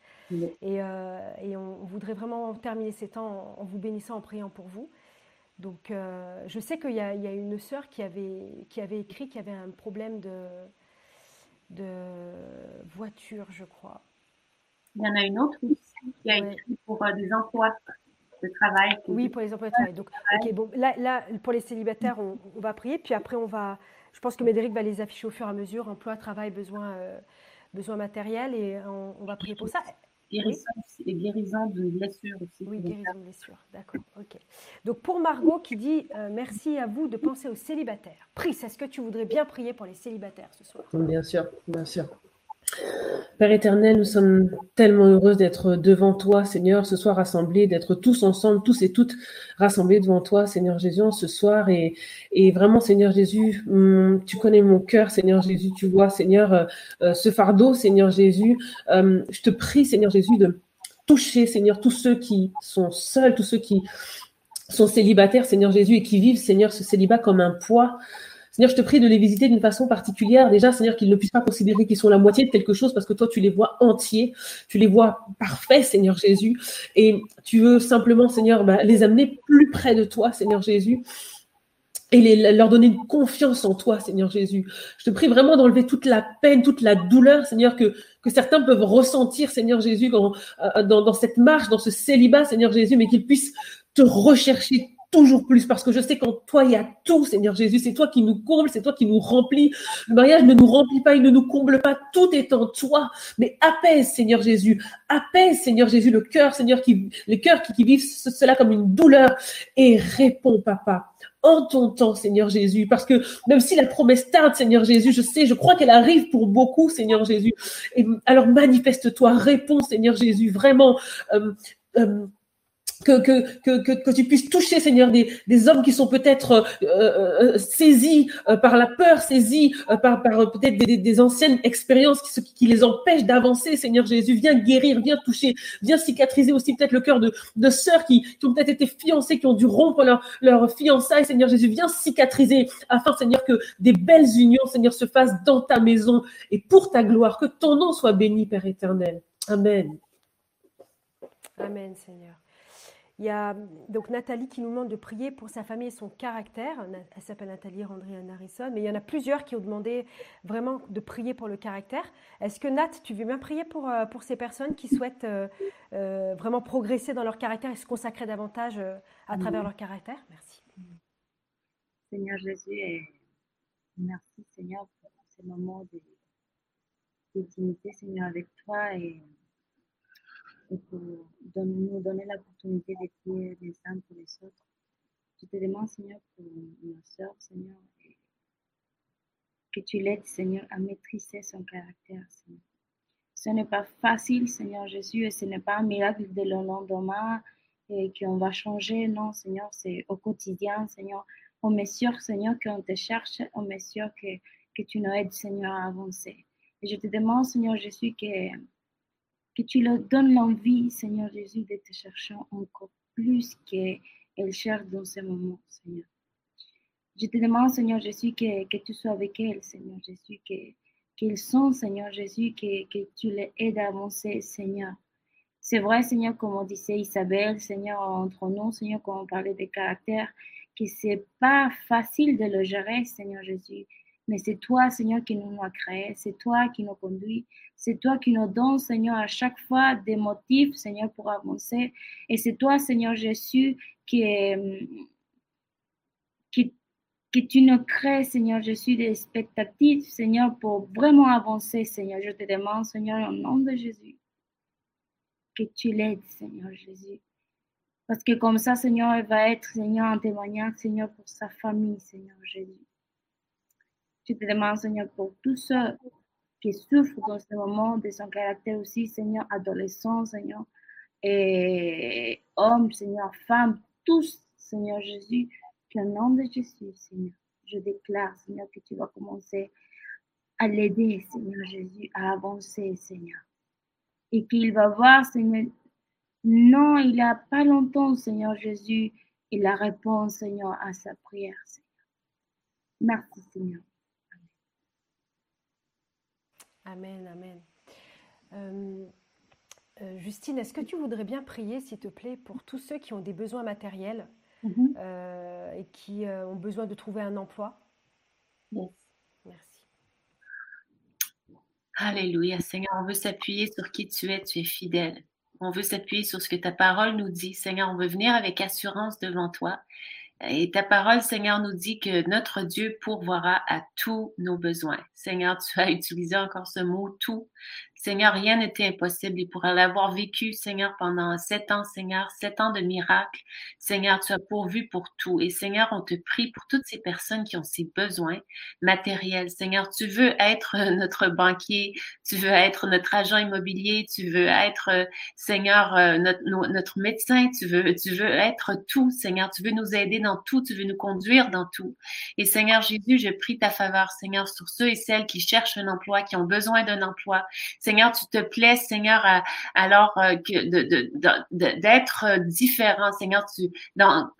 Et, et on, voudrait vraiment terminer ces temps en, vous bénissant, en priant pour vous. Donc, euh, je sais qu'il y, a une sœur qui avait, qui avait écrit qu'il y avait un problème de, de voiture, je crois. Il y en a une autre aussi qui a écrit pour euh, des emplois de travail. Oui, pour les emplois de travail. Donc, bon, là, là, pour les célibataires, on, va prier, puis après, on va. Je pense que Médéric va les afficher au fur et à mesure emploi, travail, besoin, euh, besoin matériel, et on va prier pour ça guérison oui. et guérison de blessures aussi. Oui, guérison de blessures, d'accord. Ok. Donc pour Margot qui dit euh, merci à vous de penser aux célibataires. Prie, est-ce que tu voudrais bien prier pour les célibataires ce soir Bien sûr, bien sûr. Père éternel, nous sommes tellement heureux d'être devant toi, Seigneur, ce soir rassemblés, d'être tous ensemble, tous et toutes rassemblés devant toi, Seigneur Jésus, ce soir. Et, et vraiment, Seigneur Jésus, hum, tu connais mon cœur, Seigneur Jésus, tu vois, Seigneur, euh, euh, ce fardeau, Seigneur Jésus. Hum, je te prie, Seigneur Jésus, de toucher, Seigneur, tous ceux qui sont seuls, tous ceux qui sont célibataires, Seigneur Jésus, et qui vivent, Seigneur, ce célibat comme un poids. Seigneur, je te prie de les visiter d'une façon particulière. Déjà, Seigneur, qu'ils ne puissent pas considérer qu'ils sont la moitié de quelque chose parce que toi, tu les vois entiers, tu les vois parfaits, Seigneur Jésus. Et tu veux simplement, Seigneur, bah, les amener plus près de toi, Seigneur Jésus et leur donner une confiance en toi, Seigneur Jésus. Je te prie vraiment d'enlever toute la peine, toute la douleur, Seigneur, que, certains peuvent ressentir, Seigneur Jésus, euh, dans cette marche, dans ce célibat, Seigneur Jésus, mais qu'ils puissent te rechercher toujours plus parce que je sais qu'en toi, il y a tout, Seigneur Jésus. C'est toi qui nous comble, c'est toi qui nous remplit. Le mariage ne nous remplit pas, il ne nous comble pas. Tout est en toi. Mais apaise, Seigneur Jésus. Apaise, Seigneur Jésus, le cœur, Seigneur, qui, les cœurs qui, qui vivent cela comme une douleur. Et réponds, Papa en ton temps, Seigneur Jésus, parce que même si la promesse tarde, Seigneur Jésus, je sais, je crois qu'elle arrive pour beaucoup, Seigneur Jésus. Et alors manifeste-toi, réponds, Seigneur Jésus, vraiment. Euh, euh, que, que, que, que, tu puisses toucher, Seigneur, des, des hommes qui sont peut-être euh, euh, saisis euh, par la peur, saisis par, par peut-être des, des, anciennes expériences qui, qui les empêchent d'avancer, Seigneur Jésus. Viens guérir, viens toucher, viens cicatriser aussi peut-être le cœur de, de sœurs qui, qui ont peut-être été fiancées, qui ont dû rompre leur, leur fiançailles, Seigneur Jésus. Viens cicatriser afin, Seigneur, que des belles unions, Seigneur, se fassent dans ta maison et pour ta gloire. Que ton nom soit béni, Père éternel. Amen. Amen, Seigneur. Il y a donc Nathalie qui nous demande de prier pour sa famille et son caractère. Elle s'appelle Nathalie Randrian Harrison, mais il y en a plusieurs qui ont demandé vraiment de prier pour le caractère. Est-ce que Nat, tu veux bien prier pour, euh, pour ces personnes qui souhaitent euh, euh, vraiment progresser dans leur caractère et se consacrer davantage à travers leur caractère? Merci. Seigneur Jésus, et merci Seigneur pour ces moments d'intimité, Seigneur, avec toi et pour nous donner l'opportunité prier les uns pour les autres. Je te demande, Seigneur, pour ma soeur, Seigneur, que tu l'aides, Seigneur, à maîtriser son caractère, Seigneur. Ce n'est pas facile, Seigneur Jésus, et ce n'est pas un miracle de le lendemain et qu'on va changer. Non, Seigneur, c'est au quotidien, Seigneur. On est sûr, Seigneur, qu'on te cherche. On est sûr que, que tu nous aides, Seigneur, à avancer. Et je te demande, Seigneur Jésus, que que tu leur donnes l'envie, Seigneur Jésus, de te chercher encore plus qu'elle cherche dans ce moment, Seigneur. Je te demande, Seigneur Jésus, que, que tu sois avec elles, Seigneur Jésus, qu'ils sont, Seigneur Jésus, que, que tu les aides à avancer, Seigneur. C'est vrai, Seigneur, comme on disait Isabelle, Seigneur, entre nous, Seigneur, quand on parlait de caractère, que c'est pas facile de le gérer, Seigneur Jésus. Mais c'est toi, Seigneur, qui nous a créés. C'est toi qui nous conduis. C'est toi qui nous donne, Seigneur, à chaque fois des motifs, Seigneur, pour avancer. Et c'est toi, Seigneur Jésus, qui qui, qui tu nous crées, Seigneur Jésus, des expectatives, Seigneur, pour vraiment avancer, Seigneur. Je te demande, Seigneur, au nom de Jésus, que tu l'aides, Seigneur Jésus. Parce que comme ça, Seigneur, elle va être, Seigneur, un témoignage, Seigneur, pour sa famille, Seigneur Jésus. Je te demande, Seigneur, pour tous ceux qui souffrent dans ce moment de son caractère aussi, Seigneur, adolescent, Seigneur, et hommes, Seigneur, femmes, tous, Seigneur Jésus, qu'au nom de Jésus, Seigneur, je déclare, Seigneur, que tu vas commencer à l'aider, Seigneur Jésus, à avancer, Seigneur. Et qu'il va voir, Seigneur, non, il n'a pas longtemps, Seigneur Jésus, il a répondu, Seigneur, à sa prière, Seigneur. Merci, Seigneur. Amen, amen. Euh, euh, Justine, est-ce que tu voudrais bien prier, s'il te plaît, pour tous ceux qui ont des besoins matériels Mhm. euh, et qui euh, ont besoin de trouver un emploi? Yes. Merci. Alléluia, Seigneur, on veut s'appuyer sur qui tu es, tu es fidèle. On veut s'appuyer sur ce que ta parole nous dit. Seigneur, on veut venir avec assurance devant toi. Et ta parole, Seigneur, nous dit que notre Dieu pourvoira à tous nos besoins. Seigneur, tu as utilisé encore ce mot tout. Seigneur, rien n'était impossible. Et pour l'avoir vécu, Seigneur, pendant sept ans, Seigneur, sept ans de miracles, Seigneur, tu as pourvu pour tout. Et Seigneur, on te prie pour toutes ces personnes qui ont ces besoins matériels. Seigneur, tu veux être notre banquier, tu veux être notre agent immobilier, tu veux être, euh, Seigneur, euh, notre, no- notre médecin, tu veux, tu veux être tout, Seigneur, tu veux nous aider dans tout, tu veux nous conduire dans tout. Et Seigneur Jésus, je prie ta faveur, Seigneur, sur ceux et celles qui cherchent un emploi, qui ont besoin d'un emploi. Tu te plais, Seigneur, à- alors euh, que d'être euh, différent, Seigneur,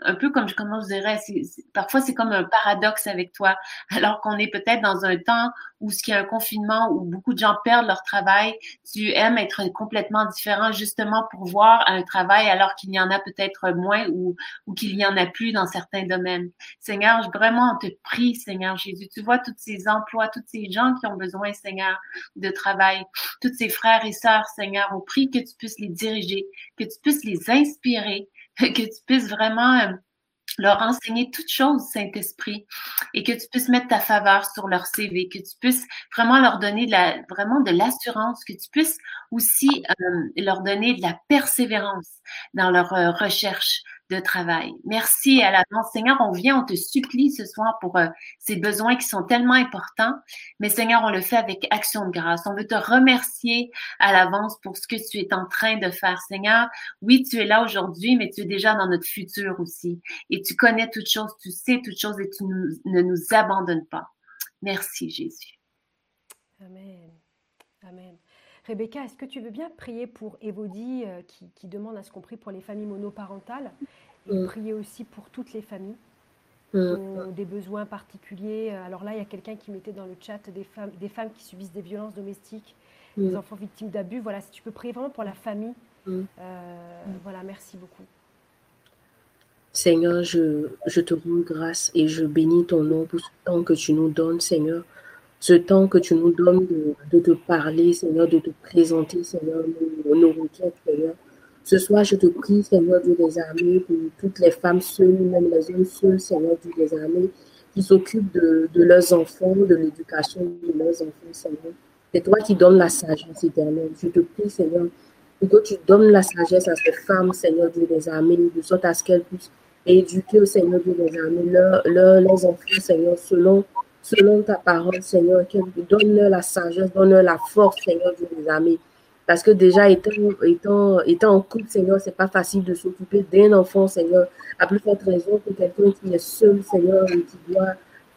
un peu comme, je dirais, c'est- c'est- parfois c'est comme un paradoxe avec toi, alors qu'on est peut-être dans un temps où ce y a un confinement, où beaucoup de gens perdent leur travail, tu aimes être complètement différent justement pour voir un travail alors qu'il y en a peut-être moins ou, ou qu'il y en a plus dans certains domaines. Seigneur, vraiment, on te prie, Seigneur Jésus. Tu vois tous ces emplois, tous ces gens qui ont besoin, Seigneur, de travail, tous ces frères et sœurs, Seigneur, on prie que tu puisses les diriger, que tu puisses les inspirer, que tu puisses vraiment euh, leur enseigner toutes choses, Saint-Esprit, et que tu puisses mettre ta faveur sur leur CV, que tu puisses vraiment leur donner de vraiment de l'assurance, que tu puisses aussi euh, leur donner de la persévérance dans leur euh, recherche de travail. Merci à l'avance. Seigneur, on vient, on te supplie ce soir pour euh, ces besoins qui sont tellement importants, mais Seigneur, on le fait avec action de grâce. On veut te remercier à l'avance pour ce que tu es en train de faire, Seigneur. Oui, tu es là aujourd'hui, mais tu es déjà dans notre futur aussi. Et tu connais toutes choses, tu sais toutes choses et tu ne nous abandonnes pas. Merci, Jésus. Amen. Amen. Rebecca, est-ce que tu veux bien prier pour Evodie euh, qui, qui demande à ce qu'on prie pour les familles monoparentales et Mm. prier aussi pour toutes les familles Mm. qui ont des besoins particuliers? Alors là, il y a quelqu'un qui mettait dans le chat des femmes, des femmes qui subissent des violences domestiques, des Mm. enfants victimes d'abus. Voilà, si tu peux prier vraiment pour la famille. Euh, voilà, merci beaucoup. Seigneur, je, je te rends grâce et je bénis ton nom pour ce temps que tu nous donnes, Seigneur. Ce temps que tu nous donnes de, te parler, Seigneur, de te présenter, Seigneur, nos, requêtes, Seigneur. Ce soir, je te prie, Seigneur Dieu des armées, pour toutes les femmes seules, même les hommes seuls, Seigneur Dieu des armées, qui s'occupent de, leurs enfants, de l'éducation de leurs enfants, Seigneur. C'est toi qui donnes la sagesse éternelle. Je te prie, Seigneur, pour que tu donnes la sagesse à ces femmes, Seigneur Dieu des armées, de sorte à ce qu'elles puissent éduquer Seigneur Dieu des armées leurs enfants, Seigneur, selon, selon ta parole, Seigneur, donne-leur la sagesse, donne-leur la force, Seigneur Dieu des armées. Parce que déjà, étant, étant, étant en couple, Seigneur, c'est pas facile de s'occuper d'un enfant, Seigneur. À plus forte raison que quelqu'un qui est seul, Seigneur, et qui doit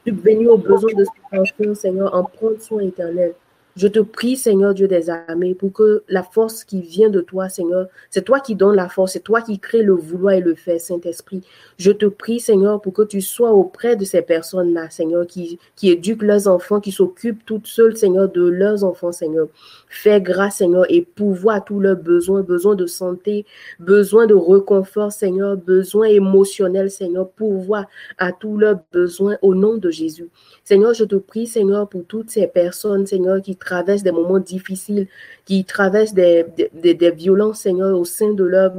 subvenir aux besoins de son enfant, Seigneur, en prendre soin éternel. Je te prie, Seigneur Dieu des armées, pour que la force qui vient de toi, Seigneur, c'est toi qui donnes la force, c'est toi qui crée le vouloir et le faire, Saint-Esprit. Je te prie, Seigneur, pour que tu sois auprès de ces personnes-là, Seigneur, qui, éduquent leurs enfants, qui s'occupent toutes seules, Seigneur, de leurs enfants, Seigneur. Fais grâce, Seigneur, et pouvoir tous leurs besoins, besoin de santé, besoin de réconfort, Seigneur, besoin émotionnel, Seigneur, pouvoir à tous leurs besoins au nom de Jésus. Seigneur, je te prie, Seigneur, pour toutes ces personnes, Seigneur, qui traversent des moments difficiles, qui traversent des, violences, Seigneur, au sein de leur,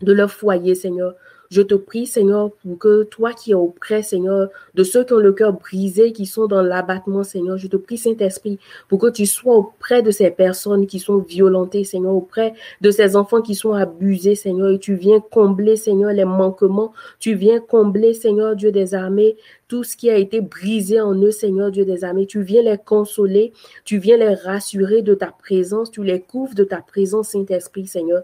de leur foyer, Seigneur. Je te prie, Seigneur, pour que toi qui es auprès, Seigneur, de ceux qui ont le cœur brisé, qui sont dans l'abattement, Seigneur, je te prie, Saint-Esprit, pour que tu sois auprès de ces personnes qui sont violentées, Seigneur, auprès de ces enfants qui sont abusés, Seigneur, et tu viens combler, Seigneur, les manquements, tu viens combler, Seigneur, Dieu des armées, tout ce qui a été brisé en eux, Seigneur Dieu des armées. Tu viens les consoler, tu viens les rassurer de ta présence, tu les couvres de ta présence, Saint-Esprit, Seigneur.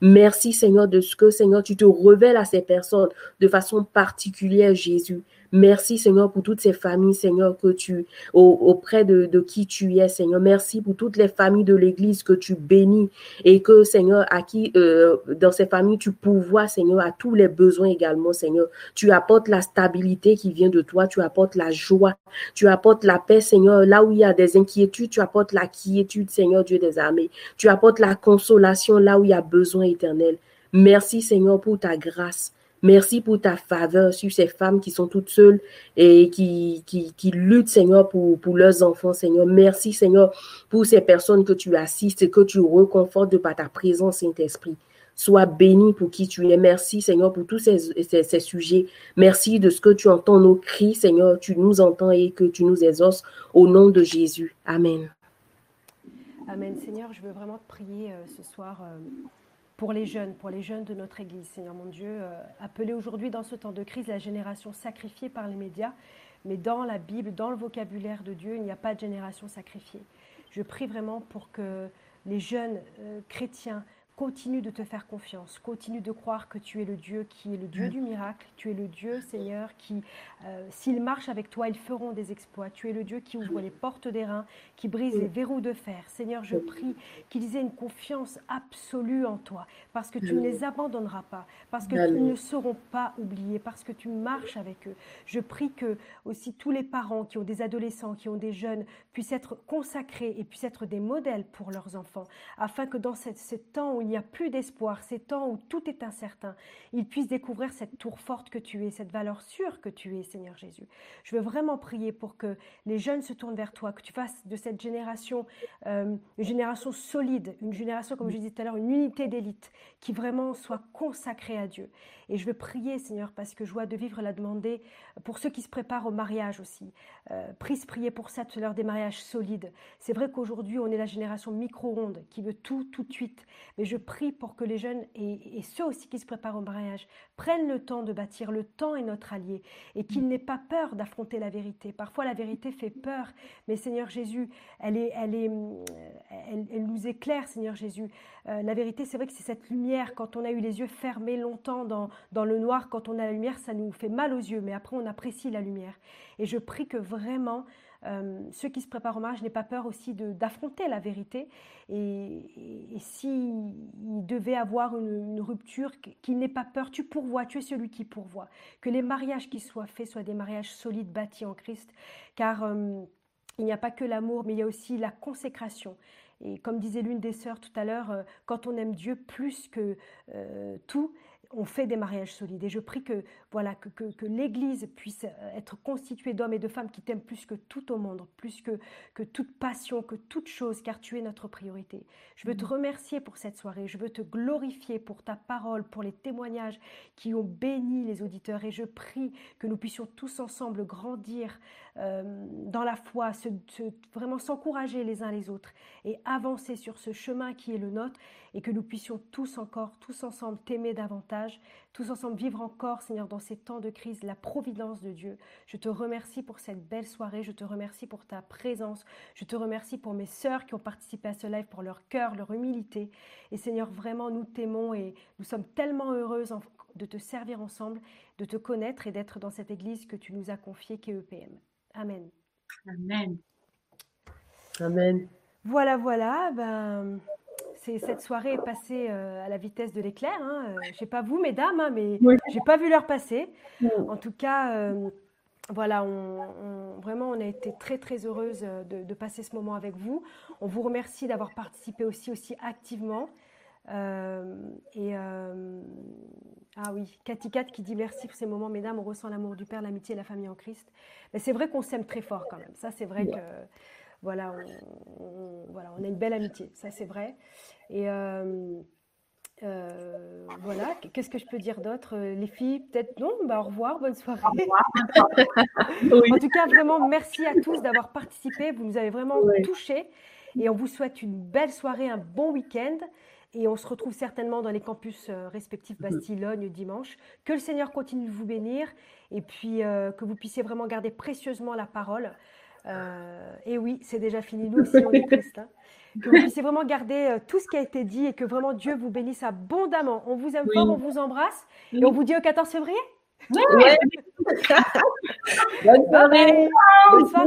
Merci, Seigneur, de ce que, Seigneur, tu te révèles à ces personnes de façon particulière, Jésus. Merci, Seigneur, pour toutes ces familles, Seigneur, que tu, auprès de, qui tu es, Seigneur. Merci pour toutes les familles de l'Église que tu bénis et que, Seigneur, à qui, euh, dans ces familles, tu pourvois, Seigneur, à tous les besoins également, Seigneur. Tu apportes la stabilité qui vient de toi, tu apportes la joie, tu apportes la paix, Seigneur. Là où il y a des inquiétudes, tu apportes la quiétude, Seigneur, Dieu des armées. Tu apportes la consolation là où il y a besoin éternel. Merci, Seigneur, pour ta grâce. Merci pour ta faveur sur ces femmes qui sont toutes seules et qui, luttent, Seigneur, pour, leurs enfants, Seigneur. Merci, Seigneur, pour ces personnes que tu assistes et que tu reconfortes par ta présence, Saint-Esprit. Sois béni pour qui tu es. Merci, Seigneur, pour tous ces, ces, sujets. Merci de ce que tu entends nos cris, Seigneur. Tu nous entends et que tu nous exauces au nom de Jésus. Amen. Amen. Seigneur, je veux vraiment te prier euh, ce soir. Euh, pour les jeunes, pour les jeunes de notre Église. Seigneur mon Dieu, euh, appelé aujourd'hui dans ce temps de crise la génération sacrifiée par les médias, mais dans la Bible, dans le vocabulaire de Dieu, il n'y a pas de génération sacrifiée. Je prie vraiment pour que les jeunes euh, chrétiens Continue de te faire confiance, continue de croire que tu es le Dieu qui est le Dieu du miracle, tu es le Dieu, Seigneur, qui, euh, s'ils marchent avec toi, ils feront des exploits. Tu es le Dieu qui ouvre les portes des reins, qui brise les verrous de fer. Seigneur, je prie qu'ils aient une confiance absolue en toi, parce que tu ne les abandonneras pas, parce que qu'ils ne seront pas oubliés, parce que tu marches avec eux. Je prie que aussi tous les parents qui ont des adolescents, qui ont des jeunes, puissent être consacrés et puissent être des modèles pour leurs enfants, afin que dans ce temps où il n'y a plus d'espoir, ces temps où tout est incertain, ils puissent découvrir cette tour forte que tu es, cette valeur sûre que tu es, Seigneur Jésus. Je veux vraiment prier pour que les jeunes se tournent vers toi, que tu fasses de cette génération euh, une génération solide, une génération, comme je disais tout à l'heure, une unité d'élite qui vraiment soit consacrée à Dieu. Et je veux prier, Seigneur, parce que joie de vivre l'a demandé pour ceux qui se préparent au mariage aussi. Euh, prise prier pour ça, tout l'heure des mariages solides. C'est vrai qu'aujourd'hui, on est la génération micro-ondes qui veut tout, tout de suite. Mais je prie pour que les jeunes et, ceux aussi qui se préparent au mariage prennent le temps de bâtir. Le temps est notre allié et qu'ils n'aient pas peur d'affronter la vérité. Parfois, la vérité fait peur, mais Seigneur Jésus, elle, est, elle, est, elle nous éclaire, Seigneur Jésus. Euh, la vérité, c'est vrai que c'est cette lumière, quand on a eu les yeux fermés longtemps dans, dans le noir, quand on a la lumière, ça nous fait mal aux yeux, mais après on apprécie la lumière. Et je prie que vraiment, euh, ceux qui se préparent au mariage n'aient pas peur aussi d'affronter la vérité. Et, et, s'il devait avoir une, rupture, qu'il n'ait pas peur, tu pourvois, tu es celui qui pourvoit. Que les mariages qui soient faits soient des mariages solides, bâtis en Christ, car euh, il n'y a pas que l'amour, mais il y a aussi la consécration. Et comme disait l'une des sœurs tout à l'heure, euh, quand on aime Dieu plus que tout, on fait des mariages solides. Et je prie que, voilà, que, que, l'Église puisse être constituée d'hommes et de femmes qui t'aiment plus que tout au monde, plus que, que toute passion, que toute chose, car tu es notre priorité. Je veux te remercier pour cette soirée. Je veux te glorifier pour ta parole, pour les témoignages qui ont béni les auditeurs. Et je prie que nous puissions tous ensemble grandir euh, dans la foi, vraiment s'encourager les uns les autres et avancer sur ce chemin qui est le nôtre et que nous puissions tous encore, tous ensemble t'aimer davantage, tous ensemble vivre encore, Seigneur, dans ces temps de crise, la providence de Dieu. Je te remercie pour cette belle soirée, je te remercie pour ta présence, je te remercie pour mes sœurs qui ont participé à ce live, pour leur cœur, leur humilité. Et Seigneur, vraiment, nous t'aimons et nous sommes tellement heureuses de te servir ensemble, de te connaître et d'être dans cette église que tu nous as confiée, qui est EPM. Amen. Amen. Amen. Voilà, voilà. Ben, cette soirée est passée euh, à la vitesse de l'éclair. Hein. Euh, je sais pas vous, mesdames, hein, mais je j'ai pas vu l'heure passer. En tout cas, euh, voilà, on, vraiment, on a été très très heureuse de, passer ce moment avec vous. On vous remercie d'avoir participé aussi aussi activement. Et ah oui, Cathy Cat qui dit merci pour ces moments, mesdames. On ressent l'amour du Père, l'amitié et la famille en Christ. Mais c'est vrai qu'on s'aime très fort quand même. Ça, c'est vrai que voilà, on, voilà, on a une belle amitié, ça c'est vrai. Et euh, euh, voilà, qu'est-ce que je peux dire d'autre? Les filles, peut-être non? Bah, Au revoir, bonne soirée. En tout cas, vraiment, merci à tous d'avoir participé. Vous nous avez vraiment touchés. Et on vous souhaite une belle soirée, un bon week-end. Et on se retrouve certainement dans les campus euh, respectifs mhm. Bastille-Logne dimanche. Que le Seigneur continue de vous bénir et puis que vous puissiez vraiment garder précieusement la parole. et oui, c'est déjà fini. Nous aussi, on est tristes. Hein. Que vous puissiez vraiment garder tout ce qui a été dit et que vraiment Dieu vous bénisse abondamment. On vous aime fort, on vous embrasse et on vous dit au 14 février. Oui. Bonne soirée. Bonne soirée.